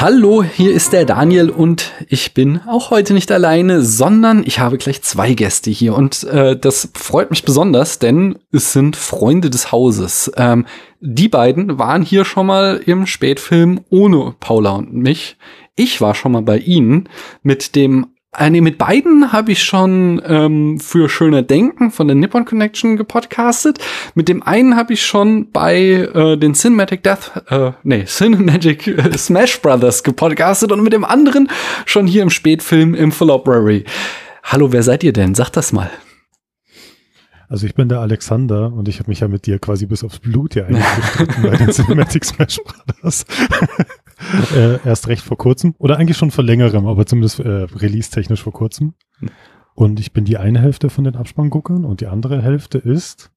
Hallo, hier ist der Daniel und ich bin auch heute nicht alleine, sondern ich habe gleich zwei Gäste hier und äh, das freut mich besonders, denn es sind Freunde des Hauses. Ähm, die beiden waren hier schon mal im Spätfilm ohne Paula und mich. Ich war schon mal bei ihnen mit dem äh, nee, mit beiden habe ich schon ähm, für Schöner Denken von der Nippon Connection gepodcastet. Mit dem einen habe ich schon bei äh, den Cinematic Death, äh, nee, Cinematic äh, Smash Brothers gepodcastet und mit dem anderen schon hier im Spätfilm im Library. Hallo, wer seid ihr denn? Sagt das mal. Also ich bin der Alexander und ich habe mich ja mit dir quasi bis aufs Blut hier eingestritten bei den Cinematic Smash Brothers. Äh, erst recht vor kurzem oder eigentlich schon vor längerem, aber zumindest äh, release-technisch vor kurzem. Und ich bin die eine Hälfte von den Abspannguckern und die andere Hälfte ist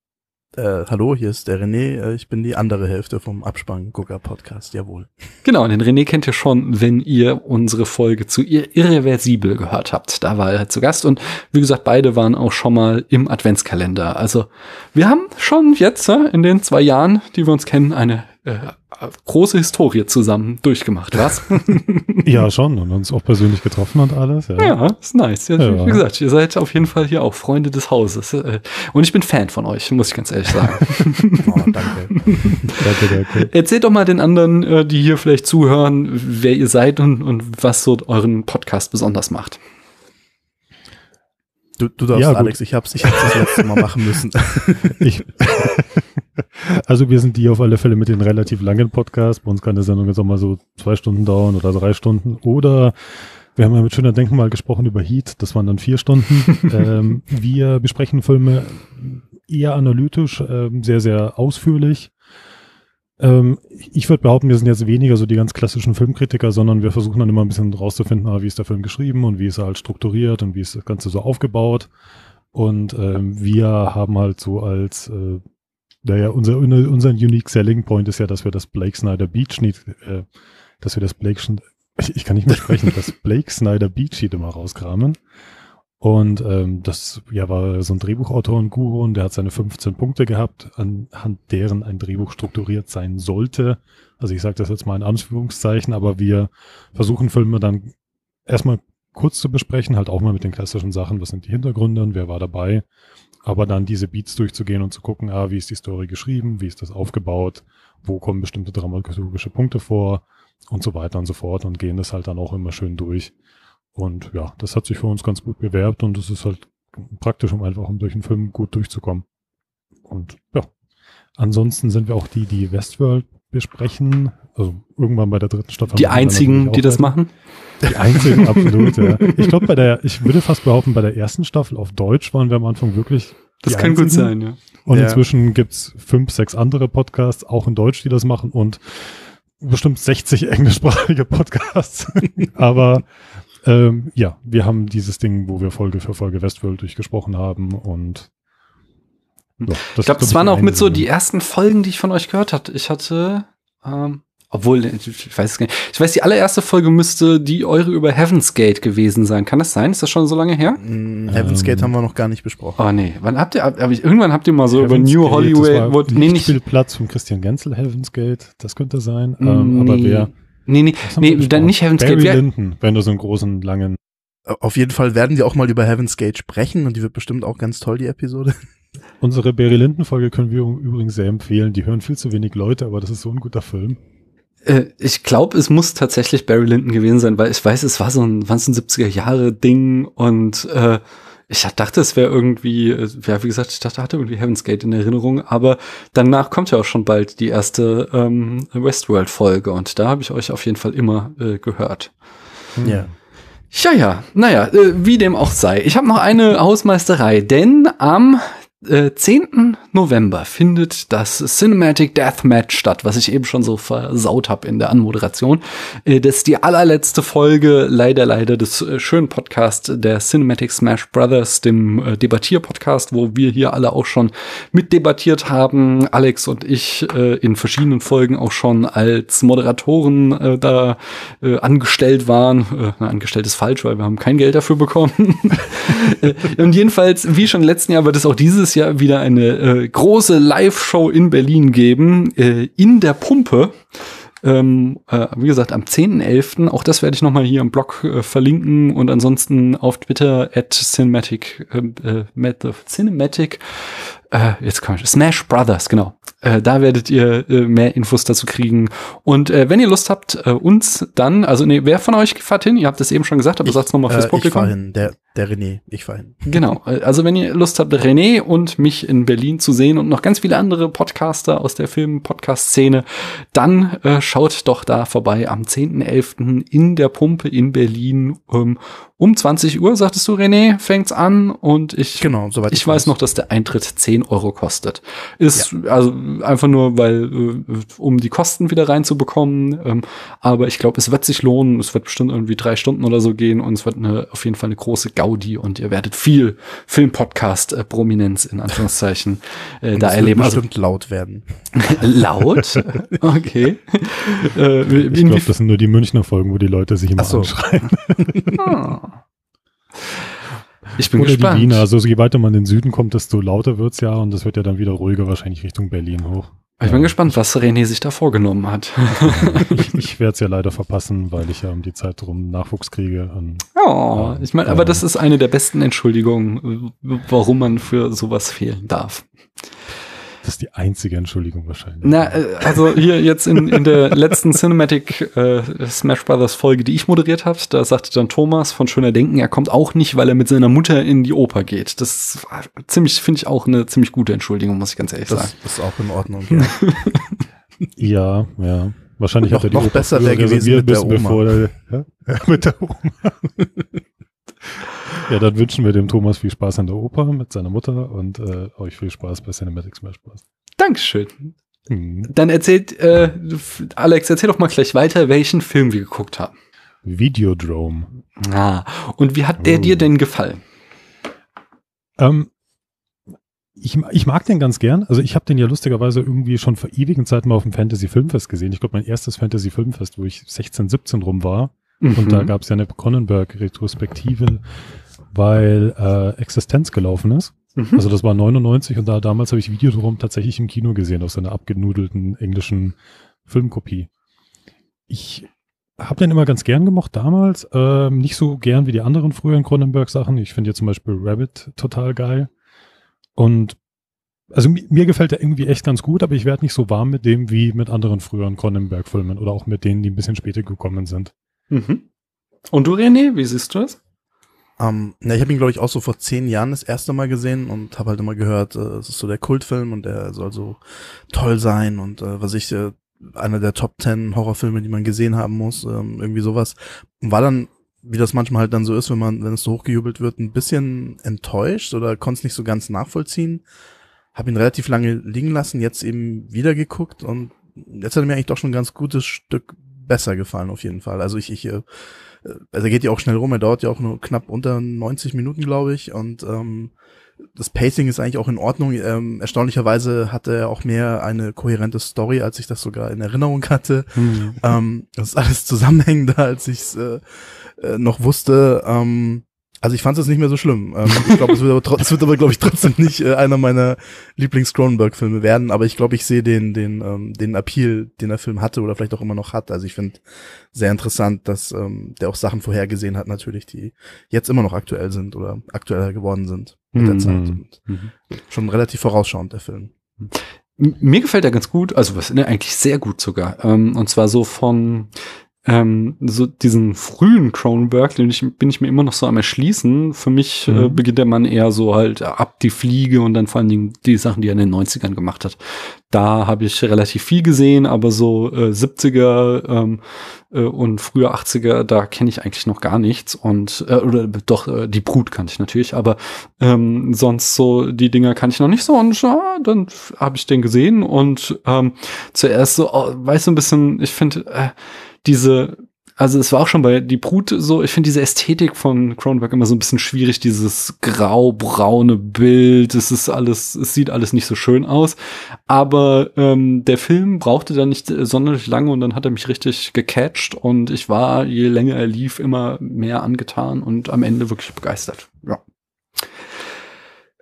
äh, hallo, hier ist der René. Äh, ich bin die andere Hälfte vom Abspann-Gucker-Podcast, jawohl. Genau, den René kennt ihr schon, wenn ihr unsere Folge zu Ir Irreversibel gehört habt. Da war er zu Gast und wie gesagt, beide waren auch schon mal im Adventskalender. Also wir haben schon jetzt in den zwei Jahren, die wir uns kennen, eine äh, große Historie zusammen durchgemacht, was? ja, schon. Und uns auch persönlich getroffen und alles. Ja, ja ist nice. Ja, ja. Wie gesagt, ihr seid auf jeden Fall hier auch Freunde des Hauses. Äh, und ich bin Fan von euch, muss ich ganz ehrlich sagen. oh, danke. danke, danke. Erzählt doch mal den anderen, äh, die hier vielleicht zuhören, wer ihr seid und, und was so euren Podcast besonders macht. Du, du darfst, ja, Alex, ich hab's, ich hab's das letzte Mal machen müssen. ich, also wir sind die auf alle Fälle mit den relativ langen Podcasts. Bei uns kann der Sendung jetzt auch mal so zwei Stunden dauern oder drei Stunden. Oder wir haben ja mit Schöner Denken mal gesprochen über Heat. Das waren dann vier Stunden. ähm, wir besprechen Filme eher analytisch, äh, sehr, sehr ausführlich. Ähm, ich würde behaupten, wir sind jetzt weniger so die ganz klassischen Filmkritiker, sondern wir versuchen dann immer ein bisschen rauszufinden, ah, wie ist der Film geschrieben und wie ist er halt strukturiert und wie ist das Ganze so aufgebaut. Und ähm, wir haben halt so als, äh, naja, unser, unser unique selling point ist ja, dass wir das Blake Snyder Beach nicht, äh, dass wir das Blake, ich, ich kann nicht mehr sprechen, das Blake Snyder Beach Sheet immer rauskramen. Und ähm, das ja war so ein Drehbuchautor und Guru und der hat seine 15 Punkte gehabt, anhand deren ein Drehbuch strukturiert sein sollte. Also ich sage das jetzt mal in Anführungszeichen, aber wir versuchen Filme dann erstmal kurz zu besprechen, halt auch mal mit den klassischen Sachen, was sind die Hintergründe und wer war dabei, aber dann diese Beats durchzugehen und zu gucken, ah, wie ist die Story geschrieben, wie ist das aufgebaut, wo kommen bestimmte dramaturgische Punkte vor und so weiter und so fort und gehen das halt dann auch immer schön durch. Und ja, das hat sich für uns ganz gut bewerbt und es ist halt praktisch, um einfach um durch den Film gut durchzukommen. Und ja, ansonsten sind wir auch die, die Westworld besprechen. Also irgendwann bei der dritten Staffel. Die einzigen, die das machen? Die einzigen, absolut, ja. Ich glaube, bei der, ich würde fast behaupten, bei der ersten Staffel auf Deutsch waren wir am Anfang wirklich. Das kann einzigen. gut sein, ja. Und ja. inzwischen gibt's fünf, sechs andere Podcasts, auch in Deutsch, die das machen und bestimmt 60 englischsprachige Podcasts. Aber ähm, ja, wir haben dieses Ding, wo wir Folge für Folge Westworld durchgesprochen haben und ja, das ich glaube, das waren auch mit so die ersten Folgen, die ich von euch gehört hatte. Ich hatte, ähm, obwohl, ich weiß es gar nicht. Ich weiß, die allererste Folge müsste die eure über Heaven's Gate gewesen sein. Kann das sein? Ist das schon so lange her? Mm, Heaven's Gate ähm, haben wir noch gar nicht besprochen. Oh nee. Wann habt ihr, hab ich, irgendwann habt ihr mal so Heaven's über New Gate, Hollywood, nee, nicht viel Platz von Christian Genzel, Heaven's Gate. Das könnte sein. Mm, ähm, aber wer, Nee, nee, nee dann nicht Heaven's Barry Gate. Linden, wenn du so einen großen, langen. Auf jeden Fall werden wir auch mal über Heaven's Gate sprechen und die wird bestimmt auch ganz toll, die Episode. Unsere Barry Linden Folge können wir übrigens sehr empfehlen. Die hören viel zu wenig Leute, aber das ist so ein guter Film. Äh, ich glaube, es muss tatsächlich Barry Linden gewesen sein, weil ich weiß, es war so ein, war so ein 70er Jahre Ding und äh, ich dachte, es wäre irgendwie, ja, wie gesagt, ich dachte, hatte irgendwie Heaven's Gate in Erinnerung, aber danach kommt ja auch schon bald die erste ähm, Westworld-Folge und da habe ich euch auf jeden Fall immer äh, gehört. Ja. Ja, ja, naja, äh, wie dem auch sei. Ich habe noch eine Hausmeisterei, denn am äh, 10. November findet das Cinematic Deathmatch statt, was ich eben schon so versaut habe in der Anmoderation. Äh, das ist die allerletzte Folge, leider, leider, des äh, schönen Podcasts der Cinematic Smash Brothers, dem äh, Debattier-Podcast, wo wir hier alle auch schon mitdebattiert haben. Alex und ich äh, in verschiedenen Folgen auch schon als Moderatoren äh, da äh, angestellt waren. Äh, angestellt ist falsch, weil wir haben kein Geld dafür bekommen. Äh, und jedenfalls, wie schon im letzten Jahr, wird es auch dieses Jahr wieder eine äh, große Live-Show in Berlin geben, äh, in der Pumpe. Ähm, äh, wie gesagt, am 10.11., auch das werde ich nochmal hier im Blog äh, verlinken und ansonsten auf Twitter at Cinematic, äh, äh, Cinematic äh, jetzt komm ich, Smash Brothers, genau. Äh, da werdet ihr äh, mehr Infos dazu kriegen. Und äh, wenn ihr Lust habt, äh, uns dann, also nee, wer von euch fährt hin? Ihr habt es eben schon gesagt, aber sagt's nochmal fürs äh, Publikum. Ich fahr hin, der, der René, ich fahr hin. Genau, äh, also wenn ihr Lust habt, René und mich in Berlin zu sehen und noch ganz viele andere Podcaster aus der Film-Podcast-Szene, dann äh, schaut doch da vorbei am 10.11. in der Pumpe in Berlin ähm, um 20 Uhr, sagtest du, René, fängt's an und ich, genau, soweit ich, ich weiß noch, dass der Eintritt 10 Euro kostet. Ist ja. also einfach nur, weil, äh, um die Kosten wieder reinzubekommen, ähm, aber ich glaube, es wird sich lohnen, es wird bestimmt irgendwie drei Stunden oder so gehen und es wird eine, auf jeden Fall eine große Gaudi und ihr werdet viel Film-Podcast-Prominenz in Anführungszeichen äh, da erleben. Also bestimmt laut werden. laut? Okay. äh, ich glaube, das sind nur die Münchner Folgen, wo die Leute sich immer so. anschreien. ah. Ich bin Oder gespannt. die Wiener. Also je weiter man in den Süden kommt, desto lauter wird's ja und es wird ja dann wieder ruhiger wahrscheinlich Richtung Berlin hoch. Ich bin ja. gespannt, was René sich da vorgenommen hat. ich ich werde es ja leider verpassen, weil ich ja um die Zeit rum Nachwuchs kriege. Und, oh, ich meine, aber das ist eine der besten Entschuldigungen, warum man für sowas fehlen darf. Das ist die einzige Entschuldigung wahrscheinlich. Na, äh, also hier jetzt in, in der letzten Cinematic äh, Smash Brothers Folge, die ich moderiert habe, da sagte dann Thomas von Schöner Denken, er kommt auch nicht, weil er mit seiner Mutter in die Oper geht. Das ziemlich, finde ich auch eine ziemlich gute Entschuldigung, muss ich ganz ehrlich das sagen. Das ist auch in Ordnung. Ja, ja. ja. Wahrscheinlich noch, hat er die noch Oper besser wäre gewesen mit der Oma. Bevor der, ja? mit der Oma. Ja, dann wünschen wir dem Thomas viel Spaß an der Oper mit seiner Mutter und äh, euch viel Spaß bei Cinematic Smash Bros. Dankeschön. Mhm. Dann erzählt, äh, Alex, erzähl doch mal gleich weiter, welchen Film wir geguckt haben. Videodrome. Ah, und wie hat der oh. dir denn gefallen? Ähm, ich, ich mag den ganz gern. Also ich habe den ja lustigerweise irgendwie schon vor ewigen Zeiten mal auf dem Fantasy Filmfest gesehen. Ich glaube, mein erstes Fantasy Filmfest, wo ich 16, 17 rum war. Mhm. Und da gab es ja eine Cronenberg-Retrospektive, weil äh, Existenz gelaufen ist. Mhm. Also das war 99 und da damals habe ich Videodrom tatsächlich im Kino gesehen, auf seiner abgenudelten englischen Filmkopie. Ich habe den immer ganz gern gemocht damals. Ähm, nicht so gern wie die anderen früheren Cronenberg-Sachen. Ich finde ja zum Beispiel Rabbit total geil. Und also mir gefällt er irgendwie echt ganz gut, aber ich werde nicht so warm mit dem wie mit anderen früheren Cronenberg-Filmen oder auch mit denen, die ein bisschen später gekommen sind. Mhm. Und du, René, wie siehst du es? Um, ja, ich habe ihn, glaube ich, auch so vor zehn Jahren das erste Mal gesehen und habe halt immer gehört, äh, es ist so der Kultfilm und der soll so toll sein und äh, was ich, äh, einer der Top Ten Horrorfilme, die man gesehen haben muss, ähm, irgendwie sowas. War dann, wie das manchmal halt dann so ist, wenn man, wenn es so hochgejubelt wird, ein bisschen enttäuscht oder konnte es nicht so ganz nachvollziehen. Habe ihn relativ lange liegen lassen, jetzt eben wieder geguckt und jetzt hat er mir eigentlich doch schon ein ganz gutes Stück besser gefallen auf jeden Fall. Also ich, ich äh, also er geht ja auch schnell rum, er dauert ja auch nur knapp unter 90 Minuten, glaube ich. Und ähm, das Pacing ist eigentlich auch in Ordnung. Ähm, erstaunlicherweise hatte er auch mehr eine kohärente Story, als ich das sogar in Erinnerung hatte. Mhm. Ähm, das ist alles zusammenhängender, als ich es äh, äh, noch wusste. Ähm, also ich fand es nicht mehr so schlimm. Ähm, ich glaube, es wird aber, es wird aber glaube ich, trotzdem nicht äh, einer meiner Lieblings-Cronenberg-Filme werden. Aber ich glaube, ich sehe den, den, ähm, den Appeal, den der Film hatte oder vielleicht auch immer noch hat. Also ich finde sehr interessant, dass ähm, der auch Sachen vorhergesehen hat, natürlich, die jetzt immer noch aktuell sind oder aktueller geworden sind mit mhm. der Zeit. Und mhm. Schon relativ vorausschauend, der Film. Mir gefällt er ganz gut, also was, ne, eigentlich sehr gut sogar. Ähm, und zwar so von ähm, so diesen frühen Cronenberg, den ich, bin ich mir immer noch so am erschließen. Für mich äh, mhm. äh, beginnt der Mann eher so halt ab die Fliege und dann vor allen Dingen die Sachen, die er in den 90ern gemacht hat. Da habe ich relativ viel gesehen, aber so äh, 70er ähm, äh, und frühe 80er, da kenne ich eigentlich noch gar nichts. Und äh, oder doch, äh, die Brut kannte ich natürlich, aber ähm, sonst so die Dinger kann ich noch nicht so. Und ja, dann habe ich den gesehen und ähm, zuerst so, oh, weißt du, ein bisschen, ich finde, äh, diese, also es war auch schon bei Die Brut so, ich finde diese Ästhetik von Cronenberg immer so ein bisschen schwierig, dieses grau-braune Bild, es ist alles, es sieht alles nicht so schön aus. Aber ähm, der Film brauchte dann nicht sonderlich lange und dann hat er mich richtig gecatcht und ich war, je länger er lief, immer mehr angetan und am Ende wirklich begeistert. Ja.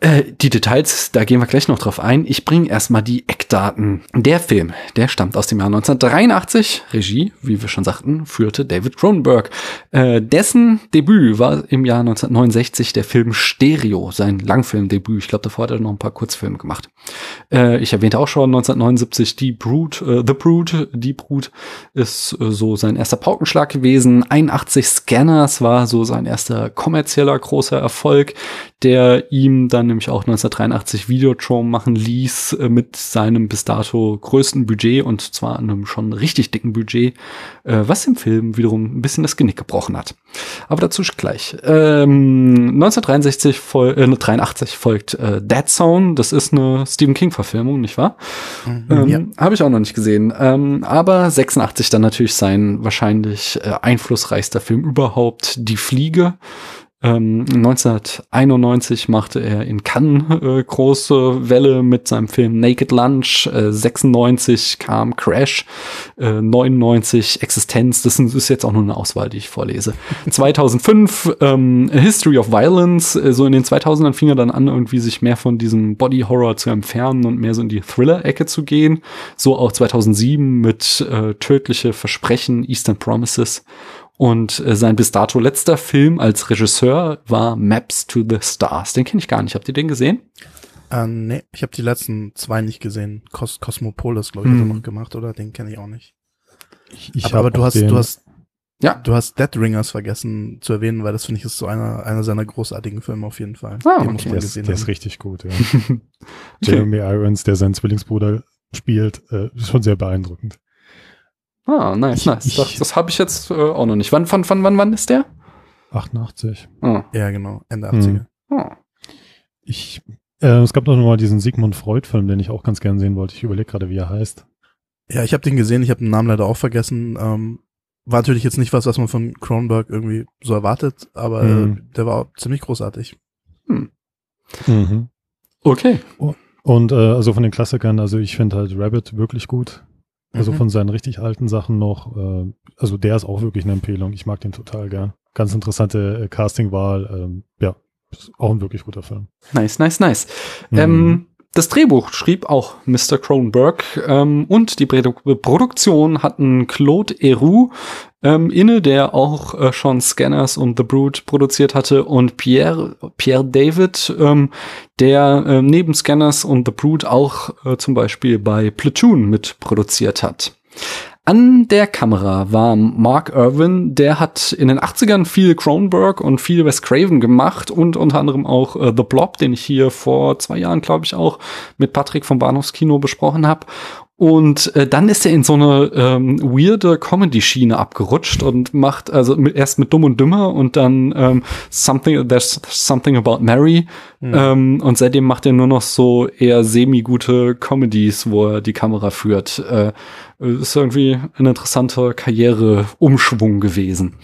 Äh, die Details, da gehen wir gleich noch drauf ein. Ich bringe erstmal die Eckdaten. Der Film, der stammt aus dem Jahr 1983. Regie, wie wir schon sagten, führte David Cronenberg. Äh, dessen Debüt war im Jahr 1969 der Film Stereo, sein Langfilmdebüt. Ich glaube, davor hat er noch ein paar Kurzfilme gemacht. Äh, ich erwähnte auch schon 1979 Die Brood, äh, The Brood. Die Brood ist äh, so sein erster Paukenschlag gewesen. 81 Scanners war so sein erster kommerzieller großer Erfolg, der ihm dann nämlich auch 1983 Videotron machen ließ äh, mit seinem bis dato größten Budget und zwar einem schon richtig dicken Budget, äh, was dem Film wiederum ein bisschen das Genick gebrochen hat. Aber dazu gleich. Ähm, 1963 fol äh, 83 folgt äh, Dead Zone. Das ist eine Stephen King Verfilmung, nicht wahr? Mhm, ähm, ja. Habe ich auch noch nicht gesehen. Ähm, aber 86 dann natürlich sein wahrscheinlich äh, einflussreichster Film überhaupt, Die Fliege. Ähm, 1991 machte er in Cannes äh, große Welle mit seinem Film Naked Lunch. Äh, 96 kam Crash. Äh, 99 Existenz. Das ist jetzt auch nur eine Auswahl, die ich vorlese. 2005 ähm, History of Violence. Äh, so in den 2000ern fing er dann an, irgendwie sich mehr von diesem Body Horror zu entfernen und mehr so in die Thriller-Ecke zu gehen. So auch 2007 mit äh, Tödliche Versprechen, Eastern Promises. Und äh, sein bis dato letzter Film als Regisseur war Maps to the Stars. Den kenne ich gar nicht. Habt ihr den gesehen? Äh, nee, ich habe die letzten zwei nicht gesehen. Cos Cosmopolis, glaube ich, hm. hat er hm. noch gemacht, oder? Den kenne ich auch nicht. Ich, ich aber, aber du hast, du hast, ja, du hast Dead Ringers vergessen zu erwähnen, weil das finde ich ist so einer, einer seiner großartigen Filme auf jeden Fall. Ah, den okay. muss man der gesehen ist, Der ist richtig gut, ja. Jeremy Irons, der seinen Zwillingsbruder spielt, äh, ist schon sehr beeindruckend. Ah, nice, ich, nice. Ich, das, das habe ich jetzt äh, auch noch nicht. Wann, wann, wann, wann, wann ist der? 88. Ah. Ja, genau, Ende 80er. Hm. Ah. Ich, äh, es gab noch mal diesen Sigmund Freud-Film, den ich auch ganz gern sehen wollte. Ich überlege gerade, wie er heißt. Ja, ich habe den gesehen, ich habe den Namen leider auch vergessen. Ähm, war natürlich jetzt nicht was, was man von Cronenberg irgendwie so erwartet, aber hm. der war ziemlich großartig. Hm. Mhm. Okay. Und äh, also von den Klassikern, also ich finde halt Rabbit wirklich gut. Also mhm. von seinen richtig alten Sachen noch. Äh, also der ist auch wirklich eine Empfehlung. Ich mag den total gern. Ganz interessante äh, Castingwahl. Ähm, ja, ist auch ein wirklich guter Film. Nice, nice, nice. Mhm. Ähm, das Drehbuch schrieb auch Mr. Cronenberg ähm, und die Produktion hatten Claude Heroux ähm, inne, der auch äh, schon Scanners und The Brood produziert hatte und Pierre, Pierre David, ähm, der äh, neben Scanners und The Brood auch äh, zum Beispiel bei Platoon mitproduziert hat. An der Kamera war Mark Irwin, der hat in den 80ern viel Cronenberg und viel Wes Craven gemacht und unter anderem auch äh, The Blob, den ich hier vor zwei Jahren, glaube ich, auch mit Patrick vom Bahnhofskino besprochen habe. Und äh, dann ist er in so eine ähm, weirde Comedy-Schiene abgerutscht und macht also mit, erst mit Dumm und Dümmer und dann ähm, Something There's Something About Mary. Mhm. Ähm, und seitdem macht er nur noch so eher semi-gute Comedies, wo er die Kamera führt. Äh, ist irgendwie ein interessanter Karriereumschwung gewesen.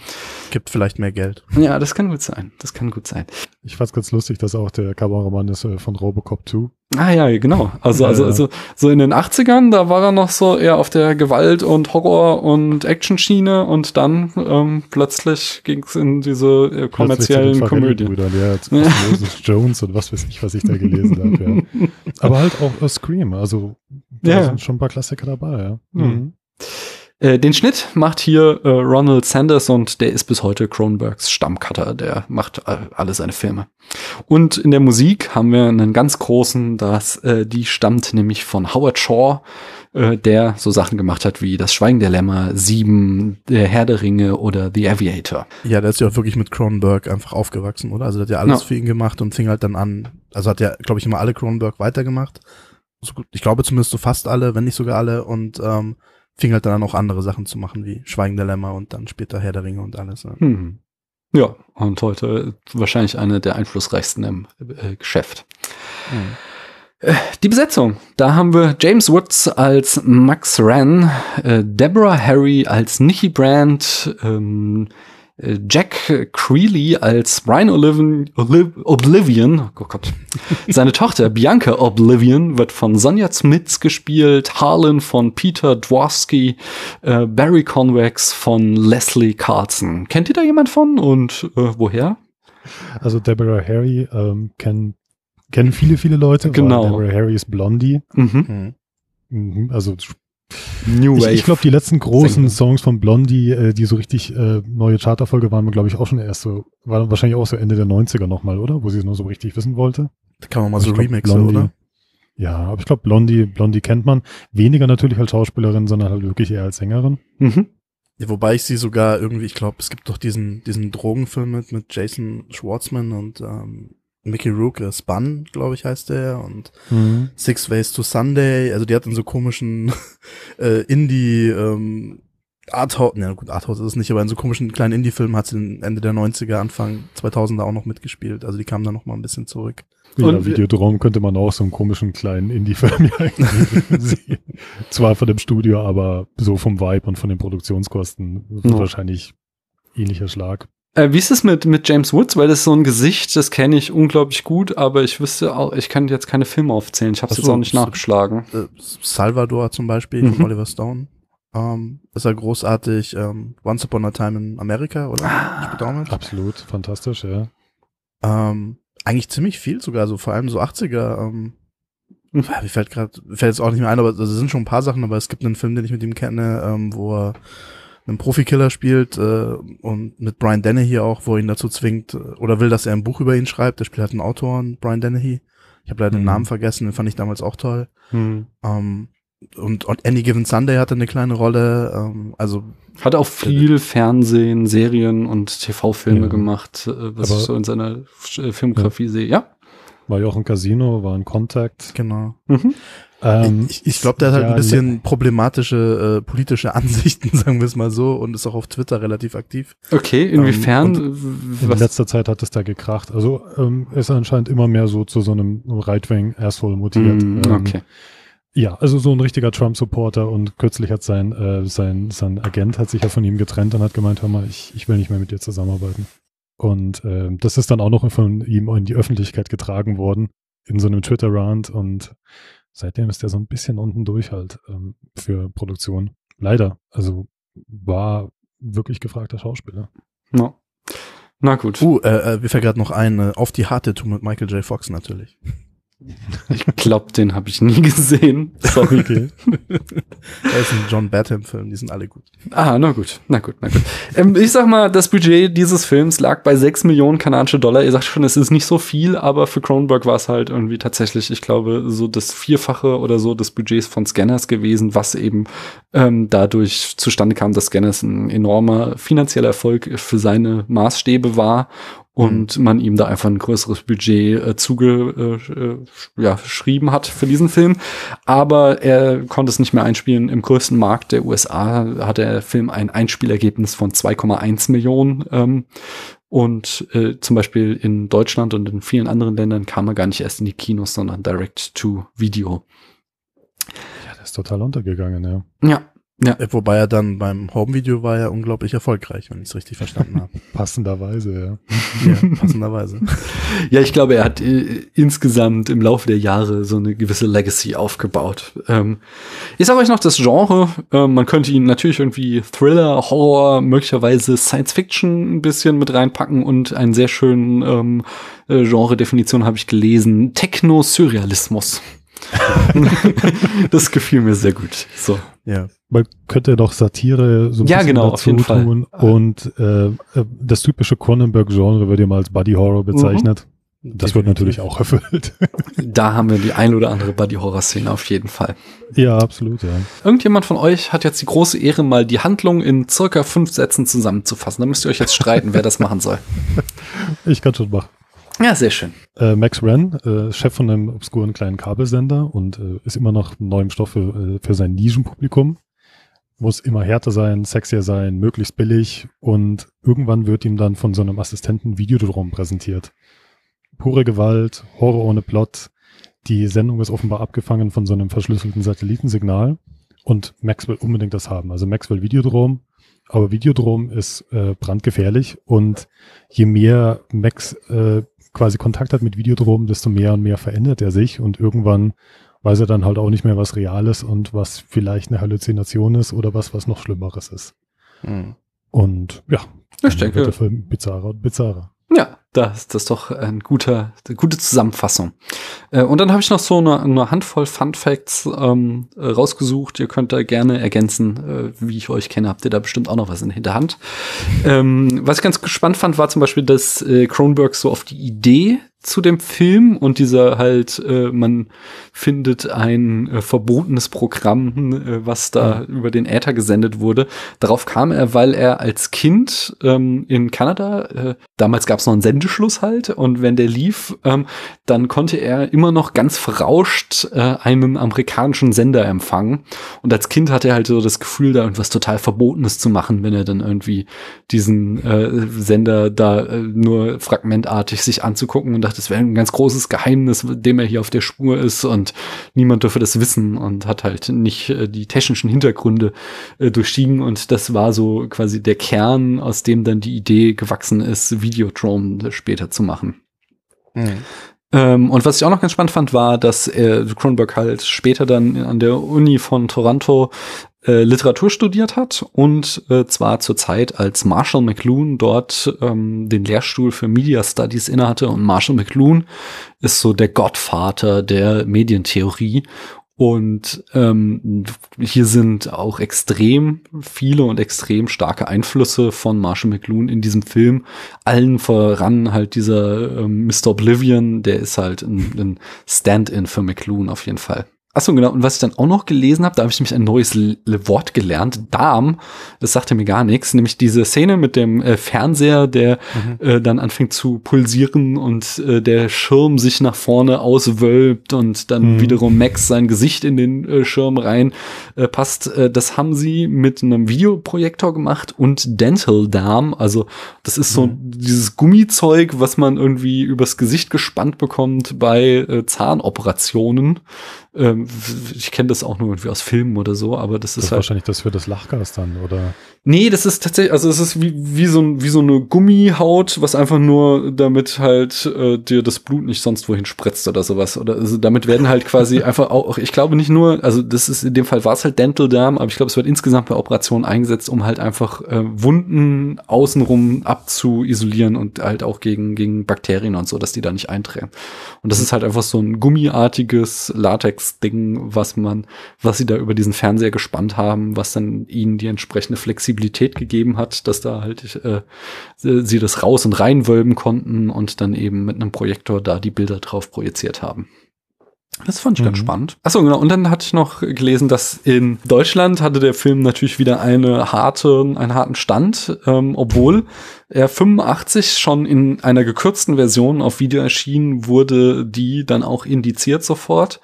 Gibt vielleicht mehr Geld. Ja, das kann gut sein. Das kann gut sein. Ich fand's ganz lustig, dass auch der Kameramann ist äh, von Robocop 2. Ah ja, genau. Also, also, also so in den 80ern, da war er noch so eher auf der Gewalt- und Horror- und Action-Schiene und dann ähm, plötzlich ging's in diese äh, kommerziellen Komödien. Ja, Moses Jones und was weiß ich, was ich da gelesen habe. Ja. Aber halt auch A Scream, also da ja. sind schon ein paar Klassiker dabei. Ja. Mhm. Äh, den Schnitt macht hier äh, Ronald Sanders und der ist bis heute Cronenbergs Stammcutter. Der macht äh, alle seine Filme. Und in der Musik haben wir einen ganz großen, das, äh, die stammt nämlich von Howard Shaw, äh, der so Sachen gemacht hat wie Das Schweigen der Lämmer, Sieben, Der Herr der Ringe oder The Aviator. Ja, der ist ja auch wirklich mit Cronenberg einfach aufgewachsen, oder? Also der hat ja alles ja. für ihn gemacht und fing halt dann an, also hat ja, glaube ich, immer alle Cronenberg weitergemacht. So, ich glaube zumindest so fast alle, wenn nicht sogar alle und ähm, fing halt dann auch andere Sachen zu machen, wie Schweigen der Lämmer und dann später Herr der Ringe und alles. Ja, hm. ja und heute wahrscheinlich eine der einflussreichsten im äh, Geschäft. Hm. Äh, die Besetzung. Da haben wir James Woods als Max Wren, äh, Deborah Harry als Nikki Brandt, ähm, äh, Jack Creeley als Brian Olivian, Oblivion, oh Gott, seine Tochter Bianca Oblivion wird von Sonja Smits gespielt, Harlan von Peter Dworsky, äh, Barry Convex von Leslie Carlson. Kennt ihr da jemand von und äh, woher? Also Deborah Harry ähm, kennt kennen viele, viele Leute. Genau. Deborah Harry's Blondie. Mhm. Mhm. Mhm, Also New ich, Wave. ich glaube, die letzten großen. Songs von Blondie, äh, die so richtig äh, neue Charterfolge waren, glaube ich, auch schon erst so, war wahrscheinlich auch so Ende der 90er nochmal, oder? Wo sie es nur so richtig wissen wollte. Da kann man mal Also so ich glaub, Remixe, Blondie- oder? Ja, aber ich glaube, Blondie, Blondie kennt man. Weniger natürlich als Schauspielerin, sondern halt wirklich eher als Sängerin. Mhm. Ja, wobei ich sie sogar irgendwie, ich glaube, es gibt doch diesen, diesen Drogenfilm mit, mit Jason Schwartzman und ähm, Mickey Rook, äh, Spun, glaube ich, heißt der, und Six Ways to Sunday. Also die hat in so komischen äh, Indie, ähm, Arthouse, na gut, Arthouse ist es nicht, aber in so komischen kleinen Indie-Filmen hat sie Ende der 90er, Anfang 2000er auch noch mitgespielt. Also die kam da noch mal ein bisschen zurück. Ja, Und Videodrom könnte man auch so einen komischen kleinen Indie-Film ja sehen. Zwar von dem Studio, aber so vom Vibe und von den Produktionskosten Ja. wahrscheinlich ähnlicher Schlag. Äh, wie ist es mit, mit James Woods? Weil das ist so ein Gesicht, das kenne ich unglaublich gut, aber ich wüsste auch, ich kann jetzt keine Filme aufzählen. Ich habe es jetzt auch nicht nachgeschlagen. Äh, Salvador zum Beispiel Mhm. von Oliver Stone. Ähm, ist er großartig. Ähm, Once Upon a Time in America, oder? Ah. Absolut, fantastisch, ja. Ähm, eigentlich ziemlich viel sogar, so vor allem so 80er. Ähm, ja, mir fällt gerade, fällt jetzt auch nicht mehr ein, aber es sind schon ein paar Sachen, aber es gibt einen Film, den ich mit ihm kenne, ähm, wo er einen Profikiller spielt äh, und mit Brian Dennehy auch, wo er ihn dazu zwingt äh, oder will, dass er ein Buch über ihn schreibt. Der spielt halt einen Autor, Brian Dennehy. Ich habe leider den Mhm. Namen vergessen, den fand ich damals auch toll. Hm. Ähm, und, und Any Given Sunday hatte eine kleine Rolle. Ähm, also Hat auch viel Fernsehen, Serien und TV-Filme Ja. gemacht, äh, was Aber- ich so in seiner äh, Filmografie sehe. Ja. War ja auch ein Casino, war ein Contact. genau. Mhm. Ähm, ich ich glaube, der hat halt ja, ein bisschen problematische äh, politische Ansichten, sagen wir es mal so, und ist auch auf Twitter relativ aktiv. Okay, inwiefern? Ähm, In letzter Zeit hat es da gekracht. Also ähm, ist anscheinend immer mehr so zu so einem Right-Wing-Asshole mutiert. Hm, Ähm, okay. Ja, also so ein richtiger Trump-Supporter und kürzlich hat sein, äh, sein, sein Agent hat sich ja von ihm getrennt und hat gemeint, hör mal, ich, ich will nicht mehr mit dir zusammenarbeiten. Und ähm, das ist dann auch noch von ihm in die Öffentlichkeit getragen worden, in so einem Twitter-Rant und seitdem ist er so ein bisschen unten durch halt ähm, für Produktion. Leider. Also war wirklich gefragter Schauspieler. No. Na gut. Uh, äh, äh, mir fällt gerade noch ein, äh, auf die harte Tour mit Michael J. Fox natürlich. Ich glaube, den habe ich nie gesehen. Sorry. Okay. Das ist ein John Batham-Film, die sind alle gut. Ah, na gut, na gut, na gut. Ähm, ich sag mal, das Budget dieses Films lag bei 6 Millionen kanadische Dollar. Ihr sagt schon, es ist nicht so viel, aber für Cronenberg war es halt irgendwie tatsächlich, ich glaube, so das Vierfache oder so des Budgets von Scanners gewesen, was eben ähm, dadurch zustande kam, dass Scanners ein enormer finanzieller Erfolg für seine Maßstäbe war und man ihm da einfach ein größeres Budget äh, zuge, äh, ja, hat für diesen Film. Aber er konnte es nicht mehr einspielen. Im größten Markt der USA hat der Film ein Einspielergebnis von 2,1 Millionen. Ähm, und äh, zum Beispiel in Deutschland und in vielen anderen Ländern kam er gar nicht erst in die Kinos, sondern direct to Video. Ja, der ist total untergegangen, ja. Ja, Äh, Wobei er dann beim Home-Video war ja unglaublich erfolgreich, wenn ich es richtig verstanden habe. Passenderweise, ja. ja, passenderweise. Ja, ich glaube, er hat äh, insgesamt im Laufe der Jahre so eine gewisse Legacy aufgebaut. Ähm, ich sage euch noch das Genre. Ähm, man könnte ihn natürlich irgendwie Thriller, Horror, möglicherweise Science Fiction ein bisschen mit reinpacken und einen sehr schönen ähm, äh, Genre-Definition habe ich gelesen. Techno-Surrealismus. das gefiel mir sehr gut. So. Ja. Man könnte doch Satire so ein Ja, bisschen genau, dazu jeden Fall. tun und äh, äh, das typische Cronenberg-Genre wird ja mal als Buddy Horror bezeichnet. Das wird natürlich auch erfüllt. Da haben wir die ein oder andere Buddy-Horror-Szene auf jeden Fall. ja, absolut, ja. Irgendjemand von euch hat jetzt die große Ehre, mal die Handlung in circa fünf Sätzen zusammenzufassen. Da müsst ihr euch jetzt streiten, wer das machen soll. Ich kann schon machen. Ja, sehr schön. Äh, Max Wren, äh, Chef von einem obskuren kleinen Kabelsender und äh, ist immer noch neuem Stoff für, äh, für sein Nischenpublikum. Muss immer härter sein, sexier sein, möglichst billig und irgendwann wird ihm dann von so einem Assistenten Videodrom präsentiert. Pure Gewalt, Horror ohne Plot. Die Sendung ist offenbar abgefangen von so einem verschlüsselten Satellitensignal und Max will unbedingt das haben. Also Max will Videodrom, aber Videodrom ist äh, brandgefährlich und je mehr Max äh, quasi Kontakt hat mit Videodrom, desto mehr und mehr verändert er sich und irgendwann weiß er dann halt auch nicht mehr, was real ist und was vielleicht eine Halluzination ist oder was, was noch Schlimmeres ist. Hm. Und ja, Ich denke- wird der Film bizarrer und bizarrer. Ja, das, das ist doch ein guter, eine gute Zusammenfassung. Äh, und dann habe ich noch so eine, eine Handvoll Fun Facts ähm, rausgesucht. Ihr könnt da gerne ergänzen, äh, wie ich euch kenne, habt ihr da bestimmt auch noch was in der Hinterhand. Ähm, was ich ganz gespannt fand, war zum Beispiel, dass äh, Cronenberg so auf die Idee zu dem Film und dieser halt, äh, man findet ein äh, verbotenes Programm, äh, was da mhm. über den Äther gesendet wurde. Darauf kam er, weil er als Kind ähm, in Kanada, äh, damals gab es noch einen Sendeschluss halt, und wenn der lief, ähm, dann konnte er immer noch ganz verrauscht äh, einen amerikanischen Sender empfangen. Und als Kind hatte er halt so das Gefühl, da irgendwas total Verbotenes zu machen, wenn er dann irgendwie diesen äh, Sender da nur fragmentartig sich anzugucken und dachte, das wäre ein ganz großes Geheimnis, dem er hier auf der Spur ist und niemand dürfe das wissen und hat halt nicht äh, die technischen Hintergründe äh, durchstiegen und das war so quasi der Kern, aus dem dann die Idee gewachsen ist, Videodrome später zu machen. Mhm. Ähm, und was ich auch noch ganz spannend fand, war, dass äh, Kronberg halt später dann an der Uni von Toronto äh, Literatur studiert hat und äh, zwar zur Zeit, als Marshall McLuhan dort ähm, den Lehrstuhl für Media Studies innehatte. Und Marshall McLuhan ist so der Gottvater der Medientheorie und ähm, hier sind auch extrem viele und extrem starke Einflüsse von Marshall McLuhan in diesem Film. Allen voran halt dieser ähm, Mr. Oblivion, der ist halt ein, ein Stand-in für McLuhan auf jeden Fall. Achso, genau. Und was ich dann auch noch gelesen habe, da habe ich nämlich ein neues L Wort gelernt. Darm, das sagte mir gar nichts. Nämlich diese Szene mit dem äh, Fernseher, der mhm. äh, dann anfängt zu pulsieren und äh, der Schirm sich nach vorne auswölbt und dann mhm. wiederum Max sein Gesicht in den äh, Schirm rein äh, passt. Äh, das haben sie mit einem Videoprojektor gemacht und Dental Darm. Also das ist so mhm. dieses Gummizeug, was man irgendwie übers Gesicht gespannt bekommt bei Zahnoperationen. Ähm, ich kenne das auch nur irgendwie aus Filmen oder so, aber das, das ist halt wahrscheinlich das für das Lachgas dann, oder? Nee, das ist tatsächlich, also es ist wie, wie, so, wie so eine Gummihaut, was einfach nur damit halt äh, dir das Blut nicht sonst wohin spritzt oder sowas. Oder also damit werden halt quasi einfach auch, ich glaube nicht nur, also das ist in dem Fall war es halt Dental Darm, aber ich glaube, es wird insgesamt bei Operationen eingesetzt, um halt einfach äh, Wunden außenrum abzuisolieren und halt auch gegen, gegen Bakterien und so, dass die da nicht einträgen. Und das ist halt einfach so ein gummiartiges Latex-Ding, was man, was sie da über diesen Fernseher gespannt haben, was dann ihnen die entsprechende Flexibilität Flexibilität gegeben hat, dass da halt äh, sie das raus und reinwölben konnten und dann eben mit einem Projektor da die Bilder drauf projiziert haben. Das fand ich mhm. ganz spannend. Achso, genau. Und dann hatte ich noch gelesen, dass in Deutschland hatte der Film natürlich wieder eine harte, einen harten Stand, ähm, obwohl er 85 schon in einer gekürzten Version auf Video erschienen wurde, die dann auch indiziert sofort.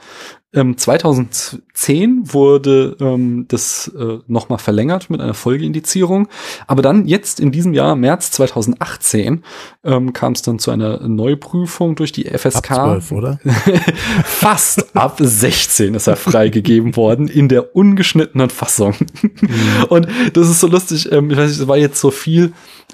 Ähm, 2010 wurde ähm, das äh, nochmal verlängert mit einer Folgeindizierung. Aber dann jetzt in diesem Jahr, März 2018, ähm, kam es dann zu einer Neuprüfung durch die FSK. Ab 12, oder? Fast ab 16 ist er freigegeben worden in der ungeschnittenen Fassung. Mhm. Und das ist so lustig. Ähm, ich weiß nicht, es war jetzt so viel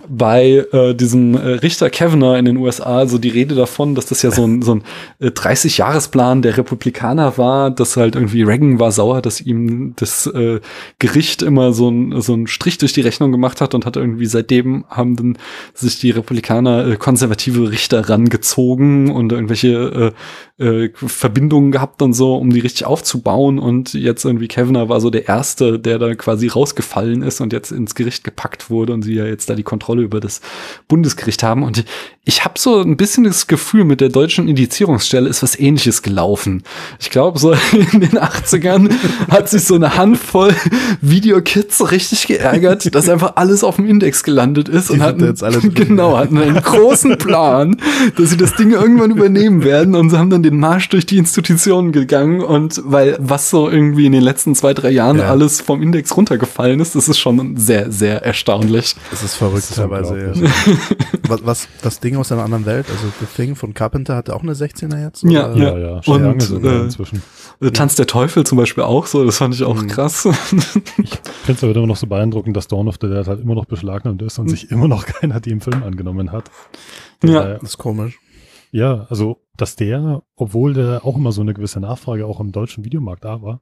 bei äh, diesem äh, Richter Kavanagh in den USA so die Rede davon, dass das ja so ein, so ein äh, 30-Jahres-Plan der Republikaner war, dass halt irgendwie Reagan war sauer, dass ihm das äh, Gericht immer so ein, so ein Strich durch die Rechnung gemacht hat und hat irgendwie seitdem haben dann sich die Republikaner äh, konservative Richter rangezogen und irgendwelche äh, äh, Verbindungen gehabt und so, um die richtig aufzubauen und jetzt irgendwie Kavanagh war so der Erste, der da quasi rausgefallen ist und jetzt ins Gericht gepackt wurde und sie ja jetzt da die Kontrolle über das Bundesgericht haben. Und ich habe so ein bisschen das Gefühl, mit der deutschen Indizierungsstelle ist was ähnliches gelaufen. Ich glaube, so in den 80ern hat sich so eine Handvoll Videokids richtig geärgert, dass einfach alles auf dem Index gelandet ist Die und hatten jetzt alles genau hatten einen großen Plan, dass sie das Ding irgendwann übernehmen werden und sie haben dann den Marsch durch die Institutionen gegangen und weil was so irgendwie in den letzten zwei drei Jahren ja. alles vom Index runtergefallen ist, das ist schon sehr sehr erstaunlich. Das ist verrückt teilweise. Ja. was, was das Ding aus einer anderen Welt, also The Thing von Carpenter hatte auch eine 16er jetzt? Ja, ja, ja, ja. Schon und äh, inzwischen. Äh, Tanz der Teufel zum Beispiel auch so, das fand ich auch mhm. krass. ich finde es aber immer noch so beeindruckend, dass Dawn of the Dead halt immer noch beschlagnahmt ist und mhm. sich immer noch keiner die im Film angenommen hat. Ja, das ist komisch. Ja, also, dass der, obwohl der auch immer so eine gewisse Nachfrage auch im deutschen Videomarkt da war,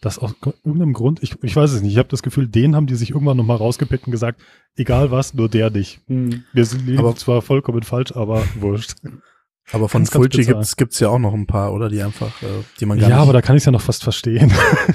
dass aus irgendeinem Grund, ich, ich weiß es nicht, ich habe das Gefühl, den haben die sich irgendwann nochmal rausgepickt und gesagt, egal was, nur der nicht. Hm. Wir sind Aber- zwar vollkommen falsch, aber wurscht. Aber von Ganz, Fulci gibt's gibt's ja auch noch ein paar, oder? Die einfach, äh, die man gar Ja, nicht. aber da kann ich es ja noch fast verstehen.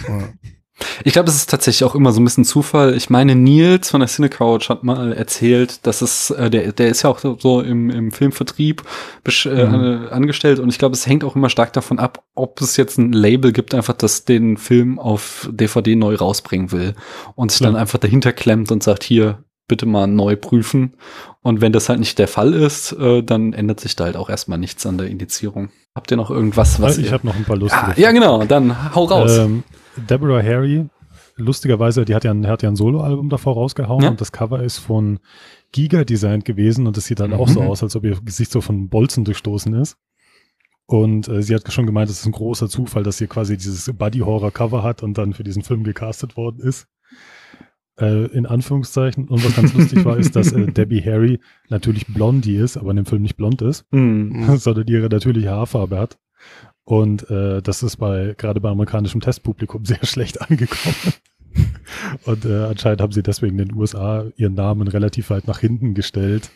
Ja. Ich glaube, es ist tatsächlich auch immer so ein bisschen Zufall. Ich meine, Nils von der Cinecouch hat mal erzählt, dass es, äh, der, der ist ja auch so- im, im Filmvertrieb äh, Mhm. an- angestellt und ich glaube, es hängt auch immer stark davon ab, ob es jetzt ein Label gibt, einfach das den Film auf DVD neu rausbringen will und sich dann Ja. einfach dahinter klemmt und sagt, hier, bitte mal neu prüfen. Und wenn das halt nicht der Fall ist, äh, dann ändert sich da halt auch erstmal nichts an der Indizierung. Habt ihr noch irgendwas, was ich ihr... habe noch ein paar lustige. ah, ja, genau, dann hau raus. Ähm, Deborah Harry, lustigerweise, die hat ja ein, hat ja ein Soloalbum davor rausgehauen Ja. und das Cover ist von Giga designt gewesen und das sieht dann auch so Mhm. aus, als ob ihr Gesicht so von Bolzen durchstoßen ist. Und äh, sie hat schon gemeint, es ist ein großer Zufall, dass sie quasi dieses Buddy-Horror-Cover hat und dann für diesen Film gecastet worden ist. Äh, in Anführungszeichen. Und was ganz lustig war, ist, dass äh, Debbie Harry natürlich Blondie ist, aber in dem Film nicht blond ist Hm. sondern ihre natürliche Haarfarbe hat. Und äh, das ist bei gerade bei amerikanischem Testpublikum sehr schlecht angekommen. Und äh, anscheinend haben sie deswegen in den USA ihren Namen relativ weit nach hinten gestellt,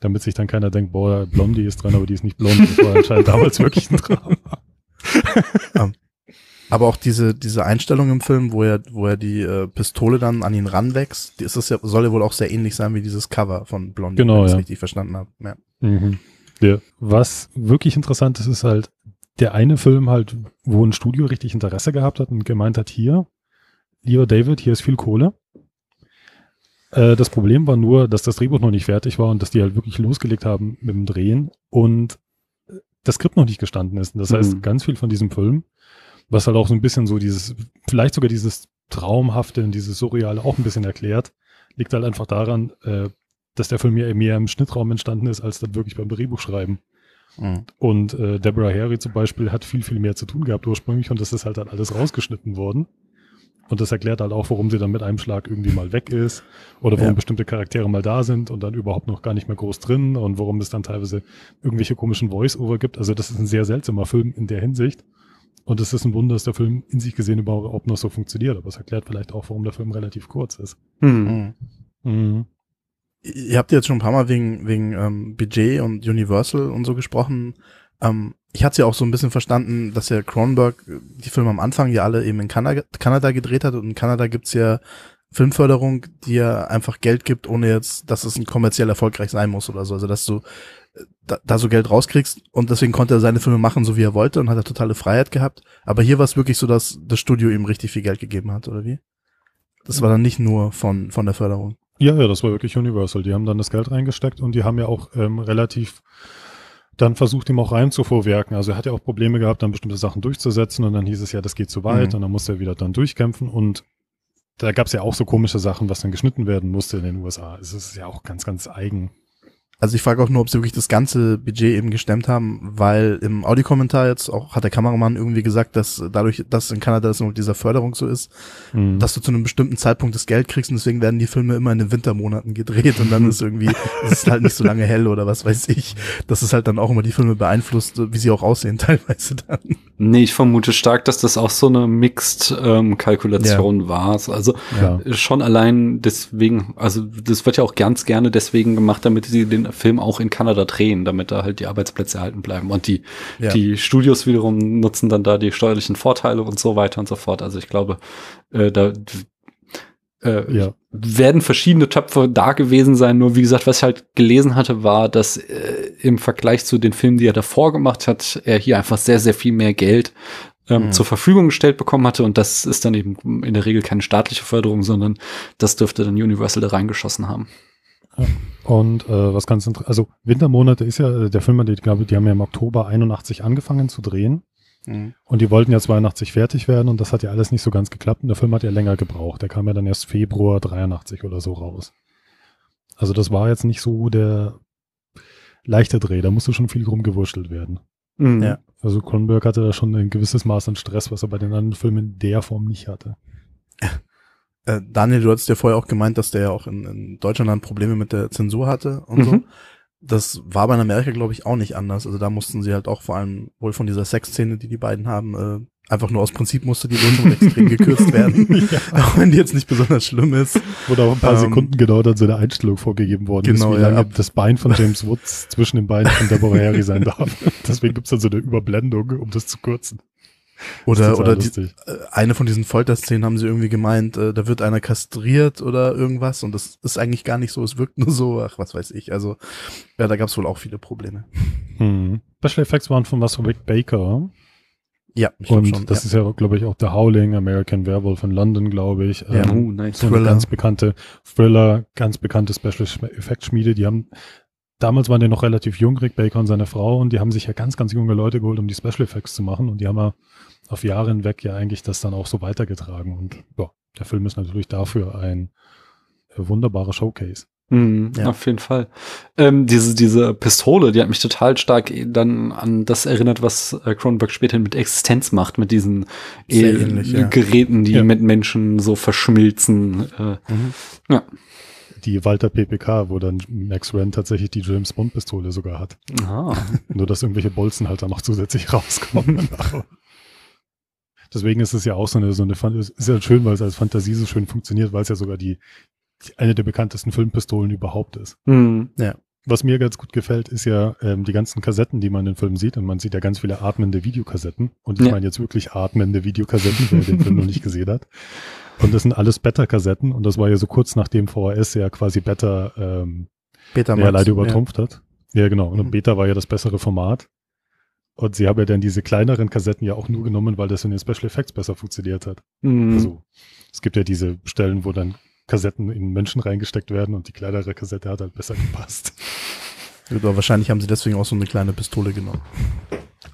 damit sich dann keiner denkt, boah, Blondie ist dran, aber die ist nicht blond. Das war anscheinend damals wirklich ein Drama. Aber auch diese, diese Einstellung im Film, wo er, wo er die äh, Pistole dann an ihn ranwächst, die ist das ja, soll ja wohl auch sehr ähnlich sein wie dieses Cover von Blondie, Genau, wenn ich ja. richtig verstanden habe. Ja. Mhm. Ja. Was wirklich interessant ist, ist halt der eine Film halt, wo ein Studio richtig Interesse gehabt hat und gemeint hat, hier, lieber David, hier ist viel Kohle. Äh, das Problem war nur, dass das Drehbuch noch nicht fertig war und dass die halt wirklich losgelegt haben mit dem Drehen und das Skript noch nicht gestanden ist. Und das heißt, Mhm. ganz viel von diesem Film, was halt auch so ein bisschen so dieses, vielleicht sogar dieses Traumhafte und dieses Surreale auch ein bisschen erklärt, liegt halt einfach daran, äh, dass der Film ja mehr im Schnittraum entstanden ist, als dann wirklich beim Drehbuchschreiben. Mhm. Und äh, Deborah Harry zum Beispiel hat viel, viel mehr zu tun gehabt ursprünglich und das ist halt dann alles rausgeschnitten worden. Und das erklärt halt auch, warum sie dann mit einem Schlag irgendwie mal weg ist oder warum Ja. bestimmte Charaktere mal da sind und dann überhaupt noch gar nicht mehr groß drin und warum es dann teilweise irgendwelche komischen Voice-Over gibt. Also das ist ein sehr seltsamer Film in der Hinsicht. Und es ist ein Wunder, dass der Film in sich gesehen überhaupt noch so funktioniert. Aber es erklärt vielleicht auch, warum der Film relativ kurz ist. Hm. Mhm. Mhm. Ihr habt jetzt schon ein paar Mal wegen, wegen ähm, Budget und Universal und so gesprochen. Ähm, ich hatte ja auch so ein bisschen verstanden, dass ja Cronenberg äh, die Filme am Anfang ja alle eben in Kanada, Kanada gedreht hat und in Kanada gibt's ja Filmförderung, die ja einfach Geld gibt, ohne jetzt, dass es ein kommerziell erfolgreich sein muss oder so. Also dass du äh, da, da so Geld rauskriegst und deswegen konnte er seine Filme machen, so wie er wollte und hat er totale Freiheit gehabt. Aber hier war es wirklich so, dass das Studio ihm richtig viel Geld gegeben hat, oder wie? Das war dann nicht nur von, von der Förderung. Ja, ja, das war wirklich Universal. Die haben dann das Geld reingesteckt und die haben ja auch ähm, relativ dann versucht, ihm auch reinzuvorwerken. Also er hat ja auch Probleme gehabt, dann bestimmte Sachen durchzusetzen und dann hieß es ja, das geht zu weit Mhm. und dann musste er wieder dann durchkämpfen und da gab es ja auch so komische Sachen, was dann geschnitten werden musste in den USA. Es ist ja auch ganz, ganz eigen. Also ich frage auch nur, ob sie wirklich das ganze Budget eben gestemmt haben, weil im Audiokommentar jetzt auch hat der Kameramann irgendwie gesagt, dass dadurch, dass in Kanada das mit dieser Förderung so ist, Mhm. dass du zu einem bestimmten Zeitpunkt das Geld kriegst und deswegen werden die Filme immer in den Wintermonaten gedreht und dann ist irgendwie, es ist halt nicht so lange hell oder was weiß ich. Das ist halt dann auch immer die Filme beeinflusst, wie sie auch aussehen teilweise dann. Nee, ich vermute stark, dass das auch so eine Mixed-Kalkulation war. Also ja. schon allein deswegen, also das wird ja auch ganz gerne deswegen gemacht, damit sie den Film auch in Kanada drehen, damit da halt die Arbeitsplätze erhalten bleiben. Und die, Ja. die Studios wiederum nutzen dann da die steuerlichen Vorteile und so weiter und so fort. Also ich glaube, äh, da äh, Ja. werden verschiedene Töpfe da gewesen sein. Nur wie gesagt, was ich halt gelesen hatte, war, dass äh, im Vergleich zu den Filmen, die er davor gemacht hat, er hier einfach sehr, sehr viel mehr Geld ähm, Mhm. zur Verfügung gestellt bekommen hatte. Und das ist dann eben in der Regel keine staatliche Förderung, sondern das dürfte dann Universal da reingeschossen haben. Und äh, was ganz interessant, also Wintermonate ist ja, äh, der Film, die, glaube, die haben ja im Oktober 81 angefangen zu drehen. Und die wollten ja 82 fertig werden und das hat ja alles nicht so ganz geklappt und der Film hat ja länger gebraucht. Der kam ja dann erst Februar 83 oder so raus. Also das war jetzt nicht so der leichte Dreh, da musste schon viel rumgewurschtelt werden. Mhm. Ja. Also Cronenberg hatte da schon ein gewisses Maß an Stress, was er bei den anderen Filmen in der Form nicht hatte. Äh, Daniel, du hattest ja vorher auch gemeint, dass der ja auch in, in Deutschland dann Probleme mit der Zensur hatte und so. Mhm. Das war aber in Amerika, glaube ich, auch nicht anders. Also da mussten sie halt auch vor allem wohl von dieser Sexszene, die die beiden haben, äh, einfach nur aus Prinzip musste die schon extrem gekürzt werden. ja. Auch wenn die jetzt nicht besonders schlimm ist. Wurde auch ein paar ähm, Sekunden genau dann so eine Einstellung vorgegeben worden genau, ist, wie lange das Bein von James Woods zwischen den Beinen von Deborah Harry sein darf. Deswegen gibt's dann so eine Überblendung, um das zu kürzen. Oder, oder die, äh, eine von diesen Folterszenen haben sie irgendwie gemeint, äh, da wird einer kastriert oder irgendwas und das ist eigentlich gar nicht so, es wirkt nur so, ach, was weiß ich. Also, ja, da gab es wohl auch viele Probleme. Hm. Special Effects waren von was von Rick Baker. Ja, ich glaube Und schon. das ja. ist ja, glaube ich, auch The Howling, American Werewolf in London, glaube ich. Ja. Ähm, Oh, nice. so eine Thriller. ganz bekannte Thriller, ganz bekannte Special Effects Schmiede. Die haben, damals waren die noch relativ jung, Rick Baker und seine Frau, und die haben sich ja ganz, ganz junge Leute geholt, um die Special Effects zu machen. Und die haben ja auf Jahre hinweg ja eigentlich das dann auch so weitergetragen. Und ja, der Film ist natürlich dafür ein äh, wunderbarer Showcase. Mhm, Ja. Auf jeden Fall. Ähm, diese, diese Pistole, die hat mich total stark dann an das erinnert, was äh, Cronenberg später mit Existenz macht, mit diesen äh, ähnlich, ja. Geräten, die Ja. mit Menschen so verschmilzen. Äh, Mhm. Die Walter PPK, wo dann Max Ren tatsächlich die James Bond Pistole sogar hat. ah. Nur, dass irgendwelche Bolzen halt dann noch zusätzlich rauskommen. Deswegen ist es ja auch so eine, so eine, ist ja schön, weil es als Fantasie so schön funktioniert, weil es ja sogar die, eine der bekanntesten Filmpistolen überhaupt ist. Mhm. Was mir ganz gut gefällt, ist ja ähm, die ganzen Kassetten, die man in den Film sieht. Und man sieht ja ganz viele atmende Videokassetten. Und ich Ja. meine jetzt wirklich atmende Videokassetten, wer den Film noch nicht gesehen hat. Und das sind alles Beta-Kassetten. Und das war ja so kurz nachdem VHS ja quasi Beta ähm, Beta ja, leider übertrumpft hat. Ja, genau. Und Mhm. Beta war ja das bessere Format. Und sie haben ja dann diese kleineren Kassetten ja auch nur genommen, weil das in den Special Effects besser funktioniert hat. Mhm. Also es gibt ja diese Stellen, wo dann Kassetten in Menschen reingesteckt werden und die kleinere Kassette hat halt besser gepasst. Aber wahrscheinlich haben sie deswegen auch so eine kleine Pistole genommen.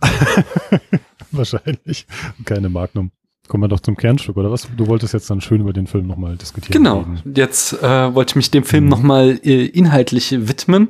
Wahrscheinlich. Keine Magnum. Kommen wir doch zum Kernstück, oder was? Du wolltest jetzt dann schön über den Film nochmal diskutieren. Genau. reden. Jetzt äh, wollte ich mich dem Film Mhm. nochmal äh, inhaltlich widmen.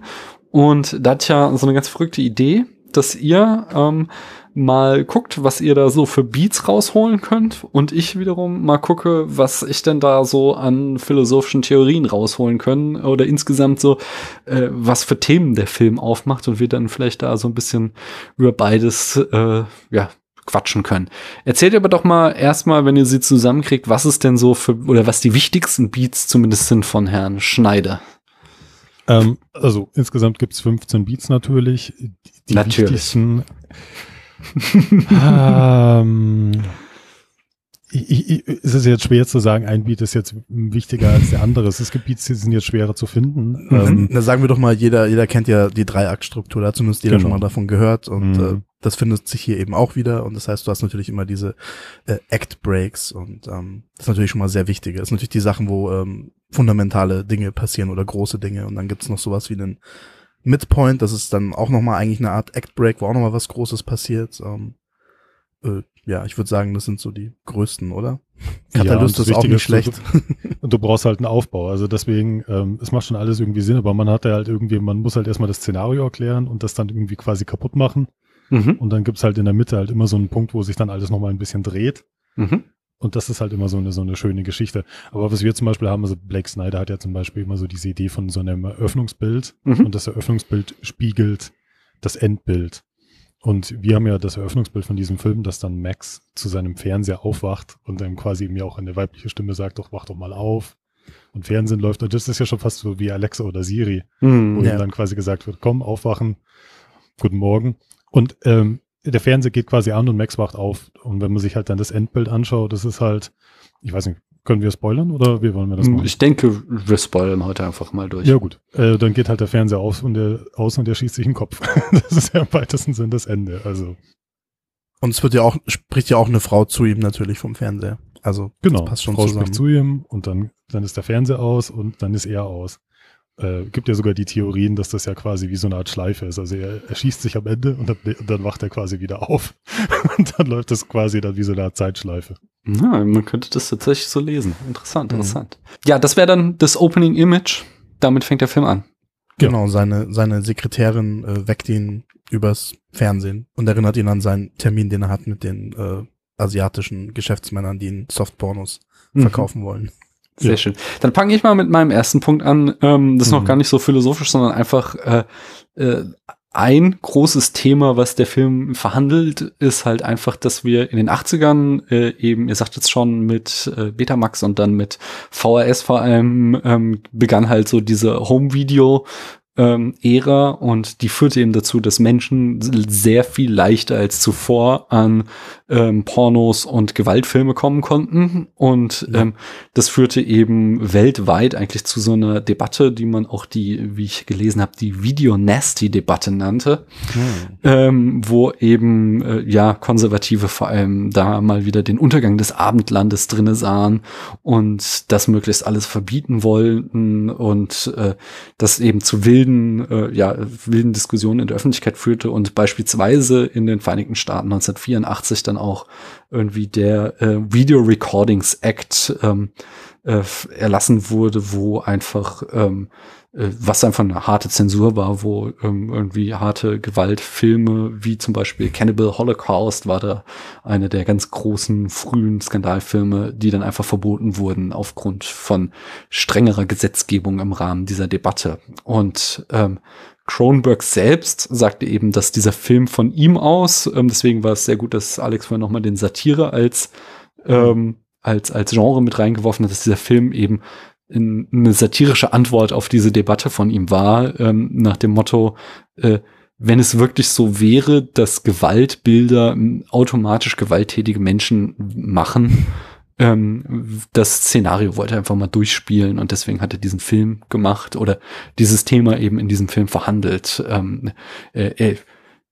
Und da hatte ich ja so eine ganz verrückte Idee, dass ihr ähm, mal guckt, was ihr da so für Beats rausholen könnt. Und ich wiederum mal gucke, was ich denn da so an philosophischen Theorien rausholen können. Oder insgesamt so, äh, was für Themen der Film aufmacht. Und wir dann vielleicht da so ein bisschen über beides, äh, ja, quatschen können. Erzählt aber doch mal erstmal, wenn ihr sie zusammenkriegt, was es denn so für, oder was die wichtigsten Beats zumindest sind von Herrn Schneider. Ähm, also insgesamt gibt's 15 Beats natürlich. Die, Natürlich. wichtigsten- ähm, ich, ich, es ist jetzt schwer zu sagen, ein Beat ist jetzt wichtiger als der andere. Es gibt Beats, die sind jetzt schwerer zu finden. Ähm, Na, sagen wir doch mal, jeder, jeder kennt ja die Dreiaktstruktur, da zumindest jeder Genau. schon mal davon gehört und Mhm. äh, das findet sich hier eben auch wieder und das heißt, du hast natürlich immer diese äh, Act Breaks und ähm, das ist natürlich schon mal sehr wichtig. Das sind natürlich die Sachen, wo ähm, fundamentale Dinge passieren oder große Dinge und dann gibt's noch sowas wie einen Midpoint, das ist dann auch nochmal eigentlich eine Art Act Break, wo auch nochmal was Großes passiert. Ähm, äh, ja, ich würde sagen, das sind so die größten, oder? Ja, Katalyst das ist auch nicht ist, schlecht. Und du brauchst halt einen Aufbau. Also deswegen, ähm, es macht schon alles irgendwie Sinn, aber man hat ja halt irgendwie, man muss halt erstmal das Szenario erklären und das dann irgendwie quasi kaputt machen. Mhm. Und dann gibt's halt in der Mitte halt immer so einen Punkt, wo sich dann alles nochmal ein bisschen dreht. Mhm. Und das ist halt immer so eine, so eine schöne Geschichte. Aber was wir zum Beispiel haben, also Blake Snyder hat ja zum Beispiel immer so diese Idee von so einem Eröffnungsbild. Mhm. Und das Eröffnungsbild spiegelt das Endbild. Und wir haben ja das Eröffnungsbild von diesem Film, dass dann Max zu seinem Fernseher aufwacht und dann quasi mir auch eine weibliche Stimme sagt, doch wach doch mal auf. Und Fernsehen läuft. Und das ist ja schon fast so wie Alexa oder Siri, wo Mhm. Ja. ihm dann quasi gesagt wird, komm, aufwachen, guten Morgen. Und ähm, der Fernseher geht quasi an und Max wacht auf. Und wenn man sich halt dann das Endbild anschaut, das ist halt, ich weiß nicht, können wir spoilern oder wie wollen wir das machen? Ich denke, wir spoilern heute einfach mal durch. Ja gut, äh, dann geht halt der Fernseher aus und der aus und der schießt sich in den Kopf. das ist ja im weitesten Sinn das Ende. Also Und es wird ja auch, spricht ja auch eine Frau zu ihm natürlich vom Fernseher. Also, genau, das passt schon Frau zusammen. spricht zu ihm und dann dann ist der Fernseher aus und dann ist er aus. Äh, gibt ja sogar die Theorien, dass das ja quasi wie so eine Art Schleife ist. Also er, er schießt sich am Ende und dann, dann wacht er quasi wieder auf. und dann läuft das quasi dann wie so eine Art Zeitschleife. Ja, man könnte das tatsächlich so lesen. Interessant, Mhm. interessant. Ja, das wäre dann das Opening Image. Damit fängt der Film an. Genau, seine, seine Sekretärin äh, weckt ihn übers Fernsehen und erinnert ihn an seinen Termin, den er hat mit den äh, asiatischen Geschäftsmännern, die ihn Softpornos Mhm. verkaufen wollen. Sehr Ja. schön. Dann fange ich mal mit meinem ersten Punkt an. Ähm, das ist noch Mhm. gar nicht so philosophisch, sondern einfach äh, äh, ein großes Thema, was der Film verhandelt, ist halt einfach, dass wir in den 80ern äh, eben, ihr sagt jetzt schon, mit äh, Betamax und dann mit VHS vor allem ähm, begann halt so diese Home-Video ähm, Ära und die führte eben dazu, dass Menschen sehr viel leichter als zuvor an ähm, Pornos und Gewaltfilme kommen konnten. Und ja. ähm, das führte eben weltweit eigentlich zu so einer Debatte, die man auch die, wie ich gelesen habe, die Video-Nasty-Debatte nannte, hm. ähm, wo eben äh, ja Konservative vor allem da mal wieder den Untergang des Abendlandes drinne sahen und das möglichst alles verbieten wollten und äh, das eben zu wilden wilden, äh, ja, wilden Diskussionen in der Öffentlichkeit führte und beispielsweise in den Vereinigten Staaten 1984 dann auch irgendwie der äh, Video Recordings Act ähm, äh, erlassen wurde, wo einfach ähm, äh, was einfach eine harte Zensur war, wo ähm, irgendwie harte Gewaltfilme wie zum Beispiel Cannibal Holocaust war da eine der ganz großen frühen Skandalfilme, die dann einfach verboten wurden aufgrund von strengerer Gesetzgebung im Rahmen dieser Debatte. Und ähm, Cronenberg selbst sagte eben, dass dieser Film von ihm aus, ähm, deswegen war es sehr gut, dass Alex vorhin nochmal den Satire als ähm, als, als Genre mit reingeworfen hat, dass dieser Film eben eine satirische Antwort auf diese Debatte von ihm war, ähm, nach dem Motto, äh, wenn es wirklich so wäre, dass Gewaltbilder automatisch gewalttätige Menschen machen, ähm, das Szenario wollte er einfach mal durchspielen und deswegen hat er diesen Film gemacht oder dieses Thema eben in diesem Film verhandelt. Ähm, äh, er,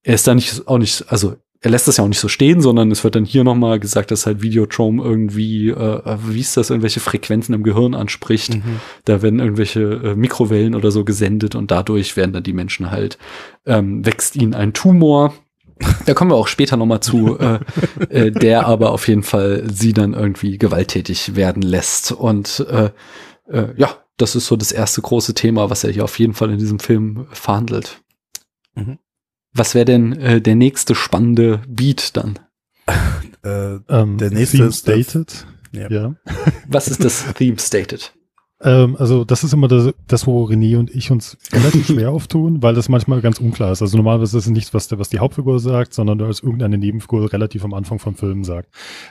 er ist da nicht auch nicht, also er lässt das ja auch nicht so stehen, sondern es wird dann hier nochmal gesagt, dass halt Videotrome irgendwie, äh, wie ist das, irgendwelche Frequenzen im Gehirn anspricht. Mhm. Da werden irgendwelche äh, Mikrowellen oder so gesendet und dadurch werden dann die Menschen halt, ähm, wächst ihnen ein Tumor. Da kommen wir auch später nochmal zu, äh, äh, der aber auf jeden Fall sie dann irgendwie gewalttätig werden lässt. Und äh, äh, ja, das ist so das erste große Thema, was er hier auf jeden Fall in diesem Film verhandelt. Mhm. Was wäre denn äh, der nächste spannende Beat dann? äh, ähm, der nächste Theme ist Stated. Ja. ja. Was ist das Theme Stated? Ähm, also das ist immer das, das, wo René und ich uns relativ schwer auftun, weil das manchmal ganz unklar ist. Also normalerweise ist es nicht, was, der, was die Hauptfigur sagt, sondern als irgendeine Nebenfigur relativ am Anfang vom Film sagt.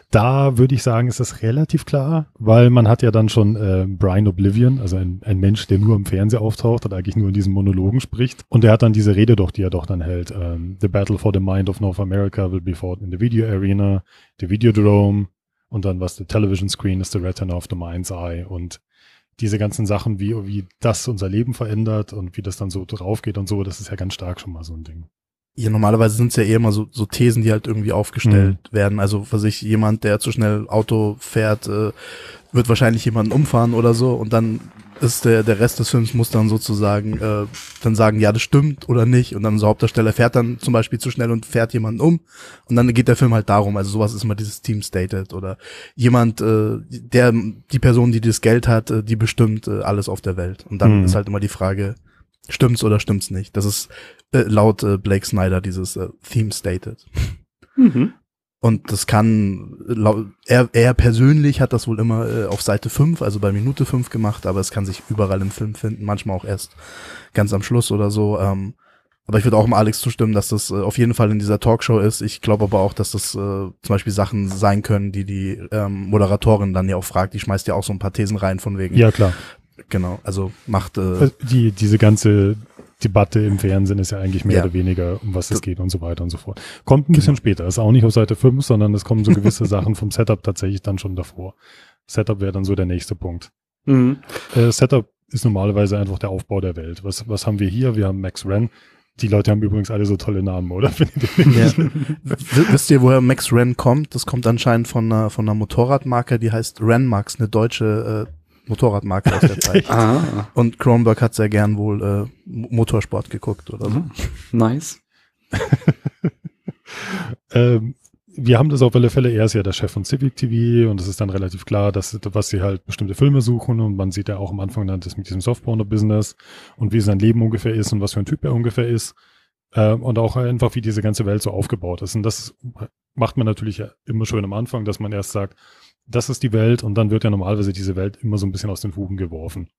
Da würde ich sagen, ist das relativ klar, weil man hat ja dann schon äh, Brian Oblivion, also ein, ein Mensch, der nur im Fernsehen auftaucht und eigentlich nur in diesen Monologen spricht. Und der hat dann diese Rede doch, die er doch dann hält. Ähm, the battle for the mind of North America will be fought in the video arena, the videodrome und dann was the television screen is the retina of the mind's eye und diese ganzen Sachen, wie, wie das unser Leben verändert und wie das dann so drauf geht und so, das ist ja ganz stark schon mal so ein Ding. Ja, normalerweise sind es ja eher immer so, so Thesen, die halt irgendwie aufgestellt mhm. werden. Also für sich jemand, der zu schnell Auto fährt, äh, wird wahrscheinlich jemanden umfahren oder so und dann ist der, der Rest des Films muss dann sozusagen äh, dann sagen, ja, das stimmt oder nicht. Und dann unser Hauptdarsteller fährt dann zum Beispiel zu schnell und fährt jemanden um. Und dann geht der Film halt darum. Also sowas ist immer dieses Team stated oder jemand, äh, der die Person, die das Geld hat, äh, die bestimmt äh, alles auf der Welt. Und dann mhm. ist halt immer die Frage, stimmt's oder stimmt's nicht. Das ist äh, laut äh, Blake Snyder dieses äh, Theme stated. Mhm. Und das kann, er, er persönlich hat das wohl immer äh, auf Seite 5, also bei Minute 5 gemacht, aber es kann sich überall im Film finden, manchmal auch erst ganz am Schluss oder so. Ähm, aber ich würde auch mal Alex zustimmen, dass das äh, auf jeden Fall in dieser Talkshow ist. Ich glaube aber auch, dass das äh, zum Beispiel Sachen sein können, die die ähm, Moderatorin dann ja auch fragt. Die schmeißt ja auch so ein paar Thesen rein von wegen. Ja, klar. Genau, also macht äh, die diese ganze Debatte im Fernsehen ist ja eigentlich mehr ja. oder weniger, um was es geht und so weiter und so fort. Kommt ein bisschen genau. später, ist auch nicht auf Seite 5, sondern es kommen so gewisse Sachen vom Setup tatsächlich dann schon davor. Setup wäre dann so der nächste Punkt. Mhm. Äh, Setup ist normalerweise einfach der Aufbau der Welt. Was, was haben wir hier? Wir haben Max Wren. Die Leute haben übrigens alle so tolle Namen, oder? Ja. Wisst ihr, woher Max Wren kommt? Das kommt anscheinend von einer, von einer Motorradmarke, die heißt Renmax, eine deutsche äh, Motorradmarke aus der Zeit. ah. Und Kronberg hat sehr gern wohl äh, Motorsport geguckt oder so. Mhm. Nice. ähm, wir haben das auf alle Fälle, er ist ja der Chef von Civic TV und es ist dann relativ klar, dass was sie halt bestimmte Filme suchen und man sieht ja auch am Anfang dann das mit diesem Softporno-Business und wie sein Leben ungefähr ist und was für ein Typ er ungefähr ist äh, und auch einfach wie diese ganze Welt so aufgebaut ist und das macht man natürlich immer schön am Anfang, dass man erst sagt, das ist die Welt und dann wird ja normalerweise diese Welt immer so ein bisschen aus den Fugen geworfen.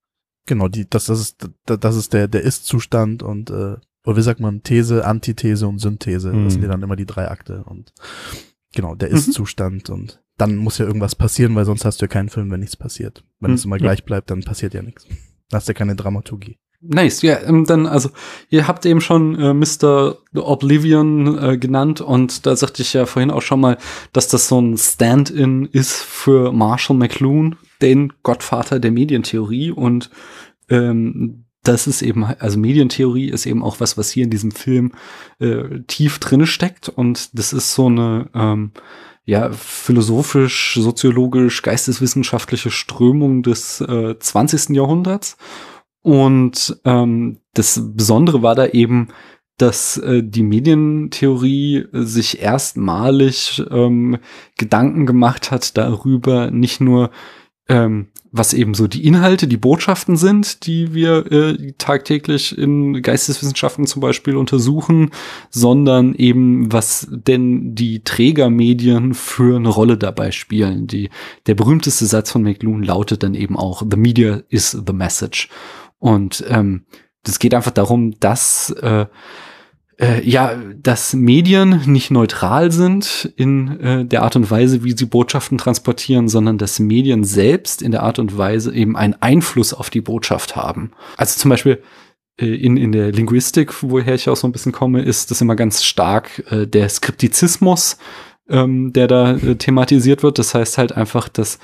Genau, die, das, das ist, das ist der, der Ist-Zustand und äh, oder wie sagt man, These, Antithese und Synthese. Mhm. Das sind ja dann immer die drei Akte und genau, der Ist-Zustand und dann muss ja irgendwas passieren, weil sonst hast du ja keinen Film, wenn nichts passiert. Wenn Mhm. es immer gleich bleibt, dann passiert ja nichts. Dann hast du ja keine Dramaturgie. Nice, ja, ähm, dann, also, ihr habt eben schon äh, Mr. Oblivion äh, genannt und da sagte ich ja vorhin auch schon mal, dass das so ein Stand-in ist für Marshall McLuhan, den Gottvater der Medientheorie und ähm, das ist eben, also Medientheorie ist eben auch was, was hier in diesem Film äh, tief drinne steckt und das ist so eine, ähm, ja, philosophisch, soziologisch, geisteswissenschaftliche Strömung des äh, 20. Jahrhunderts. Und ähm, das Besondere war da eben, dass äh, die Medientheorie äh, sich erstmalig ähm, Gedanken gemacht hat darüber, nicht nur ähm, was eben so die Inhalte, die Botschaften sind, die wir äh, tagtäglich in Geisteswissenschaften zum Beispiel untersuchen, sondern eben was denn die Trägermedien für eine Rolle dabei spielen. Die, der berühmteste Satz von McLuhan lautet dann eben auch, The media is the message. Und ähm, das geht einfach darum, dass äh, äh, ja, dass Medien nicht neutral sind in äh, der Art und Weise, wie sie Botschaften transportieren, sondern dass Medien selbst in der Art und Weise eben einen Einfluss auf die Botschaft haben. Also zum Beispiel äh, in, in der Linguistik, woher ich auch so ein bisschen komme, ist das immer ganz stark äh, der Skriptizismus, ähm, der da äh, thematisiert wird. Das heißt halt einfach, dass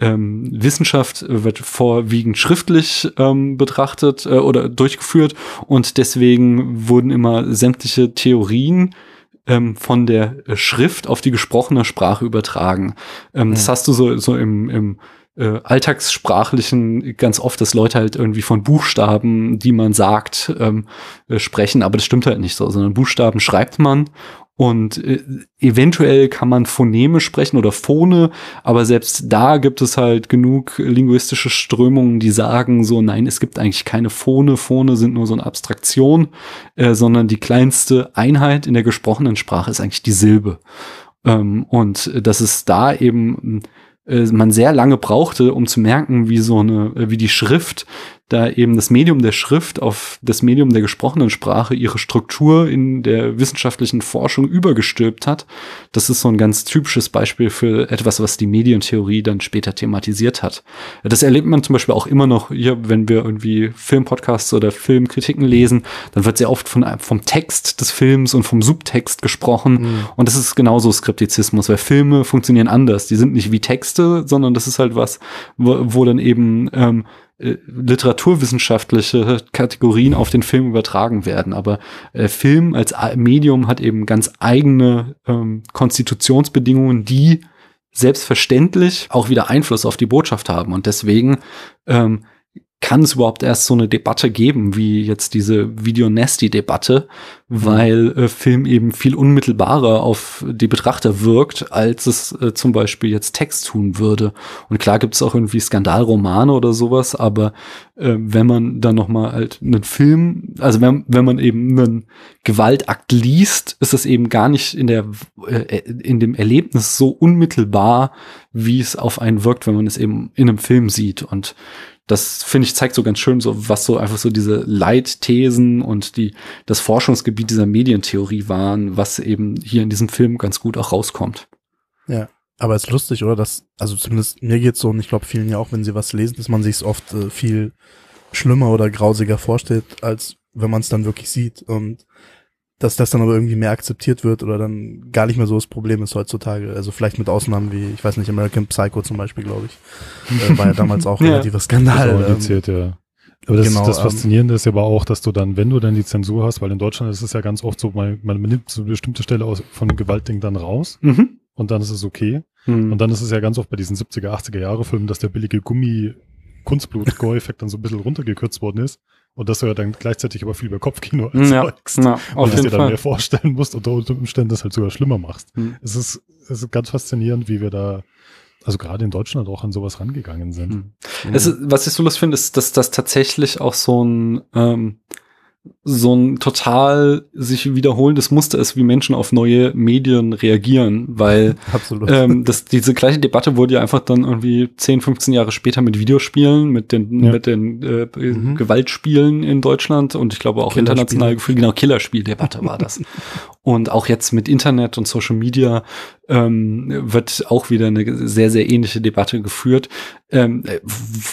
ähm, Wissenschaft wird vorwiegend schriftlich ähm, betrachtet äh, oder durchgeführt und deswegen wurden immer sämtliche Theorien ähm, von der Schrift auf die gesprochene Sprache übertragen. Ähm, Das Ja. hast du so, so im, im äh, Alltagssprachlichen ganz oft, dass Leute halt irgendwie von Buchstaben, die man sagt, ähm, äh, sprechen, aber das stimmt halt nicht so, sondern Buchstaben schreibt man und äh, eventuell kann man Phoneme sprechen oder Phone, aber selbst da gibt es halt genug linguistische Strömungen, die sagen so, nein, es gibt eigentlich keine Phone. Phone sind nur so eine Abstraktion, äh, sondern die kleinste Einheit in der gesprochenen Sprache ist eigentlich die Silbe. Ähm, und dass es da eben äh, man sehr lange brauchte, um zu merken, wie so eine, äh, wie die Schrift da eben das Medium der Schrift auf das Medium der gesprochenen Sprache ihre Struktur in der wissenschaftlichen Forschung übergestülpt hat. Das ist so ein ganz typisches Beispiel für etwas, was die Medientheorie dann später thematisiert hat. Das erlebt man zum Beispiel auch immer noch hier, wenn wir irgendwie Filmpodcasts oder Filmkritiken lesen, dann wird sehr oft von, vom Text des Films und vom Subtext gesprochen. Und das ist genauso Skriptizismus, weil Filme funktionieren anders. Die sind nicht wie Texte, sondern das ist halt was, wo, wo dann eben ähm, äh, literaturwissenschaftliche Kategorien auf den Film übertragen werden. Aber äh, Film als Medium hat eben ganz eigene ähm, Konstitutionsbedingungen, die selbstverständlich auch wieder Einfluss auf die Botschaft haben. Und deswegen ähm, kann es überhaupt erst so eine Debatte geben, wie jetzt diese Video-Nasty-Debatte, weil äh, Film eben viel unmittelbarer auf die Betrachter wirkt, als es äh, zum Beispiel jetzt Text tun würde. Und klar gibt es auch irgendwie Skandalromane oder sowas, aber äh, wenn man dann noch mal halt einen Film, also wenn, wenn man eben einen Gewaltakt liest, ist das eben gar nicht in der äh, in dem Erlebnis so unmittelbar, wie es auf einen wirkt, wenn man es eben in einem Film sieht. Und das finde ich zeigt so ganz schön so, was so einfach so diese Leitthesen und die, das Forschungsgebiet dieser Medientheorie waren, was eben hier in diesem Film ganz gut auch rauskommt. Ja. Aber es ist lustig, oder? Dass, also zumindest mir geht's so und ich glaube vielen ja auch, wenn sie was lesen, dass man sich es oft äh, viel schlimmer oder grausiger vorstellt, als wenn man es dann wirklich sieht. Und dass das dann aber irgendwie mehr akzeptiert wird oder dann gar nicht mehr so das Problem ist heutzutage. Also vielleicht mit Ausnahmen wie, ich weiß nicht, American Psycho zum Beispiel, glaube ich. Äh, war ja damals auch Ja. relativer Das Skandal. auch ähm, ja. Aber das, genau, das ähm, Faszinierende ist ja aber auch, dass du dann, wenn du dann die Zensur hast, weil in Deutschland ist es ja ganz oft so, man, man nimmt so eine bestimmte Stelle aus, von Gewaltding dann raus Mhm. und dann ist es okay. Mhm. Und dann ist es ja ganz oft bei diesen 70er, 80er Jahre Filmen, dass der billige Gummi Kunstblut-Gore-Effekt dann so ein bisschen runtergekürzt worden ist. Und dass du ja dann gleichzeitig aber viel über Kopfkino ja, erzeugst. ja, und auf dass dir dann mehr Fall. vorstellen musst und unter Umständen das halt sogar schlimmer machst. Mhm. Es ist, es ist ganz faszinierend, wie wir da, also gerade in Deutschland auch an sowas rangegangen sind. Mhm. Es ist, was ich so lustig finde, ist, dass das tatsächlich auch so ein, ähm, so ein total sich wiederholendes Muster ist, wie Menschen auf neue Medien reagieren, weil Absolut. ähm, das, diese gleiche Debatte wurde ja einfach dann irgendwie 10, 15 Jahre später mit Videospielen, mit den, Ja. mit den äh, Mhm. Gewaltspielen in Deutschland und ich glaube auch international gefühlt, genau, Killerspieldebatte war das. und auch jetzt mit Internet und Social Media ähm, wird auch wieder eine sehr, sehr ähnliche Debatte geführt. Ähm,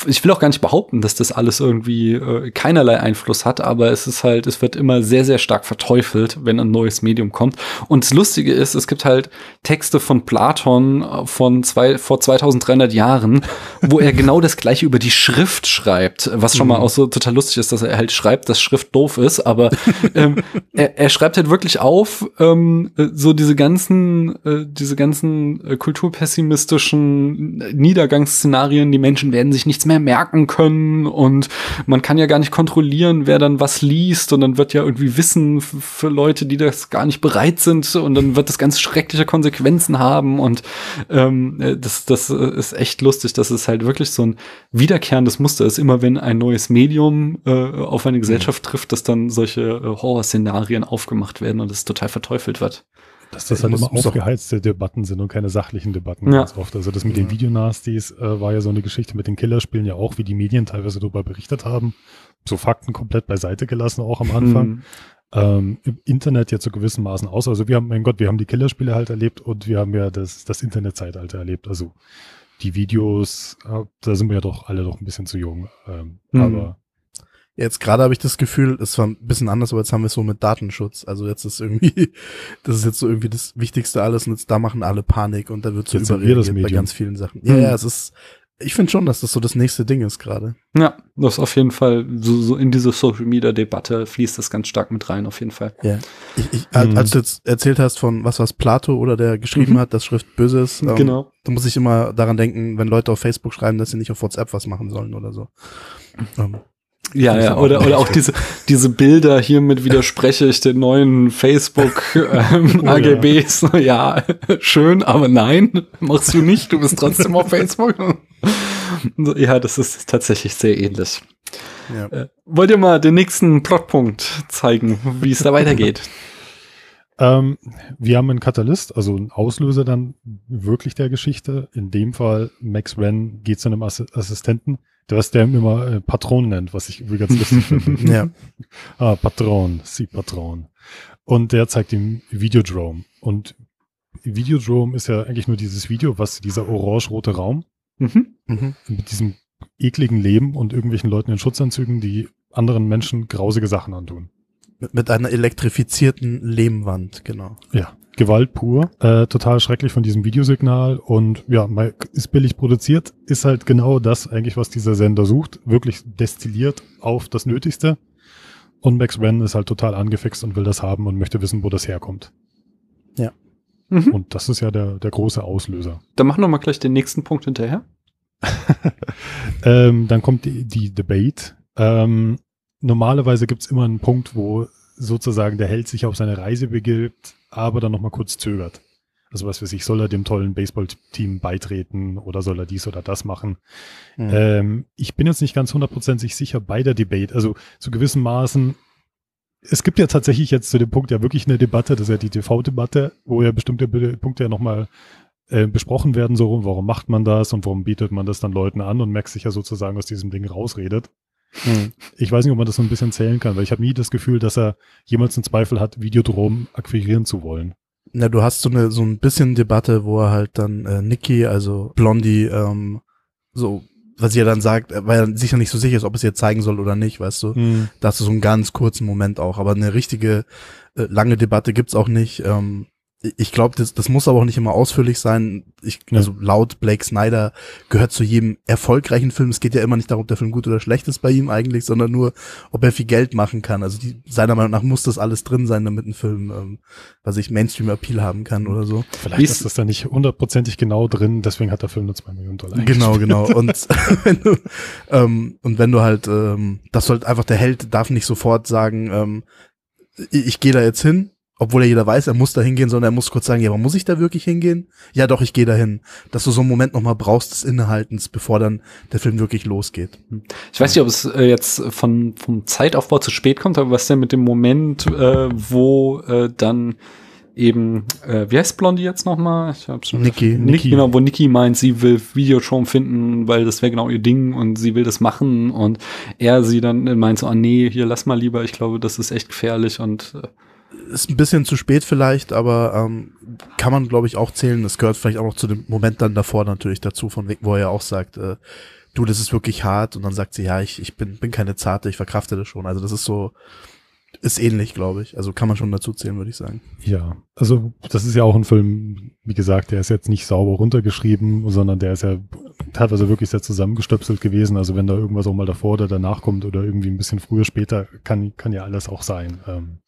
ich will auch gar nicht behaupten, dass das alles irgendwie äh, keinerlei Einfluss hat, aber es ist halt, es wird immer sehr, sehr stark verteufelt, wenn ein neues Medium kommt. Und das Lustige ist, es gibt halt Texte von Platon äh, von zwei, vor 2300 Jahren, wo er genau das gleiche über die Schrift schreibt, was schon mal auch so total lustig ist, dass er halt schreibt, dass Schrift doof ist, aber ähm, er, er schreibt halt wirklich auf, ähm, äh, so diese ganzen, äh, diese ganzen äh, kulturpessimistischen Niedergangsszenarien, die Menschen werden sich nichts mehr merken können und man kann ja gar nicht kontrollieren, wer dann was liest und dann wird ja irgendwie Wissen für Leute, die das gar nicht bereit sind und dann wird das ganz schreckliche Konsequenzen haben und ähm, äh, das, das äh, ist echt lustig, dass es halt wirklich so ein wiederkehrendes Muster ist, immer wenn ein neues Medium äh, auf eine Gesellschaft trifft, dass dann solche äh, Horrorszenarien aufgemacht werden und es total verteufelt wird. Dass das Ich halt muss- immer muss auch- aufgeheizte Debatten sind und keine sachlichen Debatten Ja. ganz oft. Also das mit den Ja. Videonasties äh, war ja so eine Geschichte mit den Killerspielen ja auch, wie die Medien teilweise darüber berichtet haben. So Fakten komplett beiseite gelassen, auch am Anfang. Mhm. Ähm, Im Internet ja zu gewissen Maßen aus. Also wir haben, mein Gott, wir haben die Killerspiele halt erlebt und wir haben ja das, das Internetzeitalter erlebt. Also die Videos, äh, da sind wir ja doch alle doch ein bisschen zu jung. Ähm, Mhm. Aber Jetzt gerade habe ich das Gefühl, es war ein bisschen anders, aber jetzt haben wir es so mit Datenschutz. Also jetzt ist irgendwie, das ist jetzt so irgendwie das Wichtigste alles und jetzt da machen alle Panik und da wird so Jetzt überreagiert bei ganz vielen Sachen. Ja, ja, es ist, ich finde schon, dass das so das nächste Ding ist gerade. Ja, das ist auf jeden Fall so, so in diese Social Media Debatte fließt das ganz stark mit rein, auf jeden Fall. Ja. Ich, ich, als- Mhm. Als du jetzt erzählt hast von was was Plato oder der geschrieben Mhm. hat, dass Schrift böse ist, ähm, genau. da muss ich immer daran denken, wenn Leute auf Facebook schreiben, dass sie nicht auf WhatsApp was machen sollen oder so. Ähm, Ja, ja, oder, oder auch diese, diese Bilder, hiermit widerspreche ich den neuen Facebook ähm, Oh ja. AGBs. Ja. schön, aber nein, machst du nicht, du bist trotzdem auf Facebook. Ja, das ist tatsächlich sehr ähnlich. ja. Äh, wollt ihr mal den nächsten Plotpunkt zeigen, wie es da weitergeht? Ähm, wir haben einen Katalyst, also einen Auslöser dann wirklich der Geschichte. In dem Fall, Max Wren geht zu einem Assi Assistenten, was der immer äh, Patron nennt, was ich irgendwie ganz lustig finde. ja. Ah, Patron, sie Patron. Und der zeigt ihm Videodrome. Und Videodrome ist ja eigentlich nur dieses Video, was dieser orange-rote Raum Mhm. Mhm. mit diesem ekligen Leben und irgendwelchen Leuten in Schutzanzügen, die anderen Menschen grausige Sachen antun. Mit, mit einer elektrifizierten Lehmwand, genau. Ja, Gewalt pur. Äh, total schrecklich von diesem Videosignal und ja, mal- ist billig produziert, ist halt genau das eigentlich, was dieser Sender sucht. Wirklich destilliert auf das Nötigste. Und Max Wren ist halt total angefixt und will das haben und möchte wissen, wo das herkommt. Mhm. Und das ist ja der, der große Auslöser. Dann machen wir mal gleich den nächsten Punkt hinterher. Ähm, dann kommt die, die Debate. Ähm, normalerweise gibt's immer einen Punkt, wo sozusagen der Held sich auf seine Reise begibt, aber dann nochmal kurz zögert. Also was weiß ich, soll er dem tollen Baseballteam beitreten oder soll er dies oder das machen? Mhm. Ähm, ich bin jetzt nicht ganz hundertprozentig sicher bei der Debate. Also zu gewissen Maßen, es gibt ja tatsächlich jetzt zu dem Punkt ja wirklich eine Debatte, das ist ja die TV-Debatte, wo ja bestimmte Be- Punkte ja nochmal äh, besprochen werden, so warum macht man das und warum bietet man das dann Leuten an und Max sich ja sozusagen aus diesem Ding rausredet. Mhm. Ich weiß nicht, ob man das so ein bisschen zählen kann, weil ich habe nie das Gefühl, dass er jemals einen Zweifel hat, Videodrom akquirieren zu wollen. Na, du hast so eine so ein bisschen Debatte, wo er halt dann äh, Nikki, also Blondie, ähm, so, was sie ja dann sagt, weil er sich ja nicht so sicher ist, ob es ihr zeigen soll oder nicht, weißt du. Da hast du so einen ganz kurzen Moment auch, aber eine richtige äh, lange Debatte gibt's auch nicht. Ähm, ich glaube, das, das muss aber auch nicht immer ausführlich sein. Ich, Ja. also laut Blake Snyder gehört zu jedem erfolgreichen Film. Es geht ja immer nicht darum, ob der Film gut oder schlecht ist bei ihm eigentlich, sondern nur, ob er viel Geld machen kann. Also die, seiner Meinung nach muss das alles drin sein, damit ein Film, ähm, was ich Mainstream-Appeal haben kann oder so. Vielleicht ist ist- das da nicht hundertprozentig genau drin, deswegen hat der Film nur zwei Millionen Dollar. Genau, genau. Und wenn du, ähm, und wenn du halt, ähm, das sollte einfach der Held darf nicht sofort sagen, ähm, ich, ich gehe da jetzt hin, obwohl er jeder weiß, er muss da hingehen, sondern er muss kurz sagen, ja, aber muss ich da wirklich hingehen? Ja, doch, ich gehe da hin. Dass du so einen Moment nochmal brauchst des Innehaltens, bevor dann der Film wirklich losgeht. Ich weiß nicht, ob es äh, jetzt von, vom Zeitaufbau zu spät kommt, aber was denn mit dem Moment, äh, wo äh, dann eben, äh, wie heißt Blondie jetzt nochmal? Ich hab's schon. Niki. Niki, genau, wo Niki meint, sie will Videotron finden, weil das wäre genau ihr Ding und sie will das machen und er sie dann meint so, ah nee, hier lass mal lieber, ich glaube, das ist echt gefährlich und äh, Ist ein bisschen zu spät vielleicht, aber ähm, kann man, glaube ich, auch zählen. Das gehört vielleicht auch noch zu dem Moment dann davor natürlich dazu, von wegen, wo er ja auch sagt, äh, du, das ist wirklich hart. Und dann sagt sie, ja, ich, ich bin, bin keine Zarte, ich verkrafte das schon. Also das ist so, ist ähnlich, glaube ich. Also kann man schon dazu zählen, würde ich sagen. Ja, also das ist ja auch ein Film, wie gesagt, der ist jetzt nicht sauber runtergeschrieben, sondern der ist ja teilweise wirklich sehr zusammengestöpselt gewesen. Also wenn da irgendwas auch mal davor oder danach kommt oder irgendwie ein bisschen früher, später, kann, kann ja alles auch sein. Ähm,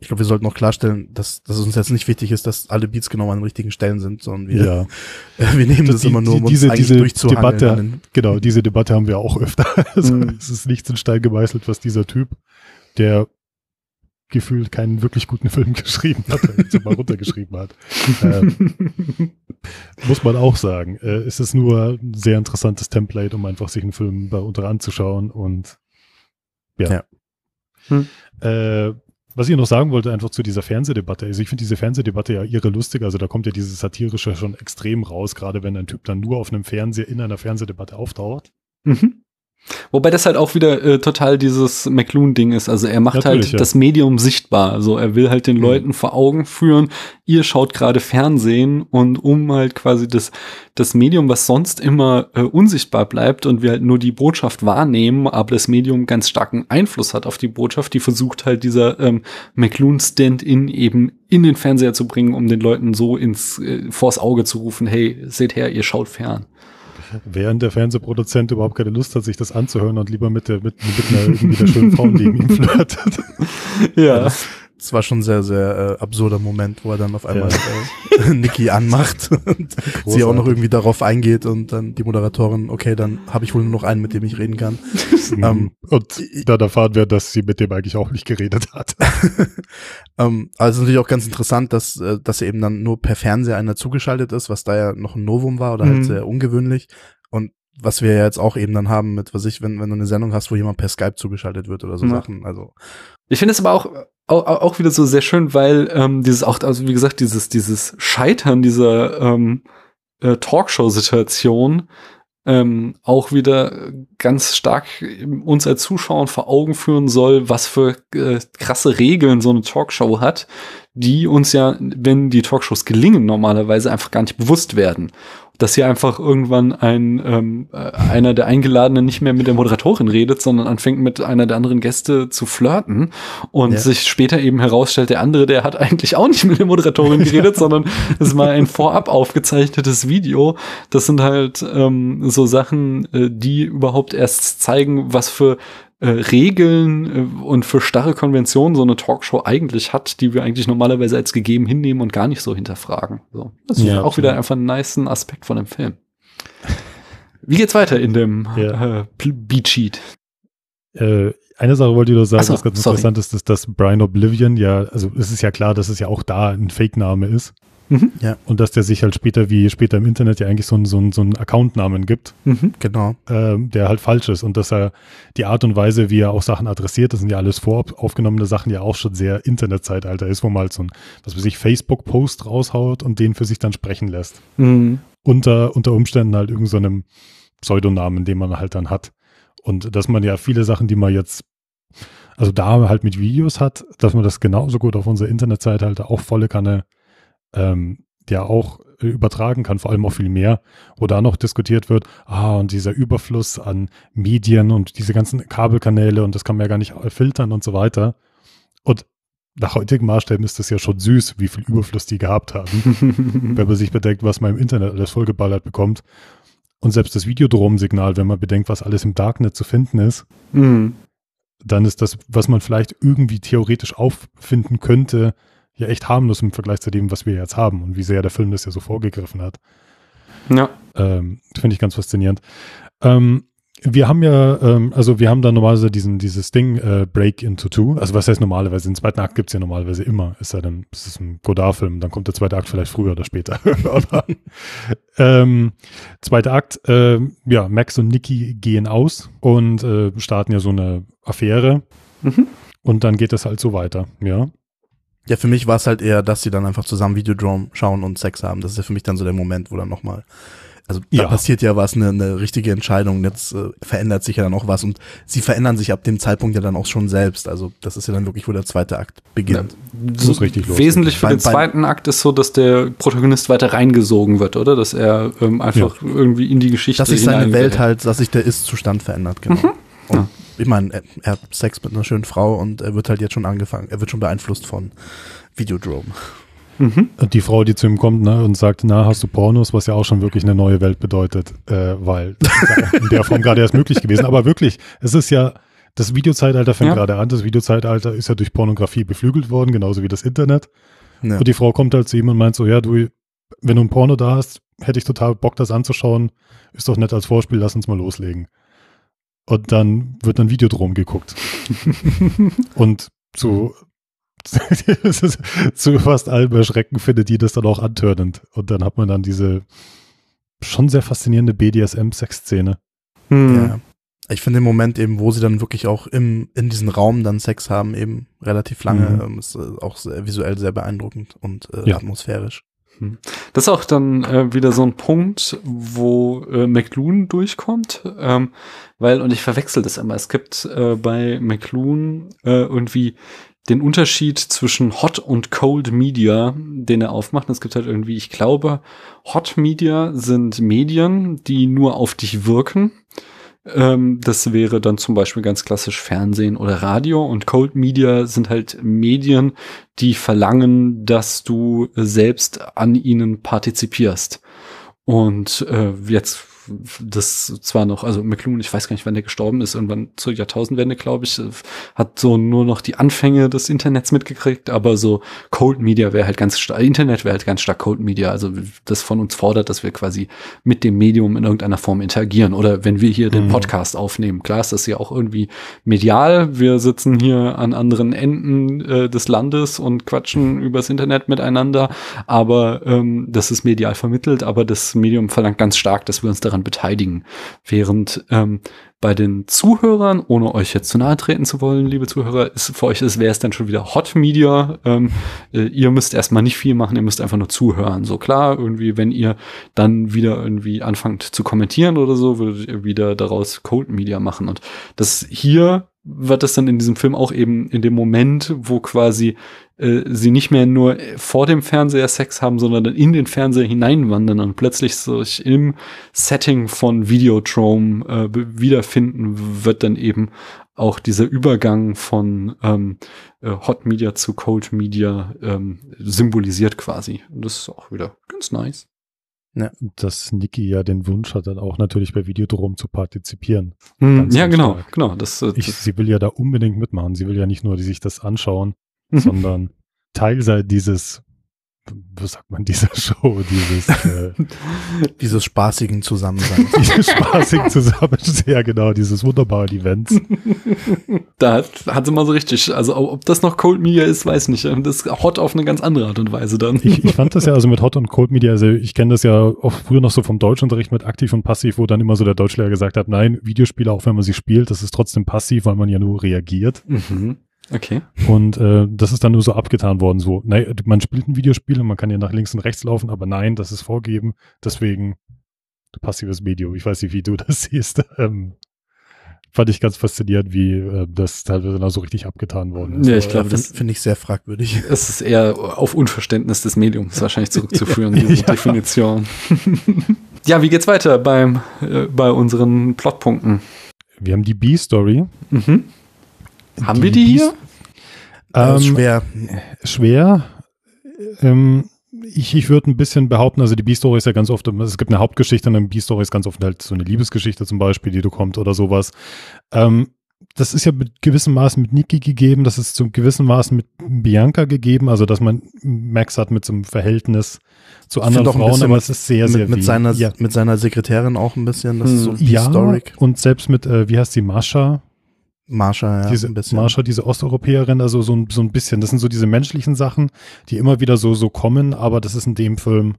Ich glaube, wir sollten noch klarstellen, dass, dass es uns jetzt nicht wichtig ist, dass alle Beats genau an den richtigen Stellen sind, sondern wir, ja, wir nehmen das, Die- immer nur, die- um uns diese- eigentlich diese. Debatte- genau, diese Debatte haben wir auch öfter. Also Mhm. es ist nichts in Stein gemeißelt, was dieser Typ, der gefühlt keinen wirklich guten Film geschrieben hat, also mal runtergeschrieben hat. Ähm, muss man auch sagen. Äh, es ist nur ein sehr interessantes Template, um einfach sich einen Film bei unter anzuschauen und ja. Ja. Hm. Äh, was ich noch sagen wollte, einfach zu dieser Fernsehdebatte. Also ich finde diese Fernsehdebatte ja irre lustig. Also da kommt ja dieses Satirische schon extrem raus, gerade wenn ein Typ dann nur auf einem Fernseher in einer Fernsehdebatte auftaucht. Mhm. Wobei das halt auch wieder äh, total dieses McLuhan-Ding ist. Also er macht Natürlich, halt ja. das Medium sichtbar. Also er will halt den Mhm. Leuten vor Augen führen, ihr schaut gerade Fernsehen und um halt quasi das, das Medium, was sonst immer äh, unsichtbar bleibt und wir halt nur die Botschaft wahrnehmen, aber das Medium ganz starken Einfluss hat auf die Botschaft, die versucht halt dieser ähm, McLuhan-Stand-in eben in den Fernseher zu bringen, um den Leuten so ins äh, vors Auge zu rufen, hey, seht her, ihr schaut fern. Während der Fernsehproduzent überhaupt keine Lust hat, sich das anzuhören und lieber mit der, mit, mit einer irgendwie der schönen Frau neben ihm flirtet. Ja. Das war schon ein sehr, sehr äh, absurder Moment, wo er dann auf einmal äh, Niki anmacht und sie auch noch irgendwie darauf eingeht und dann die Moderatorin, okay, dann habe ich wohl nur noch einen, mit dem ich reden kann. Ähm, und dann erfahren wir, dass sie mit dem eigentlich auch nicht geredet hat. ähm, also es ist natürlich auch ganz interessant, dass, äh, dass eben dann nur per Fernseher einer zugeschaltet ist, was da ja noch ein Novum war oder Mhm. halt sehr ungewöhnlich. Und was wir ja jetzt auch eben dann haben mit, was ich, wenn, wenn du eine Sendung hast, wo jemand per Skype zugeschaltet wird oder so Ja. Sachen. Also Ich finde es aber auch, auch, auch wieder so sehr schön, weil ähm, dieses auch, also wie gesagt, dieses, dieses Scheitern dieser ähm, äh, Talkshow-Situation ähm, auch wieder ganz stark uns als Zuschauern vor Augen führen soll, was für äh, krasse Regeln so eine Talkshow hat, die uns ja, wenn die Talkshows gelingen, normalerweise einfach gar nicht bewusst werden. Dass hier einfach irgendwann ein ähm, äh, einer der Eingeladenen nicht mehr mit der Moderatorin redet, sondern anfängt mit einer der anderen Gäste zu flirten und Ja. sich später eben herausstellt, der andere, der hat eigentlich auch nicht mit der Moderatorin geredet, sondern es war ein vorab aufgezeichnetes Video. Das sind halt ähm, so Sachen, äh, die überhaupt erst zeigen, was für äh, Regeln äh, und für starre Konventionen so eine Talkshow eigentlich hat, die wir eigentlich normalerweise als gegeben hinnehmen und gar nicht so hinterfragen. So. Das ist Ja, auch wieder absolut. einfach ein nice Aspekt von dem Film. Wie geht's weiter in dem Ja. äh, Beat Sheet? Äh, eine Sache wollte ich noch sagen, so, was ganz sorry. interessant ist, ist, dass Brian Oblivion ja, also es ist ja klar, dass es ja auch da ein Fake-Name ist. Mhm. Und dass der sich halt später, wie später im Internet ja eigentlich so, einen- so, einen- so einen Account-Namen gibt, Mhm. genau. ähm, der halt falsch ist. Und dass er die Art und Weise, wie er auch Sachen adressiert, das sind ja alles voraufgenommene Sachen, ja auch schon sehr Internetzeitalter ist, wo man halt so ein, was weiß ich, Facebook-Post raushaut und den für sich dann sprechen lässt. Mhm. Unter, unter Umständen halt irgendeinem so einem Pseudonamen, den man halt dann hat. Und dass man ja viele Sachen, die man jetzt, also da halt mit Videos hat, dass man das genauso gut auf unserer Internetzeitalter auch volle Kanne ähm, ja auch äh, übertragen kann, vor allem auch viel mehr, wo da noch diskutiert wird, ah, und dieser Überfluss an Medien und diese ganzen Kabelkanäle und das kann man ja gar nicht filtern und so weiter. Und nach heutigen Maßstäben ist das ja schon süß, wie viel Überfluss die gehabt haben, wenn man sich bedenkt, was man im Internet alles vollgeballert bekommt. Und selbst das Videodromsignal, wenn man bedenkt, was alles im Darknet zu finden ist, Mhm. dann ist das, was man vielleicht irgendwie theoretisch auffinden könnte, ja echt harmlos im Vergleich zu dem, was wir jetzt haben und wie sehr der Film das ja so vorgegriffen hat. Ja. Ähm, Finde ich ganz faszinierend. Ähm, wir haben ja, ähm, also wir haben da normalerweise diesen, dieses Ding äh, Break into Two. Also was heißt normalerweise? Den zweiten Akt gibt's ja normalerweise immer. Ist ja dann, ist es ein Godard-Film, dann kommt der zweite Akt vielleicht früher oder später. Aber, ähm, zweiter Akt, äh, ja, Max und Nikki gehen aus und äh, starten ja so eine Affäre. Mhm. Und dann geht es halt so weiter, ja. Ja, für mich war es halt eher, dass sie dann einfach zusammen Videodrome schauen und Sex haben. Das ist ja für mich dann so der Moment, wo dann nochmal, also da Ja. passiert ja was, eine, eine richtige Entscheidung. Jetzt äh, verändert sich ja dann auch was und sie verändern sich ab dem Zeitpunkt ja dann auch schon selbst. Also das ist ja dann wirklich, wo der zweite Akt beginnt. So muss richtig losgehen. Wesentlich für den zweiten Akt ist so, dass der Protagonist weiter reingesogen wird, oder? Dass er ähm, einfach irgendwie in die Geschichte dass sich seine Welt halt, dass sich der Ist-Zustand verändert, genau. Mhm. Und Ja. Ich meine, er, er hat Sex mit einer schönen Frau und er wird halt jetzt schon angefangen, er wird schon beeinflusst von Videodrome. Mhm. Und die Frau, die zu ihm kommt ne, und sagt, na, hast du Pornos, was ja auch schon wirklich eine neue Welt bedeutet, äh, weil in der Form gerade erst möglich gewesen. Aber wirklich, es ist ja, das Videozeitalter fängt Ja. gerade an. Das Videozeitalter ist ja durch Pornografie beflügelt worden, genauso wie das Internet. Ja. Und die Frau kommt halt zu ihm und meint so, ja, du, wenn du ein Porno da hast, hätte ich total Bock, das anzuschauen. Ist doch nett als Vorspiel, lass uns mal loslegen. Und dann wird ein Videodrom geguckt. und zu, zu fast allem Erschrecken findet die das dann auch antörnend. Und dann hat man dann diese schon sehr faszinierende BDSM-Sexszene. Hm. Ja. Ich finde den Moment eben, wo sie dann wirklich auch im, in diesem Raum dann Sex haben, eben relativ lange, Mhm. ähm, ist äh, auch sehr, visuell sehr beeindruckend und äh, Ja. atmosphärisch. Das ist auch dann äh, wieder so ein Punkt, wo äh, McLuhan durchkommt, ähm, weil, und ich verwechsel das immer, es gibt äh, bei McLuhan äh, irgendwie den Unterschied zwischen Hot und Cold Media, den er aufmacht. Es gibt halt irgendwie, ich glaube, Hot Media sind Medien, die nur auf dich wirken. Ähm, das wäre dann zum Beispiel ganz klassisch Fernsehen oder Radio und Cold Media sind halt Medien, die verlangen, dass du selbst an ihnen partizipierst. Und äh, jetzt das zwar noch, also McLuhan, ich weiß gar nicht, wann der gestorben ist, irgendwann zur Jahrtausendwende, glaube ich, hat so nur noch die Anfänge des Internets mitgekriegt, aber so Cold Media wäre halt ganz stark, Internet wäre halt ganz stark Cold Media, also das von uns fordert, dass wir quasi mit dem Medium in irgendeiner Form interagieren oder wenn wir hier den Mhm. Podcast aufnehmen. Klar ist das ja auch irgendwie medial, wir sitzen hier an anderen Enden äh, des Landes und quatschen übers Internet miteinander, aber ähm, das ist medial vermittelt, aber das Medium verlangt ganz stark, dass wir uns daran beteiligen. Während ähm, bei den Zuhörern, ohne euch jetzt zu nahe treten zu wollen, liebe Zuhörer, ist für euch wäre es dann schon wieder Hot Media. Ähm, äh, ihr müsst erstmal nicht viel machen, ihr müsst einfach nur zuhören. So klar, irgendwie, wenn ihr dann wieder irgendwie anfangt zu kommentieren oder so, würdet ihr wieder daraus Cold Media machen. Und das hier wird es dann in diesem Film auch eben in dem Moment, wo quasi äh, sie nicht mehr nur vor dem Fernseher Sex haben, sondern dann in den Fernseher hineinwandern und plötzlich sich im Setting von Videodrome äh, wiederfinden, wird dann eben auch dieser Übergang von ähm, äh, Hot Media zu Cold Media ähm, symbolisiert quasi. Und das ist auch wieder ganz nice. Dass Niki ja den Wunsch hat, dann auch natürlich bei Videodrom zu partizipieren. Hm, Ganz, ja, genau, stark. genau. Das, äh, Ich, das sie will ja da unbedingt mitmachen. Sie will ja nicht nur die sich das anschauen, Mhm. sondern Teil sei dieses, was sagt man, dieser Show, dieses, äh, Dieses spaßigen Zusammensein. dieses spaßig zusammen, ja genau, dieses wunderbaren Events. da hat, hat sie mal so richtig, also ob das noch Cold Media ist, weiß nicht. Das ist hot auf eine ganz andere Art und Weise dann. Ich, ich fand das ja also mit Hot und Cold Media, also ich kenne das ja auch früher noch so vom Deutschunterricht mit aktiv und passiv, wo dann immer so der Deutschlehrer gesagt hat, nein, Videospiele, auch wenn man sie spielt, das ist trotzdem passiv, weil man ja nur reagiert. Mhm. Okay. Und äh, das ist dann nur so abgetan worden, so, nein, man spielt ein Videospiel und man kann ja nach links und rechts laufen, aber nein, das ist vorgegeben, deswegen passives Medium. Ich weiß nicht, wie du das siehst. Ähm, fand ich ganz faszinierend, wie äh, das teilweise dann so richtig abgetan worden ist. Ja, ich Aber, glaube, äh, das Finde find ich sehr fragwürdig. es ist eher auf Unverständnis des Mediums wahrscheinlich zurückzuführen, diese Ja. Definition. ja, wie geht's weiter beim, äh, bei unseren Plotpunkten? Wir haben die B-Story. Mhm. Haben wir die hier? Äh, Ähm, schwer. schwer. Ähm, ich ich würde ein bisschen behaupten, also die B-Story ist ja ganz oft, es gibt eine Hauptgeschichte und eine B-Story ist ganz oft halt so eine Liebesgeschichte zum Beispiel, die du kommt oder sowas. Ähm, das ist ja mit gewissem Maß mit Niki gegeben, das ist zum gewissen Maß mit Bianca gegeben, also dass man Max hat mit so einem Verhältnis zu anderen Frauen, aber es ist sehr, mit, sehr mit viel. seiner, ja. mit seiner Sekretärin auch ein bisschen, das ist so Hm. ja, historic. und selbst mit, äh, wie heißt die, Marsha, Marsha, ja, diese ein bisschen. Marsha, diese Osteuropäerin, also so, ein- so ein bisschen, das sind so diese menschlichen Sachen, die immer wieder so, so kommen, aber das ist in dem Film,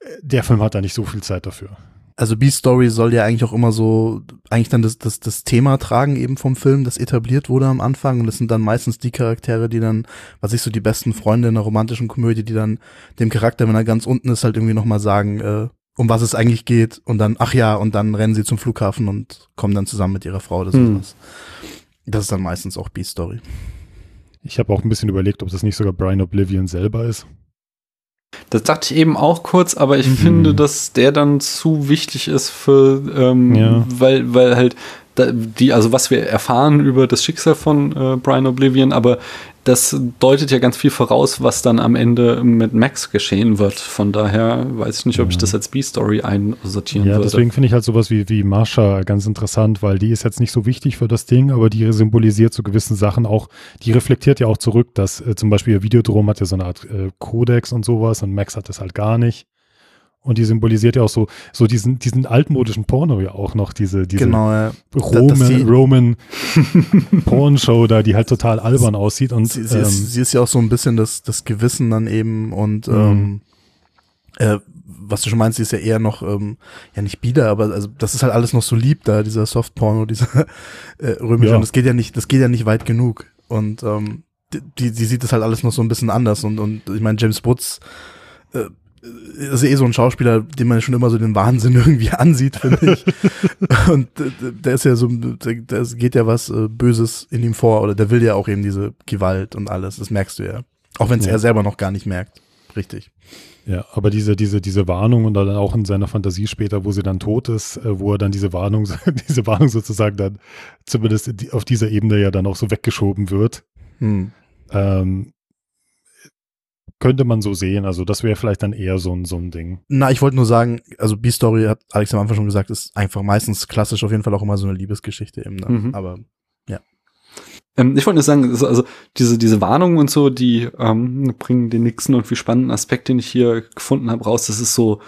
äh, der Film hat da nicht so viel Zeit dafür. Also B-Story soll ja eigentlich auch immer so, eigentlich dann das, das, das Thema tragen eben vom Film, das etabliert wurde am Anfang und das sind dann meistens die Charaktere, die dann, was ich so, die besten Freunde in einer romantischen Komödie, die dann dem Charakter, wenn er ganz unten ist, halt irgendwie nochmal sagen, äh, um was es eigentlich geht und dann, ach ja, und dann rennen sie zum Flughafen und kommen dann zusammen mit ihrer Frau oder Hm. sowas. Das ist dann meistens auch B-Story. Ich habe auch ein bisschen überlegt, ob das nicht sogar Brian Oblivion selber ist. Das dachte ich eben auch kurz, aber ich Mhm. finde, dass der dann zu wichtig ist für, ähm, Ja. weil, weil halt da, die, also was wir erfahren über das Schicksal von äh, Brian Oblivion, aber das deutet ja ganz viel voraus, was dann am Ende mit Max geschehen wird. Von daher weiß ich nicht, ob ich Ja. das als B-Story einsortieren Ja, würde. deswegen finde ich halt sowas wie, wie Marsha ganz interessant, weil die ist jetzt nicht so wichtig für das Ding, aber die symbolisiert so gewissen Sachen auch, die reflektiert ja auch zurück, dass äh, zum Beispiel ihr Videodrom hat ja so eine Art äh, Kodex und sowas und Max hat das halt gar nicht. Und die symbolisiert ja auch so, so diesen, diesen altmodischen Porno ja auch noch, diese, diese genau, ja. Roman, dass sie- Roman Pornshow da, die halt total albern aussieht und sie, sie, ähm, ist, sie ist ja auch so ein bisschen das, das Gewissen dann eben und Mhm. ähm, äh, was du schon meinst, sie ist ja eher noch, ähm, ja nicht bieder, aber also das ist halt alles noch so lieb da, dieser Softporno, dieser äh, römische, Ja. und das geht ja nicht, das geht ja nicht weit genug. Und ähm, die, die, die sieht das halt alles noch so ein bisschen anders und, und ich meine, James Woods äh, ist eh so ein Schauspieler, dem man schon immer so den Wahnsinn irgendwie ansieht, finde ich. und der ist ja so, der geht ja was äh, Böses in ihm vor oder der will ja auch eben diese Gewalt und alles, das merkst du ja. Auch wenn es Ja. er selber noch gar nicht merkt. Richtig. Ja, aber diese, diese, diese Warnung und dann auch in seiner Fantasie später, wo sie dann tot ist, äh, wo er dann diese Warnung, diese Warnung sozusagen dann zumindest auf dieser Ebene ja dann auch so weggeschoben wird, Hm. ähm, könnte man so sehen. Also das wäre vielleicht dann eher so ein, so ein Ding. Na, ich wollte nur sagen, also B-Story hat Alex am Anfang schon gesagt, ist einfach meistens klassisch auf jeden Fall auch immer so eine Liebesgeschichte eben. Ne? Mhm. Aber Ähm, ich wollte nur sagen, also, diese, diese Warnungen und so, die ähm, bringen den nächsten und viel spannenden Aspekt, den ich hier gefunden habe, raus. Das ist so,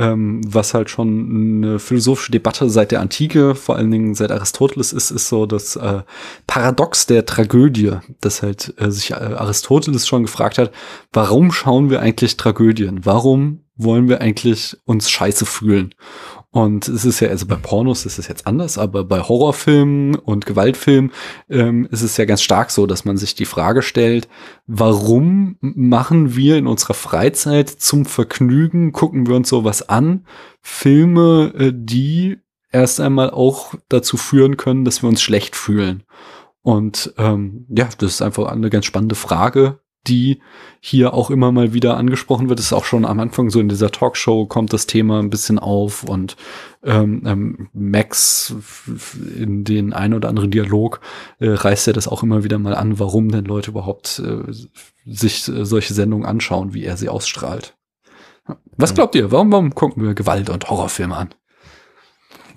ähm, was halt schon eine philosophische Debatte seit der Antike, vor allen Dingen seit Aristoteles ist, ist so das äh, Paradox der Tragödie, dass halt äh, sich äh, Aristoteles schon gefragt hat, warum schauen wir eigentlich Tragödien? Warum wollen wir eigentlich uns scheiße fühlen? Und es ist ja, also bei Pornos ist es jetzt anders, aber bei Horrorfilmen und Gewaltfilmen ähm, ist es ja ganz stark so, dass man sich die Frage stellt, warum machen wir in unserer Freizeit zum Vergnügen, gucken wir uns sowas an, Filme, äh, die erst einmal auch dazu führen können, dass wir uns schlecht fühlen. Und ähm, ja, das ist einfach eine ganz spannende Frage, die hier auch immer mal wieder angesprochen wird. Das ist auch schon am Anfang so in dieser Talkshow kommt das Thema ein bisschen auf und ähm, ähm, Max in den ein oder anderen Dialog äh, reißt er das auch immer wieder mal an, warum denn Leute überhaupt äh, sich äh, solche Sendungen anschauen, wie er sie ausstrahlt. Was glaubt ihr? Warum, warum gucken wir Gewalt- und Horrorfilme an?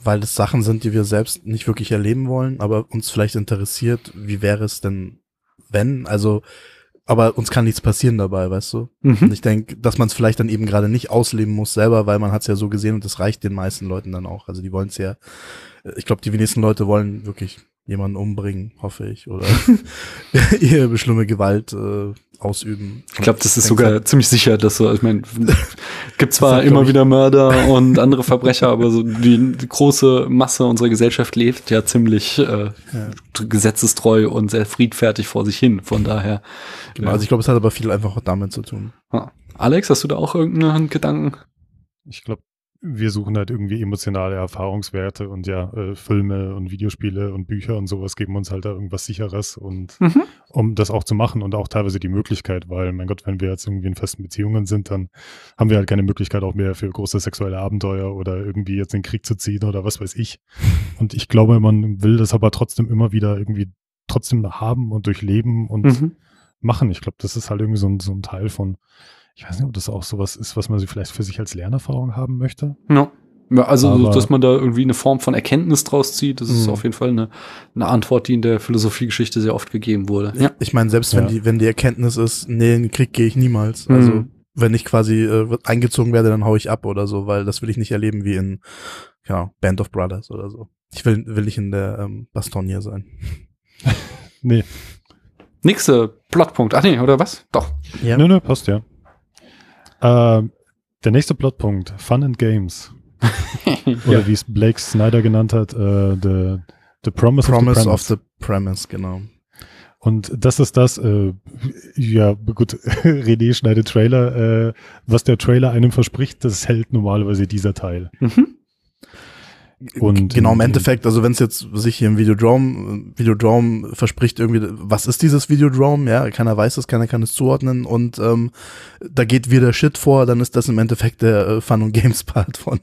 weil es Sachen sind, die wir selbst nicht wirklich erleben wollen, aber uns vielleicht interessiert, wie wäre es denn, wenn? Also, aber uns kann nichts passieren dabei, weißt du? Und Mhm. ich denke, dass man es vielleicht dann eben gerade nicht ausleben muss selber, weil man hat es ja so gesehen und das reicht den meisten Leuten dann auch. Also die wollen es ja, ich glaube, die wenigsten Leute wollen wirklich jemanden umbringen, hoffe ich, oder ihre schlimme Gewalt äh, ausüben. Ich glaube, das ist sogar denk, ziemlich sicher, dass so, ich meine, gibt zwar glaub immer ich- wieder Mörder und andere Verbrecher, aber so die, die große Masse unserer Gesellschaft lebt ja ziemlich äh, Ja. gesetzestreu und sehr friedfertig vor sich hin. Von daher, Genau, also ich glaube, es hat aber viel einfach auch damit zu tun. ja. Alex, hast du da auch irgendeinen Gedanken? Ich glaube, wir suchen halt irgendwie emotionale Erfahrungswerte und ja, äh, Filme und Videospiele und Bücher und sowas geben uns halt da irgendwas Sicheres und Mhm. um das auch zu machen und auch teilweise die Möglichkeit, weil, mein Gott, wenn wir jetzt irgendwie in festen Beziehungen sind, dann haben wir halt keine Möglichkeit auch mehr für große sexuelle Abenteuer oder irgendwie jetzt in den Krieg zu ziehen oder was weiß ich. Und ich glaube, man will das aber trotzdem immer wieder irgendwie trotzdem haben und durchleben und Mhm. machen. Ich glaube, das ist halt irgendwie so ein, so ein Teil von, ich weiß nicht, ob das auch sowas ist, was man vielleicht für sich als Lernerfahrung haben möchte. Ja. Ja, also, Aber- dass man da irgendwie eine Form von Erkenntnis draus zieht, das ist Mhm. auf jeden Fall eine, eine Antwort, die in der Philosophiegeschichte sehr oft gegeben wurde. Ja. Ich meine, selbst wenn Ja. die, wenn die Erkenntnis ist, nee, in den Krieg gehe ich niemals. Also Mhm. wenn ich quasi äh, eingezogen werde, dann hau ich ab oder so, weil das will ich nicht erleben wie in ja, Band of Brothers oder so. Ich will, will nicht in der ähm, Bastogne sein. Nee, Nächster Plotpunkt. Ach nee, oder was? Doch. Ja. nö, nö, passt ja. Ähm, der nächste Plotpunkt, Fun and Games. Oder wie es Blake Snyder genannt hat, äh, the, the Promise, Promise of of the Premise. the Premise, genau. Und das ist das, äh, ja gut, René schneidet Trailer, äh, was der Trailer einem verspricht, das hält normalerweise dieser Teil. Mhm. Und genau, im Endeffekt, also wenn es jetzt sich hier im Videodrome, Videodrome verspricht irgendwie, was ist dieses Videodrome? Ja, keiner weiß es, keiner kann es zuordnen und ähm, da geht wieder Shit vor, dann ist das im Endeffekt der äh, Fun und Games Part von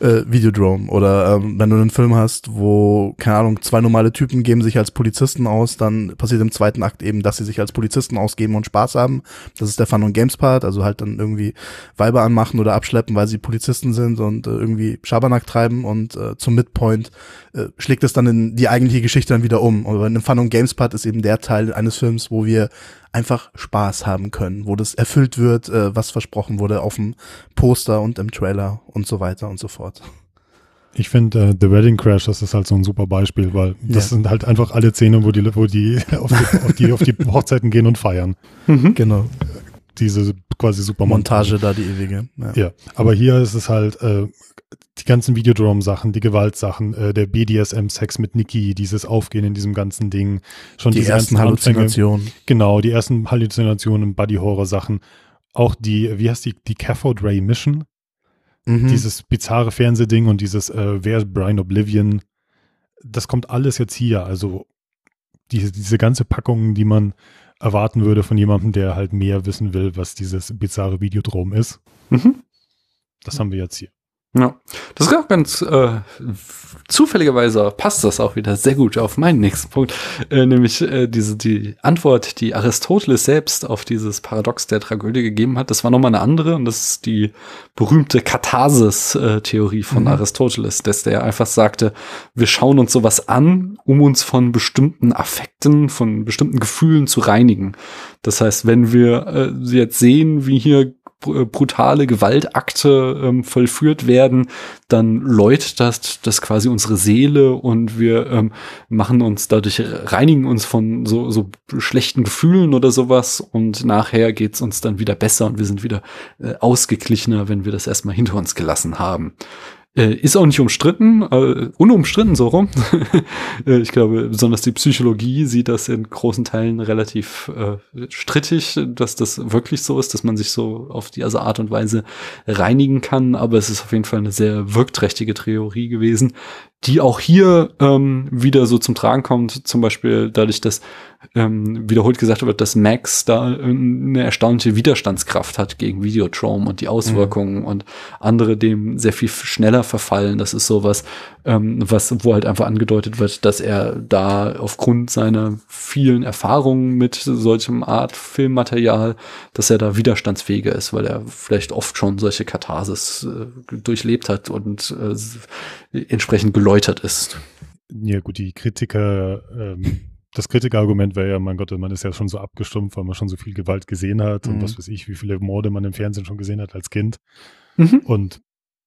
äh, Videodrome. Oder ähm, wenn du einen Film hast, wo, keine Ahnung, zwei normale Typen geben sich als Polizisten aus, dann passiert im zweiten Akt eben, dass sie sich als Polizisten ausgeben und Spaß haben. Das ist der Fun und Games Part, also halt dann irgendwie Weiber anmachen oder abschleppen, weil sie Polizisten sind und äh, irgendwie Schabernack treiben und äh, zum Midpoint äh, schlägt es dann in die eigentliche Geschichte dann wieder um. Aber in dem Fun und Games Part ist eben der Teil eines Films, wo wir einfach Spaß haben können, wo das erfüllt wird, äh, was versprochen wurde auf dem Poster und im Trailer und so weiter und so fort. Ich finde, äh, The Wedding Crash, das ist halt so ein super Beispiel, weil das Ja. sind halt einfach alle Szenen, wo die, wo die auf die, auf die, auf die Hochzeiten gehen und feiern. Mhm. Genau. Diese quasi super Montage da, die ewige. Ja. Ja, aber hier ist es halt äh, die ganzen Videodrome-Sachen, die Gewaltsachen, äh, der BDSM-Sex mit Nikki, dieses Aufgehen in diesem ganzen Ding, schon Die ersten. Halluzinationen. Genau, die ersten Halluzinationen, Buddy-Horror-Sachen. Auch die, wie heißt die, die Cathode Ray Mission, Mhm. dieses bizarre Fernsehding und dieses äh, Wer ist Brian Oblivion. Das kommt alles jetzt hier. Also diese, diese ganze Packung, die man erwarten würde von jemandem, der halt mehr wissen will, was dieses bizarre Videodrom ist. Mhm. Das haben wir jetzt hier. Ja, das ist auch ganz äh, zufälligerweise passt das auch wieder sehr gut auf meinen nächsten Punkt, äh, nämlich äh, diese die Antwort, die Aristoteles selbst auf dieses Paradox der Tragödie gegeben hat. Das war nochmal eine andere und das ist die berühmte Katharsis-Theorie von Mhm. Aristoteles, dass der einfach sagte, wir schauen uns sowas an, um uns von bestimmten Affekten, von bestimmten Gefühlen zu reinigen. Das heißt, wenn wir äh, jetzt sehen, wie hier brutale Gewaltakte ähm, vollführt werden, dann läutet das, das quasi unsere Seele und wir ähm, machen uns dadurch, reinigen uns von so, so schlechten Gefühlen oder sowas und nachher geht's uns dann wieder besser und wir sind wieder äh, ausgeglichener, wenn wir das erstmal hinter uns gelassen haben. Äh, ist auch nicht umstritten, äh, unumstritten so rum. Äh, ich glaube, besonders die Psychologie sieht das in großen Teilen relativ äh, strittig, dass das wirklich so ist, dass man sich so auf diese Art und Weise reinigen kann. Aber es ist auf jeden Fall eine sehr wirkträchtige Theorie gewesen, die auch hier ähm, wieder so zum Tragen kommt. Zum Beispiel dadurch, dass ähm, wiederholt gesagt wird, dass Max da eine erstaunliche Widerstandskraft hat gegen Videodrome und die Auswirkungen und andere dem sehr viel schneller verfallen. Das ist sowas, ähm, was, wo halt einfach angedeutet wird, dass er da aufgrund seiner vielen Erfahrungen mit solchem Art Filmmaterial, dass er da widerstandsfähiger ist, weil er vielleicht oft schon solche Katharsis äh, durchlebt hat und äh, entsprechend geläutert ist. Ja, gut, die Kritiker, ähm, das Kritikerargument wäre ja, mein Gott, man ist ja schon so abgestumpft, weil man schon so viel Gewalt gesehen hat und Mhm. was weiß ich, wie viele Morde man im Fernsehen schon gesehen hat als Kind. Mhm. Und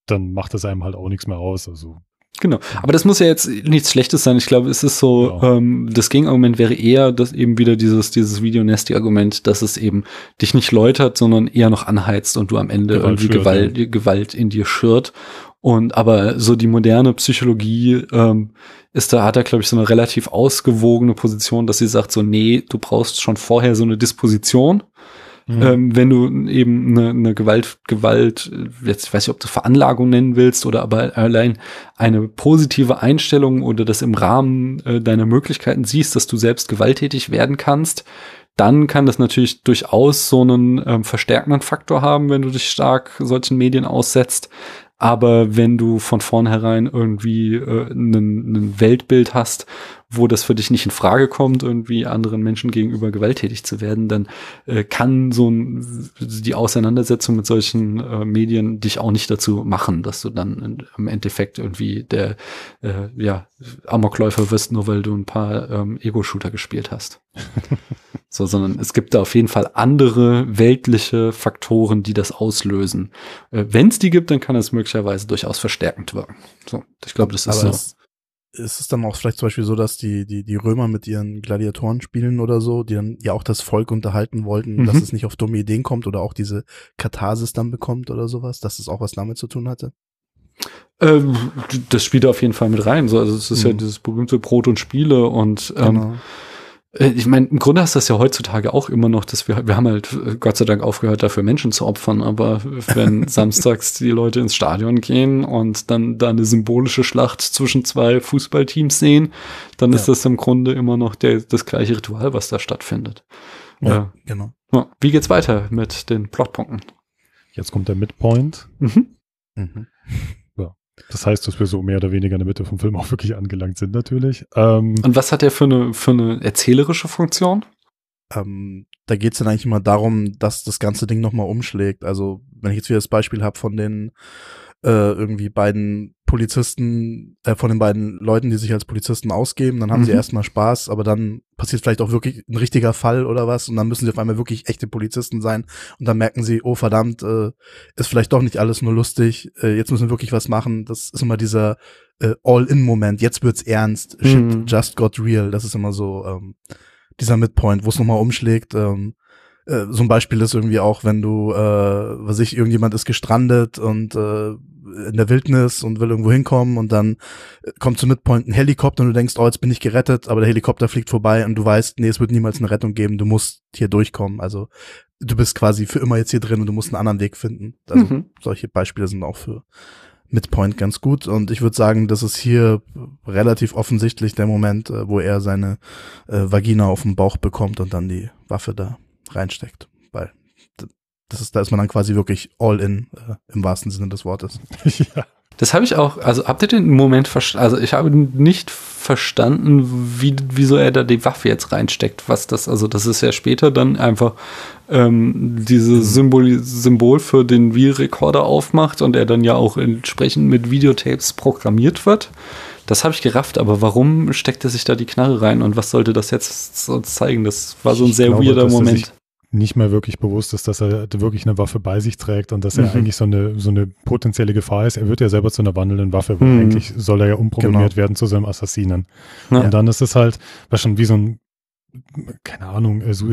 dann macht das einem halt auch nichts mehr aus. Also, Genau. Aber das muss ja jetzt nichts Schlechtes sein. Ich glaube, es ist so, Ja. ähm, das Gegenargument wäre eher, dass eben wieder dieses, dieses Video-Nasty-Argument, dass es eben dich nicht läutert, sondern eher noch anheizt und du am Ende Gewalt irgendwie schürt, Gewalt, Gewalt in dir schürt. Und aber so die moderne Psychologie ähm, ist da, hat er, glaube ich, so eine relativ ausgewogene Position, dass sie sagt, so, nee, du brauchst schon vorher so eine Disposition. Mhm. Ähm, wenn du eben eine, eine Gewalt, Gewalt, jetzt weiß ich, ob du Veranlagung nennen willst oder aber allein eine positive Einstellung oder das im Rahmen äh, deiner Möglichkeiten siehst, dass du selbst gewalttätig werden kannst, dann kann das natürlich durchaus so einen ähm, verstärkenden Faktor haben, wenn du dich stark solchen Medien aussetzt. Aber wenn du von vornherein irgendwie äh, ein Weltbild hast, wo das für dich nicht in Frage kommt, irgendwie anderen Menschen gegenüber gewalttätig zu werden, dann äh, kann so ein, die Auseinandersetzung mit solchen äh, Medien dich auch nicht dazu machen, dass du dann in, im Endeffekt irgendwie der äh, ja, Amokläufer wirst, nur weil du ein paar ähm, Ego-Shooter gespielt hast. so, sondern es gibt da auf jeden Fall andere weltliche Faktoren, die das auslösen. Äh, Wenn es die gibt, dann kann es möglicherweise durchaus verstärkend wirken. So, ich glaube, das ist Aber so. es, ist es dann auch vielleicht zum Beispiel so, dass die, die, die Römer mit ihren Gladiatoren spielen oder so, die dann ja auch das Volk unterhalten wollten, Mhm. dass es nicht auf dumme Ideen kommt oder auch diese Katharsis dann bekommt oder sowas, dass es auch was damit zu tun hatte? Ähm, das spielt auf jeden Fall mit rein. So, also es ist ja Mhm. dieses berühmte Brot und Spiele und ähm, Genau. Äh, Ich meine, im Grunde hast du das ja heutzutage auch immer noch, dass wir, wir haben halt äh, Gott sei Dank aufgehört, dafür Menschen zu opfern, aber wenn samstags die Leute ins Stadion gehen und dann da eine symbolische Schlacht zwischen zwei Fußballteams sehen, dann ist Ja. das im Grunde immer noch der, das gleiche Ritual, was da stattfindet. Ja, genau. Ja. Wie geht's weiter mit den Plotpunkten? Jetzt kommt der Midpoint. Mhm. Mhm. Das heißt, dass wir so mehr oder weniger in der Mitte vom Film auch wirklich angelangt sind, natürlich. Ähm, Und was hat der für eine, für eine erzählerische Funktion? Ähm, da geht's dann eigentlich immer darum, dass das ganze Ding nochmal umschlägt. Also, wenn ich jetzt wieder das Beispiel habe von den äh, irgendwie beiden Polizisten, äh, von den beiden Leuten, die sich als Polizisten ausgeben, dann haben sie Mhm. erstmal Spaß, aber dann passiert vielleicht auch wirklich ein richtiger Fall oder was und dann müssen sie auf einmal wirklich echte Polizisten sein und dann merken sie, oh verdammt, äh, ist vielleicht doch nicht alles nur lustig, äh, jetzt müssen wir wirklich was machen. Das ist immer dieser äh, All-In-Moment, jetzt wird's ernst, shit Mhm. just got real. Das ist immer so ähm, dieser Midpoint, wo es nochmal umschlägt. Ähm, äh, so ein Beispiel ist irgendwie auch, wenn du, äh, was ich, irgendjemand ist gestrandet und äh, in der Wildnis und will irgendwo hinkommen und dann äh, kommt zum Midpoint ein Helikopter und du denkst, oh, jetzt bin ich gerettet, aber der Helikopter fliegt vorbei und du weißt, nee, es wird niemals eine Rettung geben, du musst hier durchkommen. Also du bist quasi für immer jetzt hier drin und du musst einen anderen Weg finden. Also Mhm. solche Beispiele sind auch für Midpoint ganz gut und ich würde sagen, das ist hier relativ offensichtlich der Moment, äh, wo er seine äh, Vagina auf den Bauch bekommt und dann die Waffe da reinsteckt, weil das ist, da ist man dann quasi wirklich all in äh, im wahrsten Sinne des Wortes. ja. Das habe ich auch, also habt ihr den Moment verstanden? Also ich habe nicht verstanden, wie, wieso er da die Waffe jetzt reinsteckt. Was das, also das ist ja später dann einfach ähm, dieses Symbol, Symbol für den Videorekorder aufmacht und er dann ja auch entsprechend mit Videotapes programmiert wird. Das habe ich gerafft, aber warum steckt er sich da die Knarre rein und was sollte das jetzt uns zeigen? Das war so ein Ich sehr glaube, weirder dass er Moment. Nicht mehr wirklich bewusst ist, dass er wirklich eine Waffe bei sich trägt und dass er Mhm. eigentlich so eine, so eine potenzielle Gefahr ist. Er wird ja selber zu einer wandelnden Waffe, weil Mhm. eigentlich soll er ja umprogrammiert Genau. werden zu seinem Assassinen. Ja. Und dann ist es halt, was schon wie so ein, keine Ahnung, äh, so,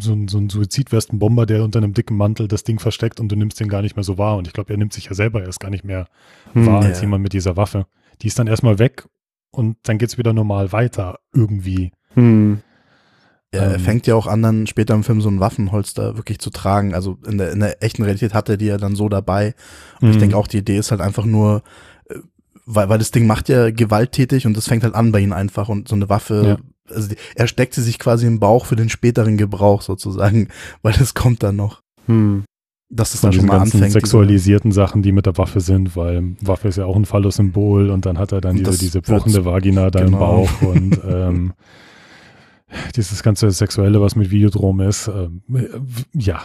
so, ein- so ein Suizidwestenbomber, der unter einem dicken Mantel das Ding versteckt und du nimmst den gar nicht mehr so wahr. Und ich glaube, er nimmt sich ja selber erst gar nicht mehr Hm, wahr als jemand mit dieser Waffe. Die ist dann erstmal weg und dann geht's wieder normal weiter irgendwie. Hm. Ja, er Ähm. fängt ja auch an, dann später im Film so ein Waffenholster wirklich zu tragen. Also in der, in der echten Realität hat er die ja dann so dabei. Und ich Mhm. denke auch, die Idee ist halt einfach nur, äh, weil, weil das Ding macht ja gewalttätig und das fängt halt an bei ihm einfach und so eine Waffe, also die, er steckt sie sich quasi im Bauch für den späteren Gebrauch sozusagen, weil das kommt dann noch. Hm. Dass Von dann schon mal ganzen anfängt. diese- sexualisierten Sachen, die mit der Waffe sind, weil Waffe ist ja auch ein Phallus-Symbol und dann hat er dann diese, das diese pochende Vagina da im genau. Bauch und ähm, dieses ganze Sexuelle, was mit Videodrom ist. Äh, ja.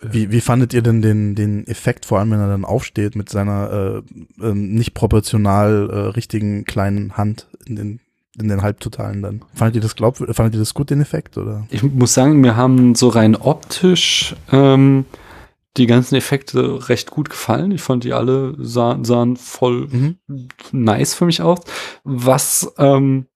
Wie, wie fandet ihr denn den, den Effekt, vor allem wenn er dann aufsteht mit seiner äh, ähm, nicht proportional äh, richtigen kleinen Hand in den, in den Halbtotalen dann? Fandet ihr das glaub, fandet ihr das gut, den Effekt, oder? Ich muss sagen, mir haben so rein optisch ähm, die ganzen Effekte recht gut gefallen. Ich fand die alle sahen, sahen voll Mhm. nice für mich aus. Was ähm,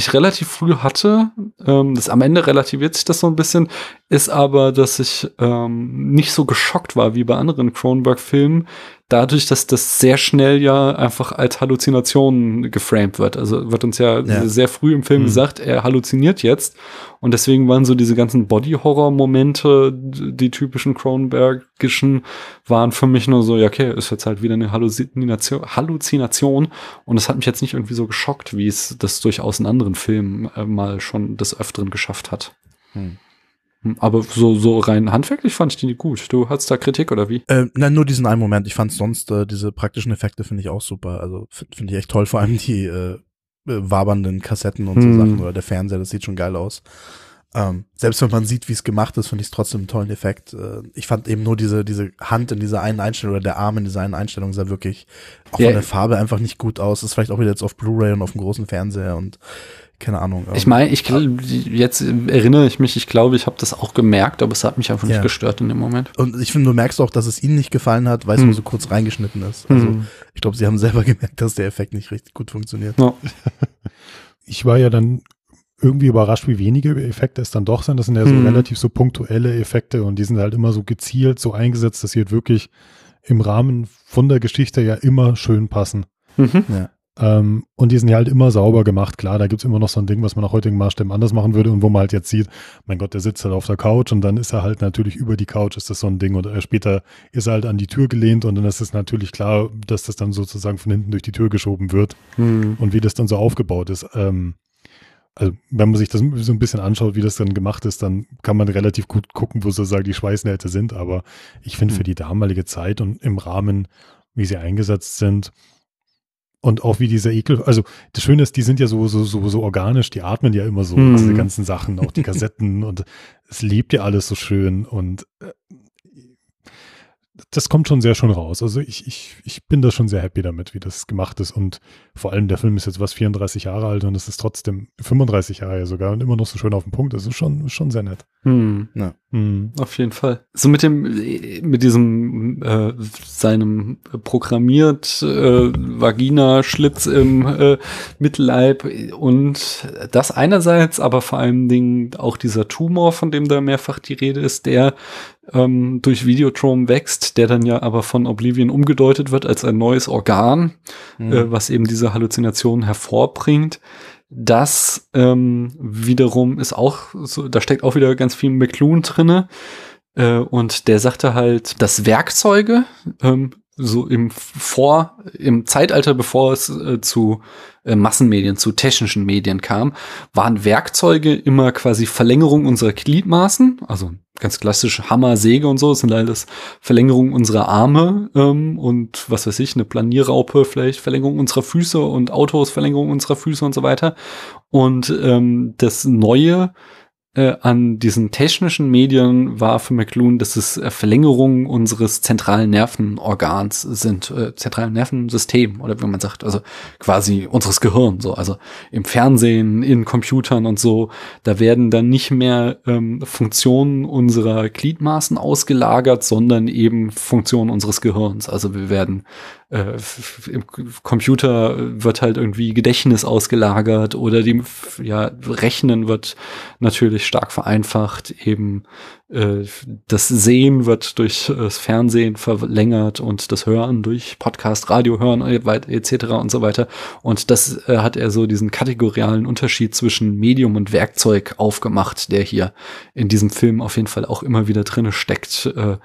ich relativ früh hatte, ähm, das am Ende relativiert sich das so ein bisschen, ist aber, dass ich ähm, nicht so geschockt war wie bei anderen Cronenberg-Filmen, dadurch, dass das sehr schnell ja einfach als Halluzination geframed wird. Also wird uns ja, Ja. sehr früh im Film Hm. gesagt, er halluziniert jetzt. Und deswegen waren so diese ganzen Body-Horror-Momente, die typischen Cronenbergischen, waren für mich nur so, ja, okay, ist jetzt halt wieder eine Halluzination, Halluzination. Und es hat mich jetzt nicht irgendwie so geschockt, wie es das durchaus in anderen Filmen äh, mal schon des Öfteren geschafft hat. Hm. Hm, Aber so, so rein handwerklich fand ich die gut. Du hattest da Kritik oder wie? Äh, nein, nur diesen einen Moment. Ich fand sonst äh, diese praktischen Effekte finde ich auch super. Also finde find ich echt toll. Vor allem die, äh, äh, wabernden Kassetten und so Hm. Sachen oder der Fernseher, das sieht schon geil aus. Ähm, selbst wenn man sieht, wie es gemacht ist, finde ich es trotzdem einen tollen Effekt. Äh, ich fand eben nur diese, diese Hand in dieser einen Einstellung oder der Arm in dieser einen Einstellung sah wirklich auch Ja. von der Farbe einfach nicht gut aus. Ist vielleicht auch wieder jetzt auf Blu-ray und auf dem großen Fernseher und keine Ahnung. Ich ähm, meine, ich jetzt erinnere ich mich, ich glaube, ich habe das auch gemerkt, aber es hat mich einfach nicht Ja. gestört in dem Moment. Und ich finde, du merkst auch, dass es ihnen nicht gefallen hat, weil es Hm. nur so kurz reingeschnitten ist. Also Hm. ich glaube, sie haben selber gemerkt, dass der Effekt nicht richtig gut funktioniert. Ja. Ich war ja dann irgendwie überrascht, wie wenige Effekte es dann doch sind. Das sind ja so Hm. relativ so punktuelle Effekte und die sind halt immer so gezielt, so eingesetzt, dass sie halt wirklich im Rahmen von der Geschichte ja immer schön passen. Mhm. Ja. Ähm, und die sind ja halt immer sauber gemacht. Klar, da gibt's immer noch so ein Ding, was man nach heutigen Maßstäben anders machen würde und wo man halt jetzt sieht, mein Gott, der sitzt halt auf der Couch und dann ist er halt natürlich über die Couch, ist das so ein Ding. Und äh, später ist er halt an die Tür gelehnt und dann ist es natürlich klar, dass das dann sozusagen von hinten durch die Tür geschoben wird Hm. und wie das dann so aufgebaut ist. Ähm, also wenn man sich das so ein bisschen anschaut, wie das dann gemacht ist, dann kann man relativ gut gucken, wo sozusagen die Schweißnähte sind. Aber ich finde für die damalige Zeit und im Rahmen, wie sie eingesetzt sind und auch wie dieser Ekel, also das Schöne ist, die sind ja so, so, so, so organisch, die atmen ja immer so, Mhm. diese ganzen Sachen, auch die Kassetten und es lebt ja alles so schön und äh, das kommt schon sehr schön raus. Also ich, ich, ich bin da schon sehr happy damit, wie das gemacht ist. Und vor allem der Film ist jetzt was 34 Jahre alt und es ist trotzdem 35 Jahre ja sogar und immer noch so schön auf dem Punkt. Das ist schon, schon sehr nett. Hm. Mhm. Auf jeden Fall. So mit dem, mit diesem, äh, seinem programmiert äh, Vagina-Schlitz im äh, Mittelleib und das einerseits, aber vor allen Dingen auch dieser Tumor, von dem da mehrfach die Rede ist, der ähm, durch Videotron wächst, der dann ja aber von Oblivion umgedeutet wird als ein neues Organ, Mhm. äh, was eben diese Halluzinationen hervorbringt. Das ähm, wiederum ist auch so, da steckt auch wieder ganz viel McLuhan drinne. Äh, und der sagte halt, dass Werkzeuge ähm, so im Vor, im Zeitalter, bevor es äh, zu äh, Massenmedien, zu technischen Medien kam, waren Werkzeuge immer quasi Verlängerung unserer Gliedmaßen, also ganz klassisch Hammer, Säge und so, sind alles Verlängerung unserer Arme ähm, und was weiß ich, eine Planierraupe, vielleicht Verlängerung unserer Füße und Autos, Verlängerung unserer Füße und so weiter. Und ähm, das Neue äh, an diesen technischen Medien war für McLuhan, dass es äh, Verlängerungen unseres zentralen Nervenorgans sind, äh, zentralen Nervensystem oder wie man sagt, also quasi unseres Gehirns, so, also im Fernsehen, in Computern und so, da werden dann nicht mehr ähm, Funktionen unserer Gliedmaßen ausgelagert, sondern eben Funktionen unseres Gehirns. Also wir werden äh, im Computer wird halt irgendwie Gedächtnis ausgelagert oder die ja Rechnen wird natürlich stark vereinfacht eben äh, das Sehen wird durch äh, das Fernsehen verlängert und das Hören durch Podcast, Radio hören etc. und so weiter und das äh, hat er so diesen kategorialen Unterschied zwischen Medium und Werkzeug aufgemacht, der hier in diesem Film auf jeden Fall auch immer wieder drinne steckt. Äh,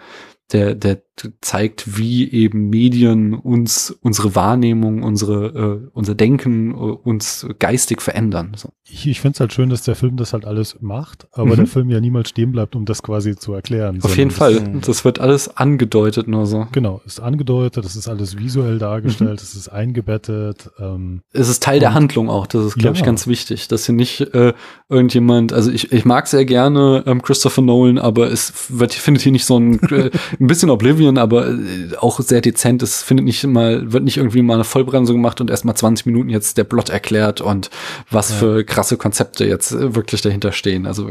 der, der zeigt, wie eben Medien uns, unsere Wahrnehmung, unsere, äh, unser Denken, äh, uns geistig verändern. So. Ich, ich finde es halt schön, dass der Film das halt alles macht, aber Mhm. der Film ja niemals stehen bleibt, um das quasi zu erklären. Auf jeden das- Fall. Mhm. Das wird alles angedeutet nur so. Genau, ist angedeutet, das ist alles visuell Mhm. dargestellt, es ist eingebettet. Ähm, Es ist Teil der Handlung auch. Das ist, glaube ich, Ja. ganz wichtig, dass hier nicht äh, irgendjemand, also ich, ich mag sehr gerne ähm, Christopher Nolan, aber es wird, findet hier nicht so ein, äh, ein bisschen Oblivion, aber äh, auch sehr dezent. Es findet nicht mal, wird nicht irgendwie mal eine Vollbremsung gemacht und erst mal 20 Minuten jetzt der Plot erklärt und was Ja. für krasse Konzepte jetzt äh, wirklich dahinter stehen. Also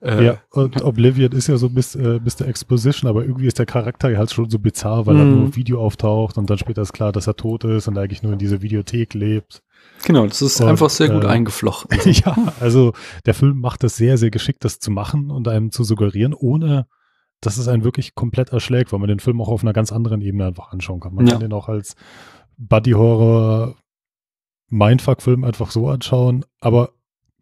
äh, ja, und Oblivion ist ja so bis, äh, bis der Exposition, aber irgendwie ist der Charakter ja halt schon so bizarr, weil er Mhm. nur auf Video auftaucht und dann später ist klar, dass er tot ist und eigentlich nur in dieser Videothek lebt. genau, das ist Und, einfach sehr gut äh, eingeflochten. ja, also der Film macht das sehr, sehr geschickt, das zu machen und einem zu suggerieren, ohne dass es einen wirklich komplett erschlägt, weil man den Film auch auf einer ganz anderen Ebene einfach anschauen kann. Man Ja. kann den auch als Buddy-Horror Mindfuck-Film einfach so anschauen, aber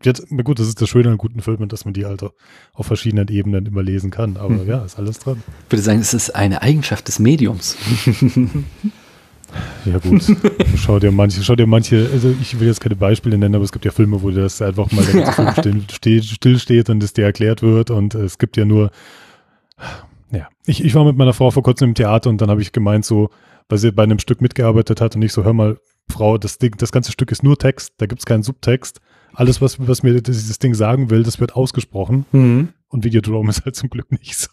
jetzt, na gut, das ist das Schöne an guten Filmen, dass man die halt auf verschiedenen Ebenen immer lesen kann, aber Mhm. ja, ist alles drin. Ich würde sagen, es ist eine Eigenschaft des Mediums. Ja gut, schau dir manche, schau dir manche, also ich will jetzt keine Beispiele nennen, aber es gibt ja Filme, wo das einfach mal der ganze Film still, still, still steht und es dir erklärt wird und es gibt ja nur, ja, ich, ich war mit meiner Frau vor kurzem im Theater und dann habe ich gemeint so, weil sie bei einem Stück mitgearbeitet hat und ich so, hör mal, Frau, das Ding, das ganze Stück ist nur Text, da gibt es keinen Subtext. Alles, was, was mir dieses Ding sagen will, das wird ausgesprochen. Mhm. Und Videodrome ist halt zum Glück nicht so.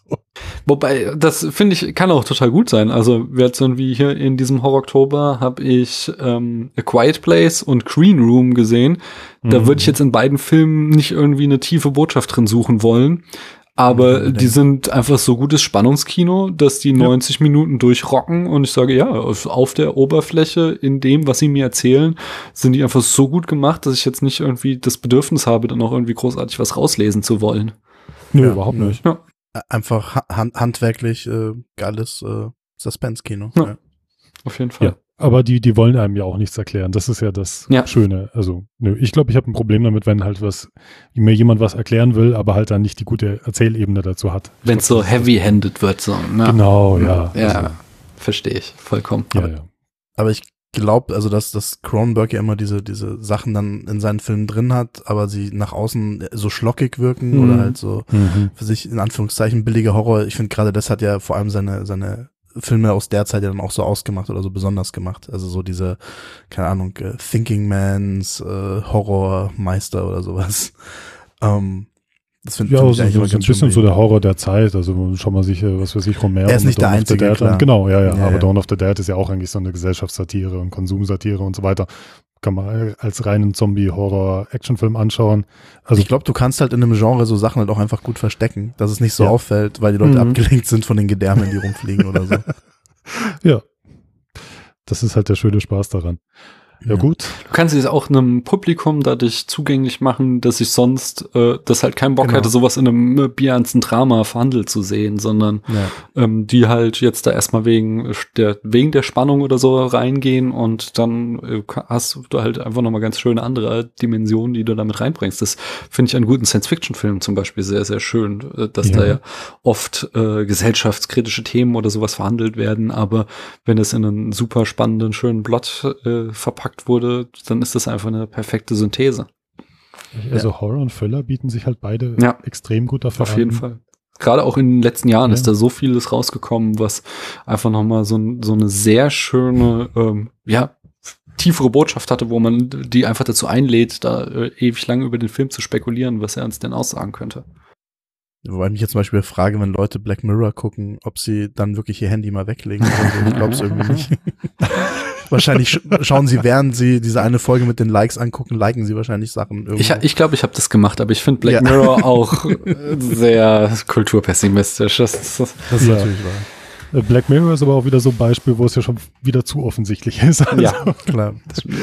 Wobei, das finde ich, kann auch total gut sein. Also, jetzt irgendwie hier in diesem Horror-Oktober habe ich ähm, A Quiet Place und Green Room gesehen. Da Mhm. würde ich jetzt in beiden Filmen nicht irgendwie eine tiefe Botschaft drin suchen wollen. Aber Unbedingt. die sind einfach so gutes Spannungskino, dass die 90 Minuten durchrocken und ich sage, ja, auf der Oberfläche, in dem, was sie mir erzählen, sind die einfach so gut gemacht, dass ich jetzt nicht irgendwie das Bedürfnis habe, dann auch irgendwie großartig was rauslesen zu wollen. Nö, Ja, überhaupt nicht. Einfach ha hand handwerklich äh, geiles äh, Suspense-Kino. Ja. Ja. Auf jeden Fall. Aber die, die wollen einem ja auch nichts erklären. Das ist ja das Ja. Schöne. Also, nö, ich glaube, ich habe ein Problem damit, wenn halt was, mir jemand was erklären will, aber halt dann nicht die gute Erzählebene dazu hat. Wenn es so heavy-handed wird, so. Ne? Genau, ja. Ja, Also, verstehe ich vollkommen. ja, ja. Aber ich glaube, also dass, dass Cronenberg ja immer diese, diese Sachen dann in seinen Filmen drin hat, aber sie nach außen so schlockig wirken Mhm. oder halt so Mhm. für sich in Anführungszeichen billiger Horror. Ich finde gerade das hat ja vor allem seine, seine Filme aus der Zeit ja dann auch so ausgemacht oder so besonders gemacht. Also so diese, keine Ahnung, äh, Thinking Mans, äh, Horrormeister oder sowas. Ähm, das finde Ja, find so, ich so, so ein bisschen so der Horror der Zeit. Also schon mal sich, was weiß ich, Romero. Er ist nicht der Dawn Einzige, Dead. klar. Genau, ja, ja. Ja, aber ja. Dawn of the Dead ist ja auch eigentlich so eine Gesellschaftssatire und Konsumsatire und so weiter. Kann man als reinen Zombie-Horror-Actionfilm anschauen. Also ich glaube, du kannst halt in einem Genre so Sachen halt auch einfach gut verstecken, dass es nicht so Ja. auffällt, weil die Leute Mhm. abgelenkt sind von den Gedärmen, die rumfliegen oder so. ja. Das ist halt der schöne Spaß daran. Ja, gut. Du kannst es auch einem Publikum dadurch zugänglich machen, dass ich sonst, äh, das halt keinen Bock Genau. hätte, sowas in einem äh, bierernsten Drama verhandelt zu sehen, sondern Ja. ähm, die halt jetzt da erstmal wegen der, wegen der Spannung oder so reingehen und dann äh, hast du halt einfach nochmal ganz schöne andere Dimensionen, die du damit reinbringst. Das finde ich an guten Science-Fiction-Filmen zum Beispiel sehr, sehr schön, äh, dass Ja. da ja oft äh, gesellschaftskritische Themen oder sowas verhandelt werden, aber wenn es in einen super spannenden, schönen Plot äh, verpackt wurde, dann ist das einfach eine perfekte Synthese. Also Horror und Thriller bieten sich halt beide Ja. extrem gut dafür Auf jeden an. Fall. Gerade auch in den letzten Jahren Ja. ist da so vieles rausgekommen, was einfach nochmal so, so eine sehr schöne, ähm, ja, tiefere Botschaft hatte, wo man die einfach dazu einlädt, da äh, ewig lang über den Film zu spekulieren, was er uns denn aussagen könnte. Wobei ich mich jetzt zum Beispiel frage, wenn Leute Black Mirror gucken, ob sie dann wirklich ihr Handy mal weglegen oder so. Ich glaube es irgendwie nicht. wahrscheinlich sch schauen sie, während sie diese eine Folge mit den Likes angucken, liken sie wahrscheinlich Sachen irgendwo. Ich, ich glaube, ich habe das gemacht, aber ich finde Black Ja. Mirror auch sehr kulturpessimistisch. Das, das, das ist Ja. natürlich wahr. Äh, Black Mirror ist aber auch wieder so ein Beispiel, wo es ja schon wieder zu offensichtlich ist. Also, ja, Klar.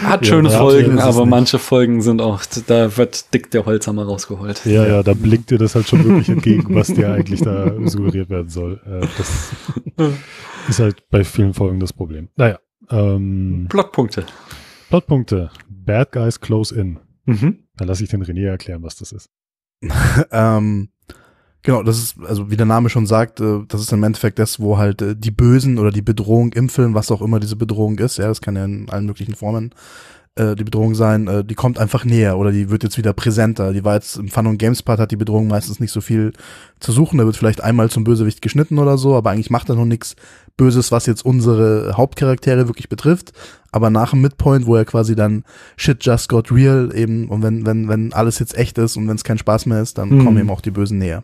hat schöne ja, Folgen, aber manche Folgen sind auch, da wird dick der Holzhammer rausgeholt. Ja, ja, da blinkt dir das halt schon wirklich entgegen, was dir eigentlich da suggeriert werden soll. Äh, das ist halt bei vielen Folgen das Problem. Naja, ähm, Plotpunkte. Plotpunkte. Bad Guys Close In. Mhm. Da lasse ich den René erklären, was das ist. ähm, genau, das ist, also wie der Name schon sagt, äh, das ist im Endeffekt das, wo halt äh, die Bösen oder die Bedrohung im Film, was auch immer diese Bedrohung ist, ja, das kann ja in allen möglichen Formen äh, die Bedrohung sein, äh, die kommt einfach näher oder die wird jetzt wieder präsenter. Die war jetzt im Fun und Games Part hat die Bedrohung meistens nicht so viel zu suchen. Da wird vielleicht einmal zum Bösewicht geschnitten oder so, aber eigentlich macht er noch nichts Böses, was jetzt unsere Hauptcharaktere wirklich betrifft. Aber nach dem Midpoint, wo er quasi dann Shit just got real eben und wenn, wenn, wenn alles jetzt echt ist und wenn es kein Spaß mehr ist, dann Mhm. kommen eben auch die Bösen näher.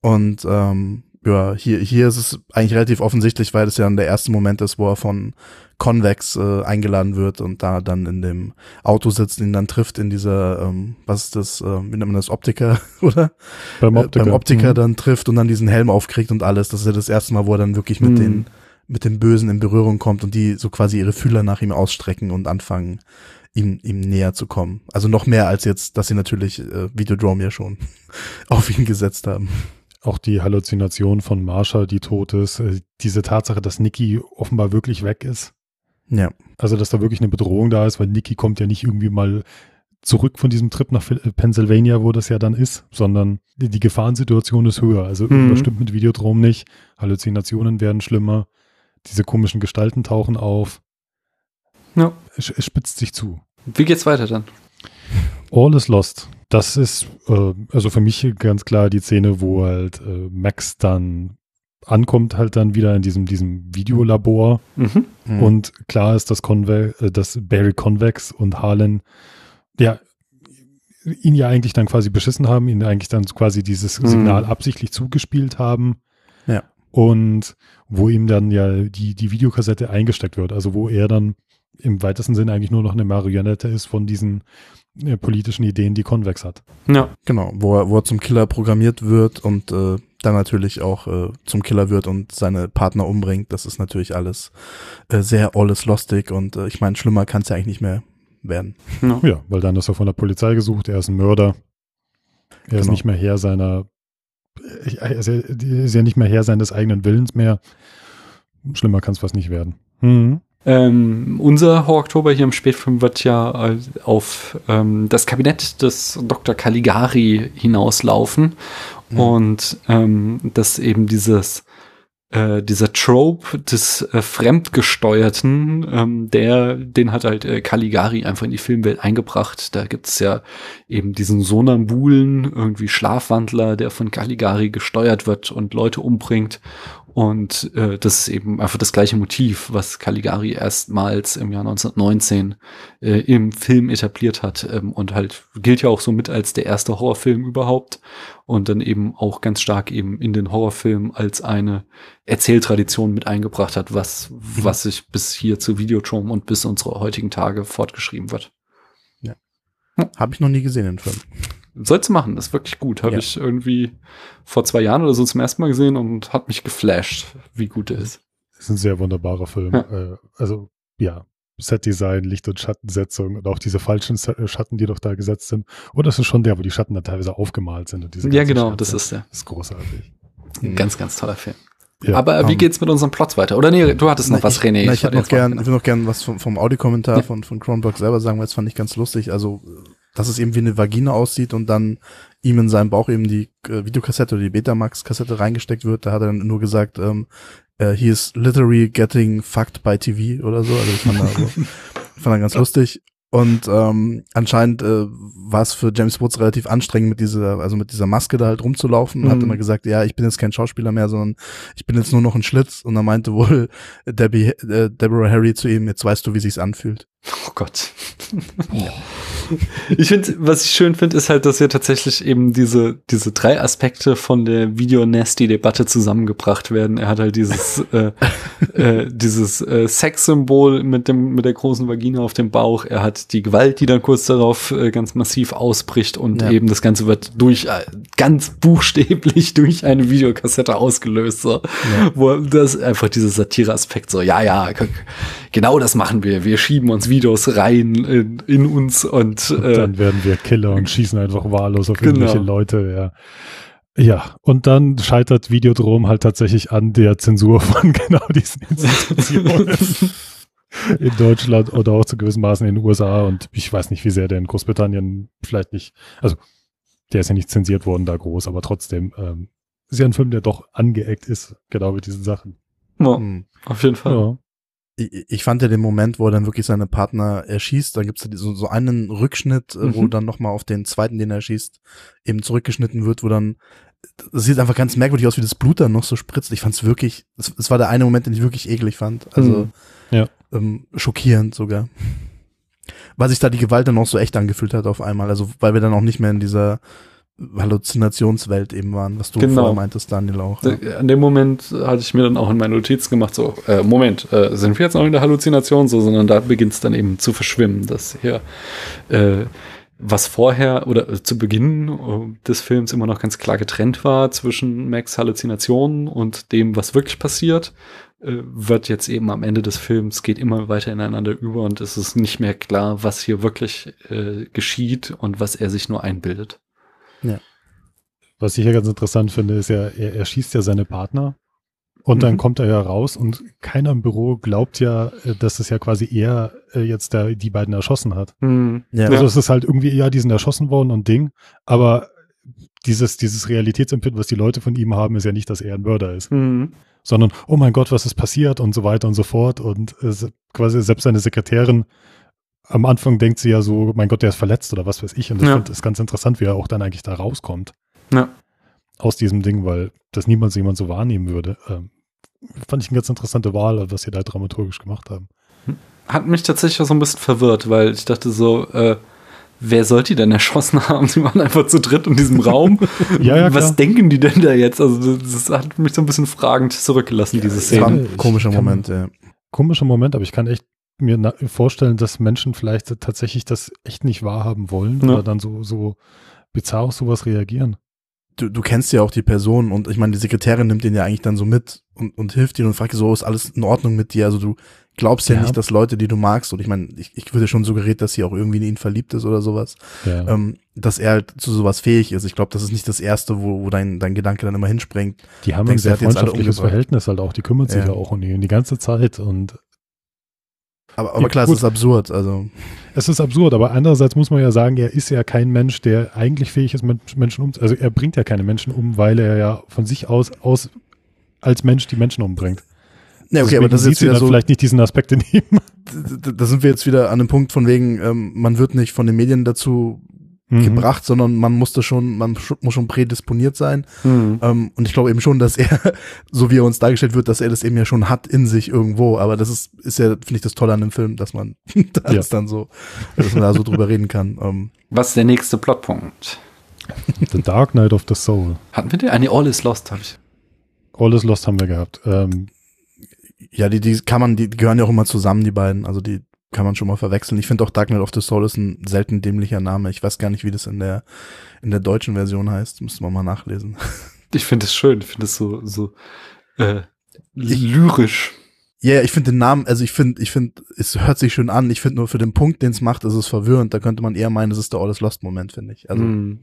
Und ähm, ja, hier, hier ist es eigentlich relativ offensichtlich, weil es ja dann der erste Moment ist, wo er von Convex äh, eingeladen wird und da dann in dem Auto sitzt, ihn dann trifft in dieser, ähm, was ist das, äh, wie nennt man das, Optiker, oder? Beim Äh, Optiker. beim Optiker Mhm. dann trifft und dann diesen Helm aufkriegt und alles. Das ist ja das erste Mal, wo er dann wirklich mit Mhm. den mit den Bösen in Berührung kommt und die so quasi ihre Fühler nach ihm ausstrecken und anfangen, ihm, ihm näher zu kommen. Also noch mehr als jetzt, dass sie natürlich äh, Videodrome ja schon auf ihn gesetzt haben. Auch die Halluzination von Marsha, die tot ist. äh, Diese Tatsache, dass Nikki offenbar wirklich weg ist. Ja. Also, dass da wirklich eine Bedrohung da ist, weil Nikki kommt ja nicht irgendwie mal zurück von diesem Trip nach äh, Pennsylvania, wo das ja dann ist, sondern die, Gefahrensituation ist höher. Also Mhm. stimmt mit Videodrom nicht. Halluzinationen werden schlimmer. Diese komischen Gestalten tauchen auf. Ja. Es, es spitzt sich zu. Wie geht's weiter dann? All is Lost. Das ist äh, also für mich ganz klar die Szene, wo halt äh, Max dann ankommt halt dann wieder in diesem, diesem Videolabor Mhm. Mhm. und klar ist, dass, Conve äh, dass Barry Convex und Harlan ja ihn ja eigentlich dann quasi beschissen haben, ihn eigentlich dann quasi dieses Mhm. Signal absichtlich zugespielt haben. Ja. Und wo ihm dann ja die, die Videokassette eingesteckt wird, also wo er dann im weitesten Sinne eigentlich nur noch eine Marionette ist von diesen politischen Ideen, die Convex hat. Ja. Genau, wo er, wo er zum Killer programmiert wird und äh, dann natürlich auch äh, zum Killer wird und seine Partner umbringt. Das ist natürlich alles äh, sehr alles lustig und äh, ich meine, schlimmer kann es ja eigentlich nicht mehr werden. ja. Ja, weil dann ist er von der Polizei gesucht, er ist ein Mörder. Er ist Genau. nicht mehr Herr seiner, er ist ja, er ist ja nicht mehr Herr seines eigenen Willens mehr. Schlimmer kann es fast nicht werden. Mhm. Ähm, unser Horror-Oktober hier im Spätfilm wird ja äh, auf ähm, das Kabinett des Dr. Caligari hinauslaufen. Mhm. Und ähm, dass eben dieses äh, dieser Trope des äh, Fremdgesteuerten, ähm, der, den hat halt äh, Caligari einfach in die Filmwelt eingebracht. Da gibt's ja eben diesen Sonambulen, irgendwie Schlafwandler, der von Caligari gesteuert wird und Leute umbringt. Und äh, das ist eben einfach das gleiche Motiv, was Caligari erstmals im Jahr 1919 äh, im Film etabliert hat ähm, und halt gilt ja auch so mit als der erste Horrorfilm überhaupt und dann eben auch ganz stark eben in den Horrorfilm als eine Erzähltradition mit eingebracht hat, was, was sich bis hier zu Videotron und bis unsere heutigen Tage fortgeschrieben wird. Habe ich noch nie gesehen, den Film. Sollst du machen, das ist wirklich gut. Habe Ja. ich irgendwie vor zwei Jahren oder so zum ersten Mal gesehen und hat mich geflasht, wie gut er ist. ist ein sehr wunderbarer Film. Ja. Äh, also, ja, Setdesign, Licht- und Schattensetzung und auch diese falschen äh, Schatten, die doch da gesetzt sind. Und das ist schon der, wo die Schatten dann teilweise aufgemalt sind. Und diese Ja, genau, Scherze. das ist der. Das ist großartig. Ein Mhm. ganz, ganz toller Film. Ja, Aber äh, wie ähm, geht's mit unserem Plot weiter? Oder nee, du hattest noch Na, was, ich, René. Na, ich, hätte noch gern, ich will noch gern was vom, vom Audiokommentar Ja. von, von Cronenberg selber sagen, weil das fand ich ganz lustig. Also, dass es eben wie eine Vagina aussieht und dann ihm in seinem Bauch eben die äh, Videokassette oder die Betamax-Kassette reingesteckt wird. Da hat er dann nur gesagt, ähm, äh, he is literally getting fucked by TV oder so. Also, ich fand, er, also, fand er ganz lustig. Und ähm, anscheinend äh, war es für James Woods relativ anstrengend, mit dieser, also mit dieser Maske da halt rumzulaufen. Und hat Mhm. immer gesagt, ja, ich bin jetzt kein Schauspieler mehr, sondern ich bin jetzt nur noch ein Schlitz. Und dann meinte wohl Debbie, äh, Deborah Harry zu ihm, jetzt weißt du, wie sich's anfühlt. Oh Gott. Ich finde, was ich schön finde, ist halt, dass hier tatsächlich eben diese, diese drei Aspekte von der Video-Nasty-Debatte zusammengebracht werden. Er hat halt dieses, äh, äh, dieses äh, Sexsymbol mit dem, mit der großen Vagina auf dem Bauch. Er hat die Gewalt, die dann kurz darauf äh, ganz massiv ausbricht und Ja. eben das Ganze wird durch, äh, ganz buchstäblich durch eine Videokassette ausgelöst, so. Wo das einfach dieser Satire-Aspekt so, ja, ja, genau das machen wir. Wir schieben uns Videos rein in, in uns und, Und äh, dann werden wir Killer und schießen einfach wahllos auf Genau. irgendwelche Leute, ja. Ja, und dann scheitert Videodrom halt tatsächlich an der Zensur von genau diesen Institutionen in Deutschland oder auch zu gewissen Maßen in den USA und ich weiß nicht, wie sehr der in Großbritannien vielleicht nicht, also der ist ja nicht zensiert worden da groß, aber trotzdem ähm, ist ja ein Film, der doch angeeckt ist, genau mit diesen Sachen. ja, Hm. auf jeden Fall. Ja. Ich, ich fand ja den Moment, wo er dann wirklich seine Partner erschießt, da gibt's ja so, so einen Rückschnitt, äh, wo Mhm. dann nochmal auf den zweiten, den er erschießt, eben zurückgeschnitten wird, wo dann das sieht einfach ganz merkwürdig aus, wie das Blut dann noch so spritzt. Ich fand's wirklich, es, es war der eine Moment, den ich wirklich eklig fand. Also Mhm. Ja. ähm, schockierend sogar. Weil sich da die Gewalt dann auch so echt angefühlt hat auf einmal. Also weil wir dann auch nicht mehr in dieser Halluzinationswelt eben waren, was du Genau. vorher meintest, Daniel auch. Ja. An dem Moment hatte ich mir dann auch in meine Notiz gemacht, so, äh, Moment, äh, sind wir jetzt noch in der Halluzination, so, sondern da beginnt es dann eben zu verschwimmen, dass hier, äh, was vorher oder äh, zu Beginn äh, des Films immer noch ganz klar getrennt war zwischen Max Halluzinationen und dem, was wirklich passiert, äh, wird jetzt eben am Ende des Films geht immer weiter ineinander über und es ist nicht mehr klar, was hier wirklich äh, geschieht und was er sich nur einbildet. Was ich ja ganz interessant finde, ist ja, er, er schießt ja seine Partner und dann Mhm. kommt er ja raus und keiner im Büro glaubt ja, äh, dass es ja quasi er äh, jetzt da die beiden erschossen hat. Hm. Ja. Also es ist halt irgendwie, ja, die sind erschossen worden und Ding, aber dieses, dieses Realitätsempfinden, was die Leute von ihm haben, ist ja nicht, dass er ein Mörder ist, Hm. sondern, oh mein Gott, was ist passiert und so weiter und so fort und äh, quasi selbst seine Sekretärin am Anfang denkt sie ja so, mein Gott, der ist verletzt oder was weiß ich und das Ja. ist ganz interessant, wie er auch dann eigentlich da rauskommt Ja. aus diesem Ding, weil das niemals jemand so wahrnehmen würde. Ähm, fand ich eine ganz interessante Wahl, was sie da dramaturgisch gemacht haben. Hat mich tatsächlich auch so ein bisschen verwirrt, weil ich dachte so, äh, wer sollte die denn erschossen haben? Sie waren einfach zu dritt in diesem Raum. Ja, ja, Was klar. denken die denn da jetzt? Also das hat mich so ein bisschen fragend zurückgelassen, diese Das war Szene. ein komischer Moment, ja. Komischer Moment, aber ich kann echt mir vorstellen, dass Menschen vielleicht tatsächlich das echt nicht wahrhaben wollen Ja. oder dann so, so bizarr auf sowas reagieren. Du, du kennst ja auch die Person und ich meine, die Sekretärin nimmt den ja eigentlich dann so mit und, und hilft dir und fragt so, ist alles in Ordnung mit dir? Also du glaubst ja, Ja. nicht, dass Leute, die du magst, und ich meine, ich, ich würde schon suggeriert, dass sie auch irgendwie in ihn verliebt ist oder sowas, Ja. ähm, dass er halt zu sowas fähig ist. Ich glaube, das ist nicht das Erste, wo, wo dein, dein Gedanke dann immer hinspringt. die haben ein denkst, sehr jetzt alle freundschaftliches. Verhältnis halt auch. Die kümmert sich Ja. ja auch um ihn die ganze Zeit und Aber, aber klar, es gut. ist absurd. Also Es ist absurd, aber andererseits muss man ja sagen, er ist ja kein Mensch, der eigentlich fähig ist, Men- Menschen um, also er bringt ja keine Menschen um, weil er ja von sich aus, aus als Mensch die Menschen umbringt. Ja, okay, aber das ist sieht jetzt wieder so, vielleicht nicht diesen Aspekt in ihm. da sind wir jetzt wieder an dem Punkt von wegen, ähm, man wird nicht von den Medien dazu Mhm. gebracht, sondern man musste schon, man sch- muss schon prädisponiert sein. Hm. Ähm, und ich glaube eben schon, dass er, so wie er uns dargestellt wird, dass er das eben ja schon hat in sich irgendwo. Aber das ist, ist ja, finde ich, das Tolle an dem Film, dass man das Ja. dann so, dass man da so drüber reden kann. Ähm, Was ist der nächste Plotpunkt? The Dark Knight of the Soul. Hatten wir den? Ah, nee, All is Lost habe ich. All is Lost haben wir gehabt. Ähm, ja, die, die kann man, die gehören ja auch immer zusammen, die beiden. Also die kann man schon mal verwechseln. Ich finde auch Dark Knight of the Soul ist ein selten dämlicher Name. Ich weiß gar nicht, wie das in der, in der deutschen Version heißt. Müsste man mal nachlesen. Ich finde es schön. Ich finde es so, so äh, lyrisch. Ja, ja, ich finde den Namen, also ich finde, ich finde, es hört sich schön an. Ich finde nur für den Punkt, den es macht, ist es verwirrend. Da könnte man eher meinen, es ist der All is Lost Moment, finde ich. Also, Hm.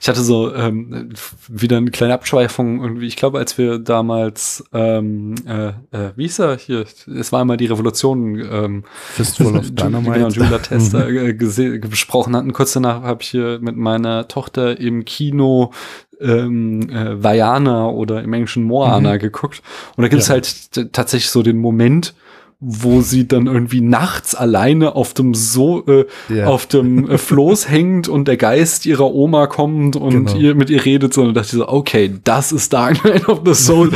Ich hatte so ähm, wieder eine kleine Abschweifung irgendwie. Ich glaube, als wir damals, ähm, äh, äh, wie hieß er hier? Es war einmal die Revolution. Ähm, Fistful of Dynamite. Genau, Julia Tester äh, besprochen hatten. Kurz danach habe ich hier mit meiner Tochter im Kino ähm, äh, Vajana oder im Englischen Moana geguckt. Und da gibt es Ja. halt tatsächlich so den Moment, wo sie dann irgendwie nachts alleine auf dem so äh, Ja. auf dem äh, Floß hängt und der Geist ihrer Oma kommt und Genau. ihr mit ihr redet, sondern dachte ich so, okay, das ist Dark Knight of the Soul,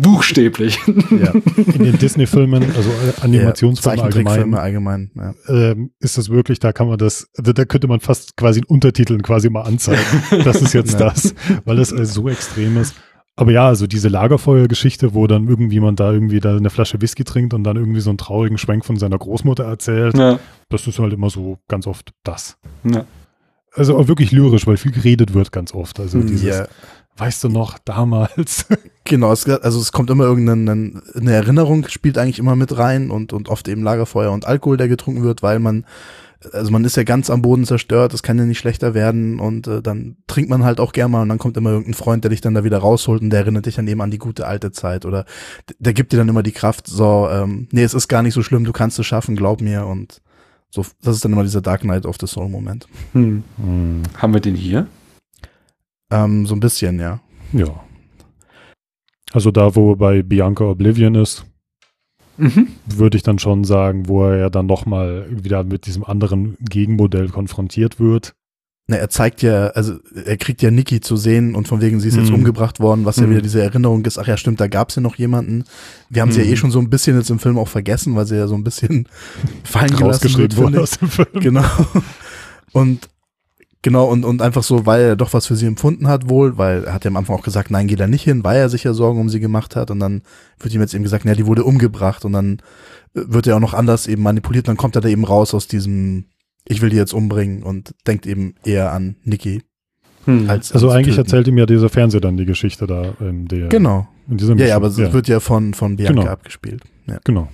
buchstäblich. ja. in den Disney-Filmen, also Animationsfilme ja, allgemein, allgemein. Ja. ähm, ist das wirklich, da kann man das, also da könnte man fast quasi in Untertiteln quasi mal anzeigen. Das ist jetzt Ja. das, weil das äh, so extrem ist. Aber ja, also diese Lagerfeuergeschichte, wo dann irgendwie man da irgendwie da eine Flasche Whisky trinkt und dann irgendwie so einen traurigen Schwenk von seiner Großmutter erzählt, ja, das ist halt immer so ganz oft das. ja. Also auch wirklich lyrisch, weil viel geredet wird ganz oft. Also dieses, Hm, ja. weißt du noch, damals. Genau, es, also es kommt immer irgendeine eine Erinnerung, spielt eigentlich immer mit rein und, und oft eben Lagerfeuer und Alkohol, der getrunken wird, weil man, also man ist ja ganz am Boden zerstört, es kann ja nicht schlechter werden und äh, dann trinkt man halt auch gerne mal und dann kommt immer irgendein Freund, der dich dann da wieder rausholt und der erinnert dich dann eben an die gute alte Zeit oder der gibt dir dann immer die Kraft, so, ähm, nee, es ist gar nicht so schlimm, du kannst es schaffen, glaub mir und so, das ist dann immer dieser Dark Knight of the Soul Moment. Hm. Haben wir den hier? Ähm, so ein bisschen, ja. Ja. Also da, wo bei Bianca Oblivion ist, Mhm. würde ich dann schon sagen, wo er ja dann nochmal wieder mit diesem anderen Gegenmodell konfrontiert wird. Na, er zeigt ja, also er kriegt ja Niki zu sehen und von wegen sie ist jetzt Mhm. umgebracht worden, was ja Mhm. wieder diese Erinnerung ist, ach ja stimmt, da gab's ja noch jemanden. Wir haben sie ja Mhm. eh schon so ein bisschen jetzt im Film auch vergessen, weil sie ja so ein bisschen fallen gelassen wird, wurde aus dem Film. Genau. Und genau, und, und einfach so, weil er doch was für sie empfunden hat wohl, weil er hat ja am Anfang auch gesagt, nein, geh da nicht hin, weil er sich ja Sorgen um sie gemacht hat und dann wird ihm jetzt eben gesagt, naja, die wurde umgebracht und dann äh, wird er auch noch anders eben manipuliert und dann kommt er da eben raus aus diesem ich will die jetzt umbringen und denkt eben eher an Niki Hm. als Also ans eigentlich Töten. erzählt ihm ja dieser Fernseher dann die Geschichte da in der Genau. in diesem Ja, ja, aber es ja, wird ja von, von Bianca Genau. abgespielt. Ja. genau.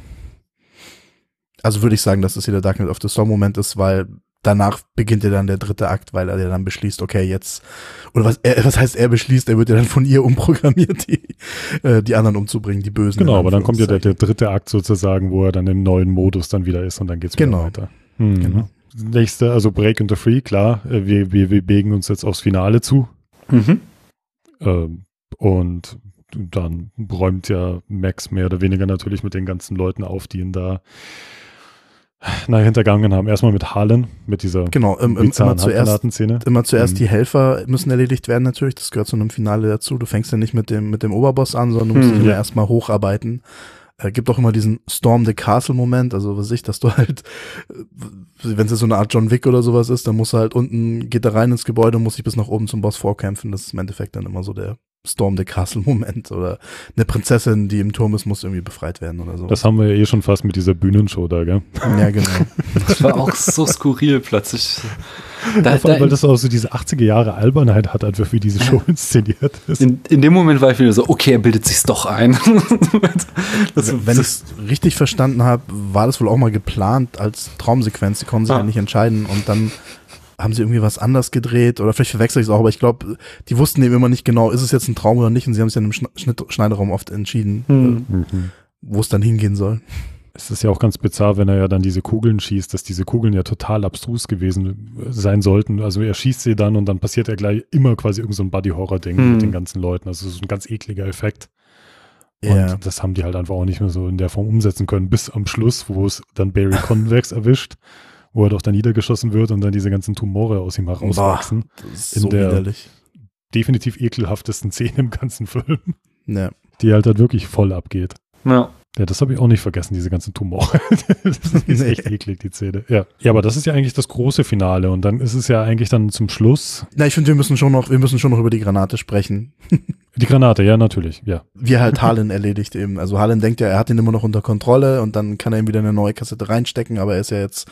Also würde ich sagen, dass es hier der Dark Knight of the Storm Moment ist, weil danach beginnt ja dann der dritte Akt, weil er ja dann beschließt, okay, jetzt, oder was, er, was heißt er beschließt, er wird ja dann von ihr umprogrammiert, die, äh, die anderen umzubringen, die Bösen. Genau, aber dann kommt ja der, der dritte Akt sozusagen, wo er dann im neuen Modus dann wieder ist und dann geht's wieder Genau. weiter. Mhm. Genau. Nächste, also Break into Free, klar, äh, wir, wir, wir bewegen uns jetzt aufs Finale zu. Mhm. Ähm, und dann räumt ja Max mehr oder weniger natürlich mit den ganzen Leuten auf, die ihn da na, hintergangen haben. Erstmal mit Harlan, mit dieser Genau, im, im, immer zuerst, immer zuerst Mhm. die Helfer müssen erledigt werden natürlich. Das gehört zu einem Finale dazu. Du fängst ja nicht mit dem, mit dem Oberboss an, sondern du musst Mhm. dich immer Ja. erstmal hocharbeiten. Äh, gibt auch immer diesen Storm the Castle Moment, also was ich, dass du halt, wenn es so eine Art John Wick oder sowas ist, dann musst du halt unten, geht da rein ins Gebäude und muss sich bis nach oben zum Boss vorkämpfen. Das ist im Endeffekt dann immer so der Storm the Castle Moment oder eine Prinzessin, die im Turm ist, muss irgendwie befreit werden oder so. Das haben wir ja eh schon fast mit dieser Bühnenshow da, gell? ja, genau. Das war auch so skurril plötzlich. Da, Vor allem, da, weil das auch so diese 80er Jahre Albernheit hat, einfach wie diese Show inszeniert ist. in, in dem Moment war ich wieder so, okay, er bildet sich's doch ein. das, Wenn ich es richtig verstanden habe, war das wohl auch mal geplant als Traumsequenz. Sie konnten sich Ah. ja nicht entscheiden und dann haben sie irgendwie was anders gedreht oder vielleicht verwechsel ich es auch, aber ich glaube, die wussten eben immer nicht genau, ist es jetzt ein Traum oder nicht und sie haben sich dann im Schn Schnitt Schneiderraum oft entschieden, Hm. äh, Mhm. wo es dann hingehen soll. Es ist ja auch ganz bizarr, wenn er ja dann diese Kugeln schießt, dass diese Kugeln ja total abstrus gewesen sein sollten. Also er schießt sie dann und dann passiert ja gleich immer quasi irgend so ein Buddy-Horror-Ding Hm. mit den ganzen Leuten. Also so ein ganz ekliger Effekt. Ja. Und das haben die halt einfach auch nicht mehr so in der Form umsetzen können, bis am Schluss, wo es dann Barry Convex erwischt, wo er doch dann niedergeschossen wird und dann diese ganzen Tumore aus ihm herauswachsen. Das ist In so der- widerlich. Definitiv ekelhaftesten Szene im ganzen Film, Ja. die halt, halt wirklich voll abgeht. ja. Ja, das habe ich auch nicht vergessen, diese ganzen Tumore. das ist echt eklig, die Szene. Ja. ja, aber das ist ja eigentlich das große Finale und dann ist es ja eigentlich dann zum Schluss Na, ich finde, wir müssen schon noch, wir müssen schon noch über die Granate sprechen. die Granate, ja, natürlich, ja. Wie halt Harlan erledigt eben. Also Harlan denkt ja, er hat ihn immer noch unter Kontrolle und dann kann er ihm wieder eine neue Kassette reinstecken, aber er ist ja jetzt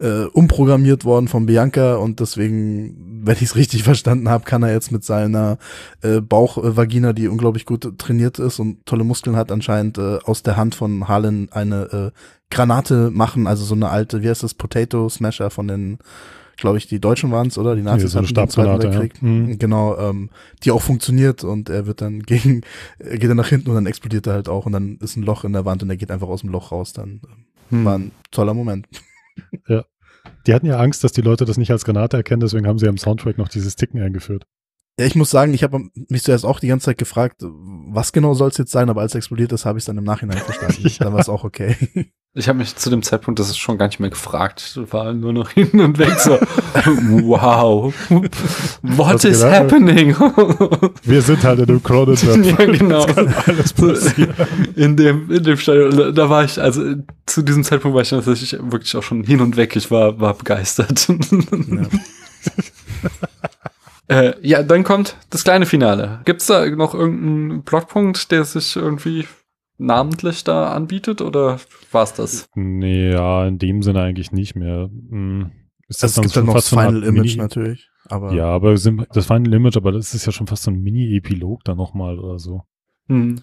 äh, umprogrammiert worden von Bianca und deswegen, wenn ich es richtig verstanden habe, kann er jetzt mit seiner äh, Bauchvagina, die unglaublich gut trainiert ist und tolle Muskeln hat, anscheinend äh, aus der Hand von Harlan eine äh, Granate machen, also so eine alte, wie heißt das, Potato Smasher von den, glaube ich, die Deutschen waren es, oder? Die Nazis so eine hatten die im Zweiten Stabgranate, ja. Weltkrieg. Mhm. Genau, ähm, die auch funktioniert und er wird dann gegen, er geht dann nach hinten und dann explodiert er halt auch und dann ist ein Loch in der Wand und er geht einfach aus dem Loch raus. Dann Hm. war ein toller Moment. Die hatten ja Angst, dass die Leute das nicht als Granate erkennen, deswegen haben sie am Soundtrack noch dieses Ticken eingeführt. Ja, ich muss sagen, ich habe mich zuerst auch die ganze Zeit gefragt, was genau soll es jetzt sein, aber als es explodiert ist, habe ich es dann im Nachhinein verstanden. Ja. Dann war es auch okay. Ich habe mich zu dem Zeitpunkt, das ist schon gar nicht mehr gefragt, war nur noch hin und weg so, wow, what Hast is gedacht? happening? Wir sind halt in einem Crowded ja, genau. alles passieren. In dem, in dem Stadion, da war ich, also zu diesem Zeitpunkt war ich natürlich wirklich auch schon hin und weg. Ich war, war begeistert. Ja. Äh, ja, dann kommt das kleine Finale. Gibt's da noch irgendeinen Plotpunkt, der sich irgendwie namentlich da anbietet oder war's das? Nee, ja, in dem Sinne eigentlich nicht mehr. Hm. Ist Also es gibt dann noch das Final Image Mini- natürlich. Aber Ja, aber sind, das Final Image, aber das ist ja schon fast so ein Mini-Epilog da nochmal oder so. Hm.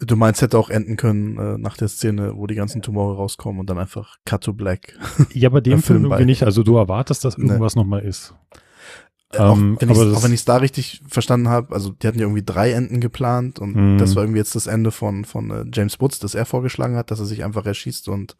du meinst, hätte auch enden können äh, nach der Szene, wo die ganzen Tumore rauskommen und dann einfach Cut to Black. Ja, bei dem Der Film Film irgendwie nicht. Also du erwartest, dass Nee. irgendwas nochmal ist. Äh, auch Ähm, wenn ich aber auch wenn ich es da richtig verstanden habe, also die hatten ja irgendwie drei Enden geplant und Mhm. das war irgendwie jetzt das Ende von von äh, James Woods, das er vorgeschlagen hat, dass er sich einfach erschießt und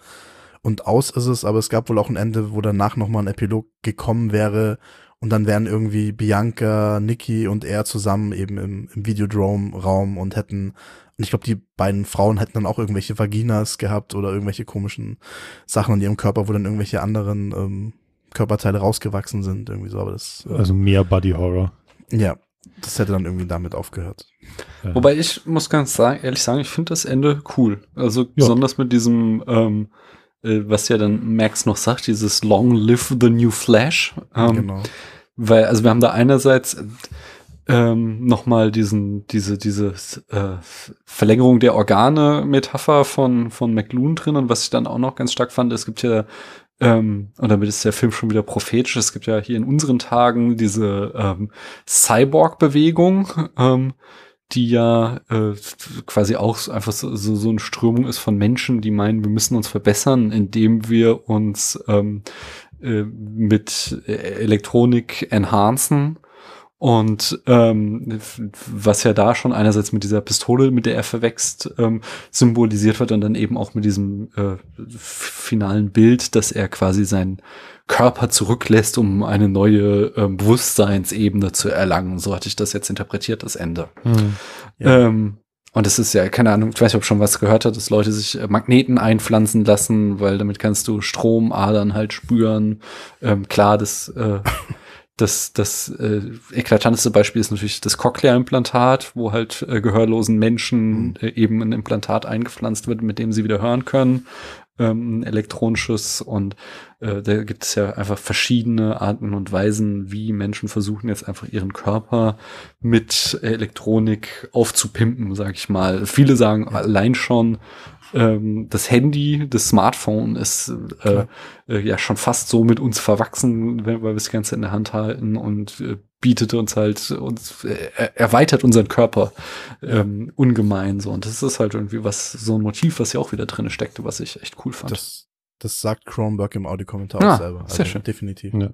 und aus ist es, aber es gab wohl auch ein Ende, wo danach nochmal ein Epilog gekommen wäre und dann wären irgendwie Bianca, Nikki und er zusammen eben im, im Videodrome-Raum und hätten, und ich glaube, die beiden Frauen hätten dann auch irgendwelche Vaginas gehabt oder irgendwelche komischen Sachen an ihrem Körper, wo dann irgendwelche anderen ähm, Körperteile rausgewachsen sind, irgendwie so, aber das, äh, Also mehr Body Horror. ja, das hätte dann irgendwie damit aufgehört. Ja. Wobei ich muss ganz sagen, ehrlich sagen, ich finde das Ende cool. Also Ja. besonders mit diesem, ähm, äh, was ja dann Max noch sagt, dieses Long Live the New Flash. Ähm, genau. Weil, also wir haben da einerseits ähm, nochmal diesen, diese, diese äh, Verlängerung der Organe-Metapher von, von McLuhan drin und was ich dann auch noch ganz stark fand, es gibt ja, ähm, und damit ist der Film schon wieder prophetisch, es gibt ja hier in unseren Tagen diese ähm, Cyborg-Bewegung, ähm, die ja äh, quasi auch einfach so, so, so eine Strömung ist von Menschen, die meinen, wir müssen uns verbessern, indem wir uns ähm, äh, mit äh, Elektronik enhancen. Und ähm, was ja da schon einerseits mit dieser Pistole, mit der er verwächst, ähm, symbolisiert wird und dann eben auch mit diesem äh, finalen Bild, dass er quasi seinen Körper zurücklässt, um eine neue ähm, Bewusstseinsebene zu erlangen. So hatte ich das jetzt interpretiert, das Ende. Hm. Ja. Ähm, und es ist ja, keine Ahnung, ich weiß nicht, ob schon was gehört hat, dass Leute sich äh, Magneten einpflanzen lassen, weil damit kannst du Stromadern halt spüren. Ähm, klar, das, äh, das, das äh, eklatanteste Beispiel ist natürlich das Cochlea-Implantat, wo halt äh, gehörlosen Menschen äh, eben ein Implantat eingepflanzt wird, mit dem sie wieder hören können ähm, elektronisches. Und äh, da gibt es ja einfach verschiedene Arten und Weisen, wie Menschen versuchen jetzt einfach ihren Körper mit Elektronik aufzupimpen, sag ich mal. Viele sagen allein schon ähm, das Handy, das Smartphone ist äh, äh, ja schon fast so mit uns verwachsen, weil wir das Ganze in der Hand halten und äh, bietet uns halt uns äh, erweitert unseren Körper ähm, ungemein so und das ist halt irgendwie was so ein Motiv, was ja auch wieder drin steckte, was ich echt cool fand. Das, das sagt Kronberg im Audiokommentar Ah, auch selber. Also sehr schön. Definitiv. Ja.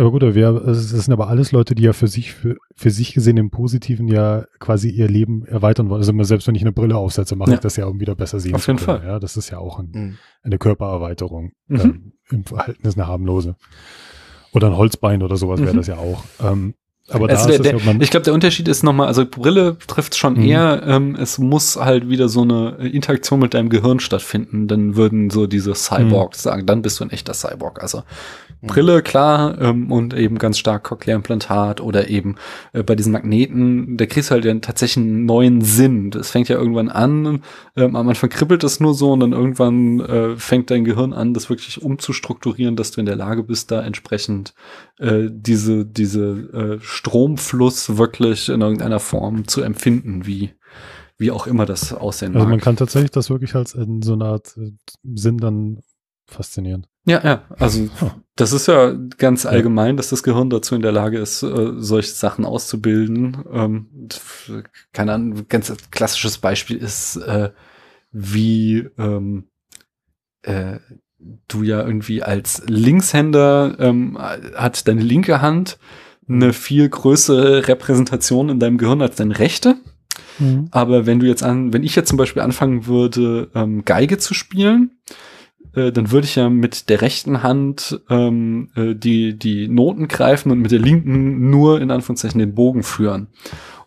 Aber gut, wir, es sind aber alles Leute, die ja für sich, für, für sich gesehen im Positiven ja quasi ihr Leben erweitern wollen. Also selbst wenn ich eine Brille aufsetze, mache Ja. ich das ja, um wieder besser sehen Auf zu jeden können. Fall. Ja, das ist ja auch ein, Mhm. eine Körpererweiterung. Mhm. Ähm, Im Verhältnis eine harmlose. Oder ein Holzbein oder sowas wäre Mhm. das ja auch. Ähm, aber Also da der, der, ja, man, ich glaube, der Unterschied ist nochmal, also Brille trifft schon Mhm. eher, ähm, es muss halt wieder so eine Interaktion mit deinem Gehirn stattfinden, dann würden so diese Cyborgs sagen, dann bist du ein echter Cyborg. Also Brille, klar, ähm, und eben ganz stark Cochlea-Implantat oder eben äh, bei diesen Magneten, da kriegst du halt dann tatsächlich einen neuen Sinn. Das fängt ja irgendwann an, ähm, am Anfang kribbelt es nur so und dann irgendwann äh, fängt dein Gehirn an, das wirklich umzustrukturieren, dass du in der Lage bist, da entsprechend äh, diese, diese äh, Stromfluss wirklich in irgendeiner Form zu empfinden, wie, wie auch immer das aussehen also mag. man kann tatsächlich das wirklich als in so einer Art äh, Sinn dann faszinieren. Ja, ja, also Huh. das ist ja ganz allgemein, dass das Gehirn dazu in der Lage ist, äh, solche Sachen auszubilden. Ähm, keine Ahnung, ein ganz klassisches Beispiel ist, äh, wie ähm, äh, du ja irgendwie als Linkshänder ähm, hat deine linke Hand eine viel größere Repräsentation in deinem Gehirn als deine rechte. Aber wenn du jetzt an, wenn ich jetzt zum Beispiel anfangen würde, ähm, Geige zu spielen, äh, dann würde ich ja mit der rechten Hand ähm, äh, die, die Noten greifen und mit der linken nur in Anführungszeichen den Bogen führen.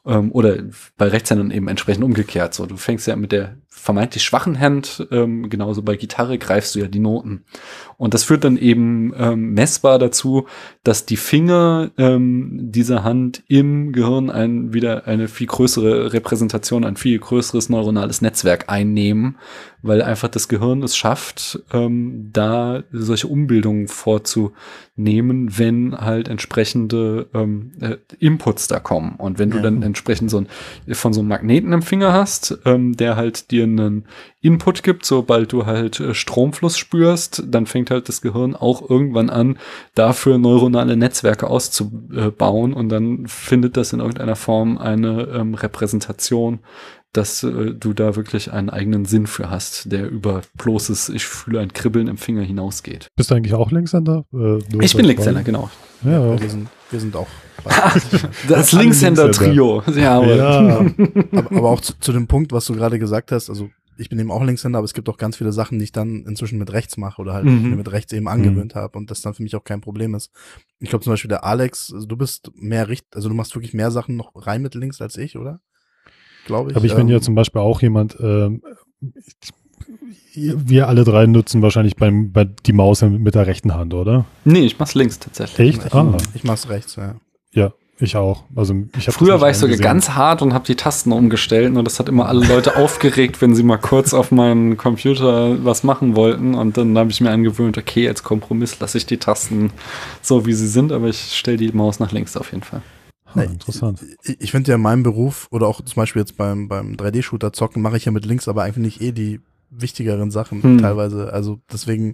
Ähm, oder bei Rechtshändern eben entsprechend umgekehrt. So, du fängst ja mit der vermeintlich schwachen Hand, ähm, genauso bei Gitarre greifst du ja die Noten. Und das führt dann eben ähm, messbar dazu, dass die Finger ähm, dieser Hand im Gehirn ein, wieder eine viel größere Repräsentation, ein viel größeres neuronales Netzwerk einnehmen, weil einfach das Gehirn es schafft, ähm, da solche Umbildungen vorzunehmen, wenn halt entsprechende ähm, äh, Inputs da kommen. Und wenn du Ja. dann entsprechend so ein, von so einem Magneten im Finger hast, ähm, der halt dir einen Input gibt, sobald du halt äh, Stromfluss spürst, dann fängt halt das Gehirn auch irgendwann an, dafür neuronale Netzwerke auszubauen und dann findet das in irgendeiner Form eine ähm, Repräsentation, dass äh, du da wirklich einen eigenen Sinn für hast, der über bloßes, ich fühle ein Kribbeln im Finger hinausgeht. Bist du eigentlich auch Linkshänder? Äh, Ich bin Linkshänder, genau. Ja, Wir sind, wir sind auch. Das Linkshänder-Trio. Ja, aber ja. aber, aber auch zu, zu dem Punkt, was du gerade gesagt hast, also ich bin eben auch Linkshänder, aber es gibt auch ganz viele Sachen, die ich dann inzwischen mit rechts mache oder halt Mhm. mir mit rechts eben angewöhnt habe und das dann für mich auch kein Problem ist. Ich glaube zum Beispiel der Alex, also du bist mehr richt, also du machst wirklich mehr Sachen noch rein mit links als ich, oder? Glaube ich. Aber ich bin ja Ähm, zum Beispiel auch jemand, ähm, wir alle drei nutzen wahrscheinlich beim, bei die Maus mit der rechten Hand, oder? nee, ich mach's links tatsächlich. Echt? ich, Ah, ich mach's rechts, ja. ja, ich auch. Also ich hab Früher war ich sogar ganz hart und habe die Tasten umgestellt und das hat immer alle Leute aufgeregt, wenn sie mal kurz auf meinen Computer was machen wollten und dann habe ich mir angewöhnt, okay, als Kompromiss lasse ich die Tasten so wie sie sind, aber ich stelle die Maus nach links auf jeden Fall. Ah, interessant. Ich, ich finde ja in meinem Beruf oder auch zum Beispiel jetzt beim, beim 3D-Shooter zocken, mache ich ja mit links, aber eigentlich eh die wichtigeren Sachen Hm. teilweise. Also deswegen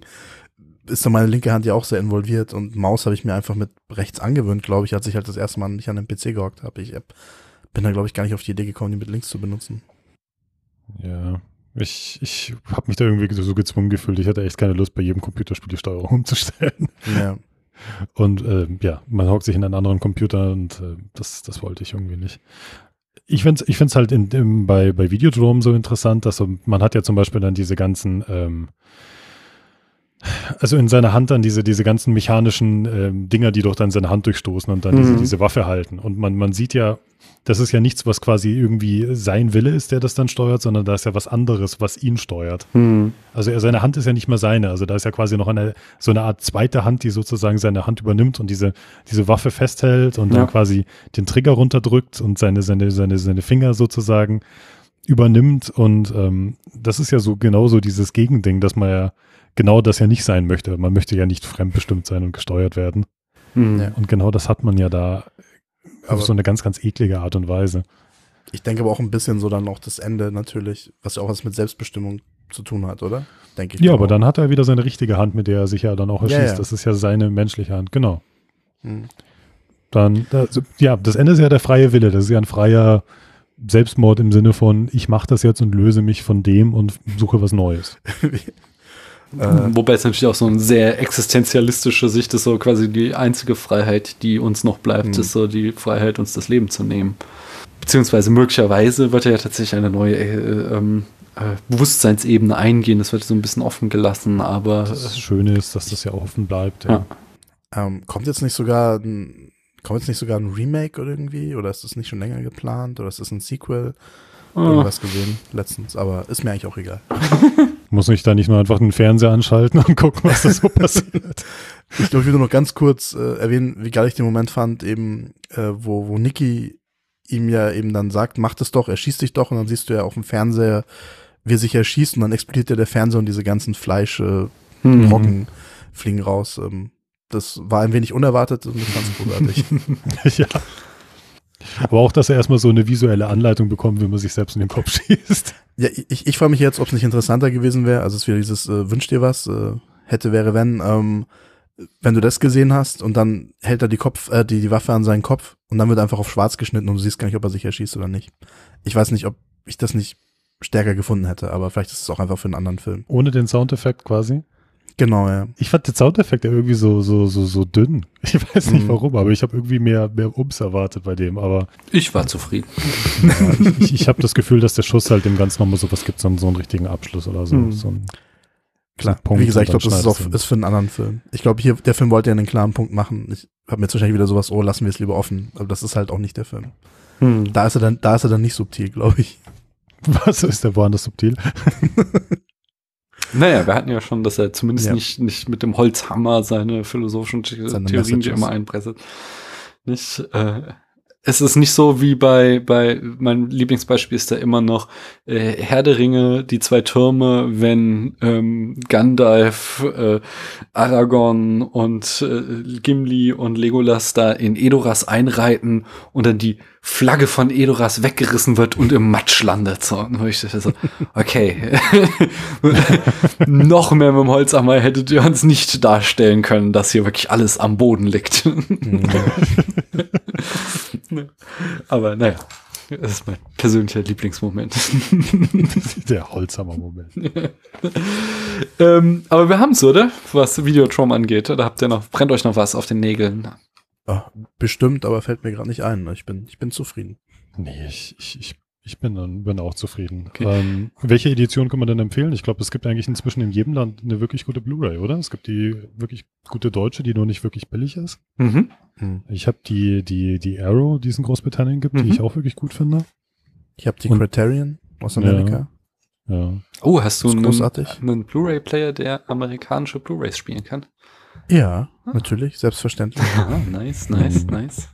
ist da meine linke Hand ja auch sehr involviert und Maus habe ich mir einfach mit rechts angewöhnt, glaube ich, als ich halt das erste Mal nicht an den PC gehockt habe. Ich hab, bin da, glaube ich, gar nicht auf die Idee gekommen, die mit links zu benutzen. Ja. Ich, ich habe mich da irgendwie so gezwungen gefühlt. Ich hatte echt keine Lust, bei jedem Computerspiel die Steuerung umzustellen. Ja. Und äh, ja, man hockt sich in einen anderen Computer und äh, das, das wollte ich irgendwie nicht. Ich finde es ich find's halt in, im, bei, bei Videodrom so interessant, dass man hat ja zum Beispiel dann diese ganzen, ähm, also in seiner Hand dann diese, diese ganzen mechanischen ähm, Dinger, die doch dann seine Hand durchstoßen und dann diese, Mhm. diese Waffe halten. Und man, man sieht ja das ist ja nichts, was quasi irgendwie sein Wille ist, der das dann steuert, sondern da ist ja was anderes, was ihn steuert. Hm. Also er, seine Hand ist ja nicht mehr seine. Also da ist ja quasi noch eine, so eine Art zweite Hand, die sozusagen seine Hand übernimmt und diese, diese Waffe festhält und Ja. dann quasi den Trigger runterdrückt und seine, seine, seine, seine Finger sozusagen übernimmt. Und ähm, das ist ja so genauso dieses Gegending, dass man ja genau das ja nicht sein möchte. Man möchte ja nicht fremdbestimmt sein und gesteuert werden. Hm. Ja. Und genau das hat man ja da Aber- auf so eine ganz, ganz eklige Art und Weise. Ich denke aber auch ein bisschen so dann noch das Ende natürlich, was ja auch was mit Selbstbestimmung zu tun hat, oder? Denke ich. Ja, aber auch. dann hat er wieder seine richtige Hand, mit der er sich ja dann auch Ja, erschießt. ja. Das ist ja seine menschliche Hand, genau. Hm. Dann, das, ja, das Ende ist ja der freie Wille. Das ist ja ein freier Selbstmord im Sinne von, ich mache das jetzt und löse mich von dem und suche was Neues. äh, Wobei es natürlich auch so eine sehr existenzialistische Sicht ist, so quasi die einzige Freiheit, die uns noch bleibt, Mhm. ist so die Freiheit, uns das Leben zu nehmen. Beziehungsweise möglicherweise wird er ja tatsächlich eine neue äh, ähm, äh, Bewusstseinsebene eingehen. Das wird so ein bisschen offen gelassen, aber Das Schöne ist, dass das ja offen bleibt. Ja. Ja. ähm, kommt jetzt nicht sogar ein, kommt jetzt nicht sogar ein Remake oder irgendwie? Oder ist das nicht schon länger geplant? Oder ist das ein Sequel? äh, Irgendwas gesehen letztens, aber ist mir eigentlich auch egal. Muss ich da nicht nur einfach den Fernseher anschalten und gucken, was da so passiert? Ich glaube, ich will nur noch ganz kurz äh, erwähnen, wie geil ich den Moment fand, eben, äh, wo, wo Niki ihm ja eben dann sagt, mach das doch, er schießt dich doch und dann siehst du ja auf dem Fernseher, wie er sich erschießt und dann explodiert ja der Fernseher und diese ganzen Fleischbrocken äh, hm. Brocken fliegen raus. Ähm, das war ein wenig unerwartet und ich fand's großartig. ja. Aber auch, dass er erstmal so eine visuelle Anleitung bekommt, wie man sich selbst in den Kopf schießt. ja, ich, ich frage mich jetzt, ob es nicht interessanter gewesen wäre, also es wieder dieses äh, Wünsch dir was, äh, hätte, wäre, wenn, ähm, wenn du das gesehen hast und dann hält er die Kopf, äh, die, die Waffe an seinen Kopf und dann wird einfach auf schwarz geschnitten und du siehst gar nicht, ob er sich erschießt oder nicht. Ich weiß nicht, ob ich das nicht stärker gefunden hätte, aber vielleicht ist es auch einfach für einen anderen Film. Ohne den Soundeffekt quasi. Genau, ja. Ich fand den Soundeffekt ja irgendwie so, so, so, so dünn. Ich weiß nicht Mhm. warum, aber ich habe irgendwie mehr, mehr Ums erwartet bei dem. Aber ich war zufrieden. ja, ich, ich, habe das Gefühl, dass der Schuss halt dem Ganzen nochmal sowas gibt, so, so einen richtigen Abschluss oder so. Mhm. so ein, Klar. so Punkt Wie gesagt, ich glaube, das ist, du ist für einen anderen Film. Ich glaube, hier, der Film wollte ja einen klaren Punkt machen. Ich habe mir jetzt wahrscheinlich wieder sowas, oh, lassen wir es lieber offen. Aber das ist halt auch nicht der Film. Hm. Da ist er dann, da ist er dann nicht subtil, glaube ich. Was ist der woanders subtil? Naja, wir hatten ja schon, dass er zumindest Ja. nicht, nicht mit dem Holzhammer seine philosophischen Seine Theorien, die Messages. immer einpresset. Nicht, äh, es ist nicht so wie bei, bei, mein Lieblingsbeispiel ist da immer noch äh, Herr der Ringe, die zwei Türme, wenn ähm, Gandalf, äh, Aragorn und äh, Gimli und Legolas da in Edoras einreiten und dann die Flagge von Edoras weggerissen wird und im Matsch landet. So, und ich so, okay, noch mehr mit dem Holzhammer hättet ihr uns nicht darstellen können, dass hier wirklich alles am Boden liegt. Aber naja, das ist mein persönlicher Lieblingsmoment. Der Holzhammer-Moment. ähm, aber wir haben's, oder? Was Videotron angeht. Oder habt ihr noch, brennt euch noch was auf den Nägeln? Ah, bestimmt, aber fällt mir gerade nicht ein. Ich bin, ich bin zufrieden. Nee, ich, ich, ich, ich bin, dann, bin auch zufrieden. Okay. Ähm, welche Edition kann man denn empfehlen? Ich glaube, es gibt eigentlich inzwischen in jedem Land eine wirklich gute Blu-ray, oder? Es gibt die wirklich gute deutsche, die nur nicht wirklich billig ist. Mhm. Ich habe die, die, die Arrow, die es in Großbritannien gibt, Mhm. die ich auch wirklich gut finde. Ich habe die Und- Criterion aus Amerika. Ja. Oh, hast du einen, großartig. einen Blu-ray-Player, der amerikanische Blu-rays spielen kann? Ja, natürlich, selbstverständlich. Ah, nice, nice, Mhm. nice.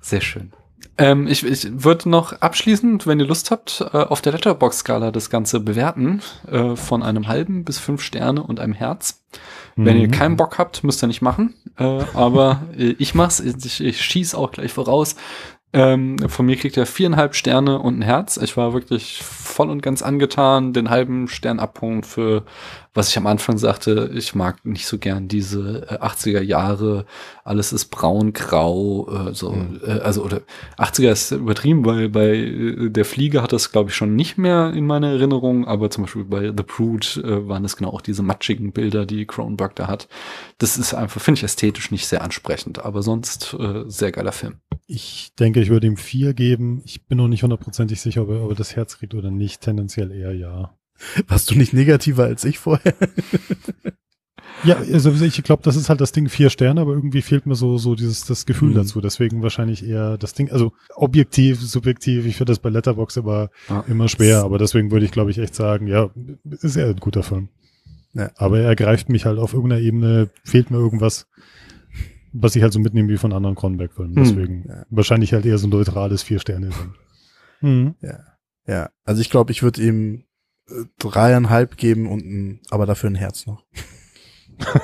Sehr schön. Ähm, ich, ich würde noch abschließend, wenn ihr Lust habt, äh, auf der Letterbox-Skala das Ganze bewerten, äh, von einem halben bis fünf Sterne und einem Herz. Wenn ihr Mhm. keinen Bock habt, müsst ihr nicht machen. Äh, aber äh, ich mach's. Ich, ich schieß auch gleich voraus. Ähm, von mir kriegt er viereinhalb Sterne und ein Herz. Ich war wirklich voll und ganz angetan. Den halben Stern abpunkt für, was ich am Anfang sagte, ich mag nicht so gern diese äh, 80er Jahre, alles ist braun, grau, äh, so, Mhm. äh, also, oder 80er ist übertrieben, weil bei äh, der Fliege hat das, glaube ich, schon nicht mehr in meiner Erinnerung, aber zum Beispiel bei The Brood äh, waren es genau auch diese matschigen Bilder, die Cronenberg da hat. Das ist einfach, finde ich ästhetisch nicht sehr ansprechend, aber sonst äh, sehr geiler Film. Ich denke, ich würde ihm vier geben. Ich bin noch nicht hundertprozentig sicher, ob er, ob er das Herz kriegt oder nicht. Tendenziell eher ja. Warst du nicht negativer als ich vorher? Ja, also ich glaube, das ist halt das Ding vier Sterne, aber irgendwie fehlt mir so so dieses das Gefühl Mhm. dazu. Deswegen wahrscheinlich eher das Ding. Also objektiv, subjektiv. Ich finde das bei Letterbox immer Ja. immer schwer, aber deswegen würde ich glaube ich echt sagen, ja, ist eher ein guter Film. Ja. Aber er greift mich halt auf irgendeiner Ebene, fehlt mir irgendwas, was ich halt so mitnehme wie von anderen Cronenberg-Filmen. Hm. Deswegen Ja. wahrscheinlich halt eher so ein neutrales vier Sterne. Mhm. Ja. Ja. Also ich glaube, ich würde ihm dreieinhalb geben und ein, aber dafür ein Herz noch.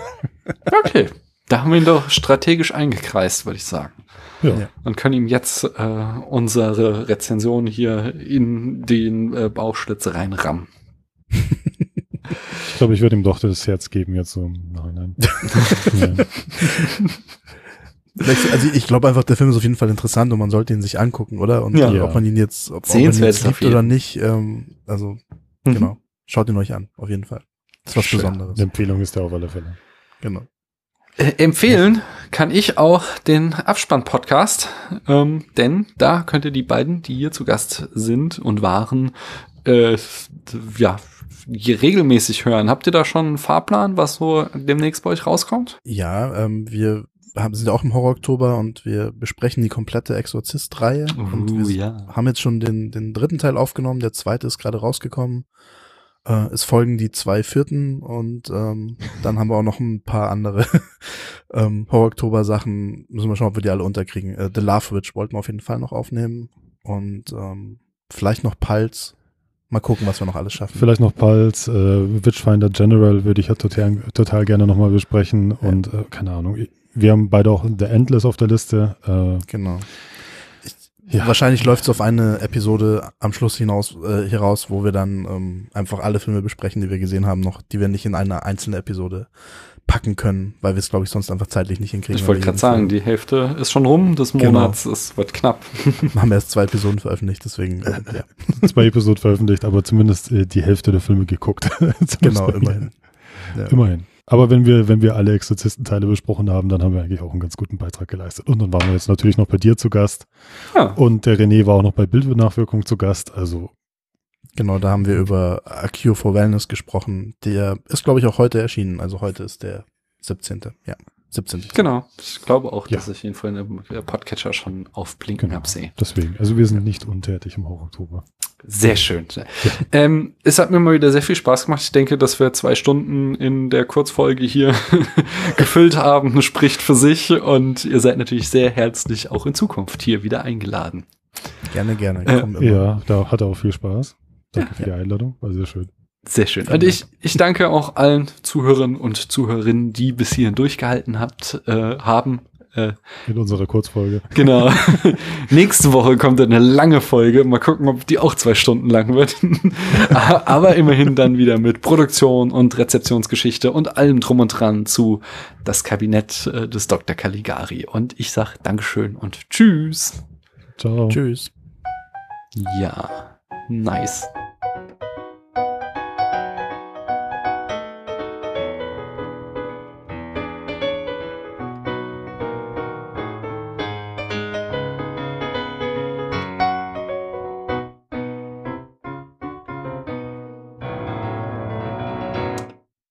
Okay. Da haben wir ihn doch strategisch eingekreist, würde ich sagen. Ja. Und können ihm jetzt äh, unsere Rezension hier in den äh, Bauchschlitz reinrammen. Ich glaube, ich würde ihm doch das Herz geben jetzt so im Nachhinein. ja. Vielleicht- Also ich glaube einfach, der Film ist auf jeden Fall interessant und man sollte ihn sich angucken, oder? Und Ja. ob man ihn jetzt, ob, ob man ihn Sehenswert jetzt liebt oder nicht, ähm, also Mhm. genau. Schaut ihn euch an, auf jeden Fall. Das ist was Schön. Besonderes. Eine Empfehlung ist der auf alle Fälle. Genau. Äh, empfehlen kann ich auch den Abspann-Podcast, ähm, denn da könnt ihr die beiden, die hier zu Gast sind und waren, äh, ja, je- regelmäßig hören. Habt ihr da schon einen Fahrplan, was so demnächst bei euch rauskommt? Ja, ähm, wir haben, sind ja auch im Horror-Oktober und wir besprechen die komplette Exorzist-Reihe. und wir Uh, ja. haben jetzt schon den, den dritten Teil aufgenommen, der zweite ist gerade rausgekommen. Äh, es folgen die zwei vierten und ähm, dann haben wir auch noch ein paar andere ähm, Horror-Oktober-Sachen. Müssen wir schauen, ob wir die alle unterkriegen. Äh, The Love Witch wollten wir auf jeden Fall noch aufnehmen und ähm, vielleicht noch Pulse. Mal gucken, was wir noch alles schaffen. Vielleicht noch Pulse, äh, Witchfinder General würde ich ja total, total gerne nochmal besprechen und äh, keine Ahnung. Wir haben beide auch The Endless auf der Liste. Äh, Genau. Ich, Ja. Wahrscheinlich läuft es auf eine Episode am Schluss hinaus äh, heraus, wo wir dann ähm, einfach alle Filme besprechen, die wir gesehen haben, noch, die wir nicht in eine einzelne Episode packen können, weil wir es, glaube ich, sonst einfach zeitlich nicht hinkriegen. Ich wollte wir gerade sagen, die Hälfte ist schon rum des Genau. Monats. Es wird knapp. Film- haben wir erst zwei Episoden veröffentlicht, deswegen äh, ja, zwei Episoden veröffentlicht, aber zumindest äh, die Hälfte der Filme geguckt. Genau, immerhin. Ja. Immerhin. Aber wenn wir, wenn wir alle Exorzistenteile besprochen haben, dann haben wir eigentlich auch einen ganz guten Beitrag geleistet. Und dann waren wir jetzt natürlich noch bei dir zu Gast. Ja. Und der René war auch noch bei Bildnachwirkung zu Gast. Also Genau, da haben wir über A Cure for Wellness gesprochen. Der ist, glaube ich, auch heute erschienen. Also heute ist der 17. Ja, 17. Genau. Ich glaube auch, Ja. dass ich ihn vorhin im Podcatcher schon aufblinken Genau. hab sehen. deswegen. Also wir sind nicht untätig im Horror-Oktober. Sehr schön. Ähm, es hat mir mal wieder sehr viel Spaß gemacht. Ich denke, dass wir zwei Stunden in der Kurzfolge hier gefüllt haben, spricht für sich. Und ihr seid natürlich sehr herzlich auch in Zukunft hier wieder eingeladen. Gerne, gerne. Äh, Komm immer. Ja, da hat er auch viel Spaß. Danke für die Einladung. War sehr schön. Sehr schön. Und ich, ich danke auch allen Zuhörern und Zuhörerinnen, die bis hierhin durchgehalten habt, äh, haben. Äh, In unserer Kurzfolge. genau. Nächste Woche kommt eine lange Folge. Mal gucken, ob die auch zwei Stunden lang wird. Aber immerhin dann wieder mit Produktion und Rezeptionsgeschichte und allem drum und dran zu das Kabinett äh, des Dr. Caligari. Und ich sag Dankeschön und Tschüss. Ciao. Tschüss. Ja, nice.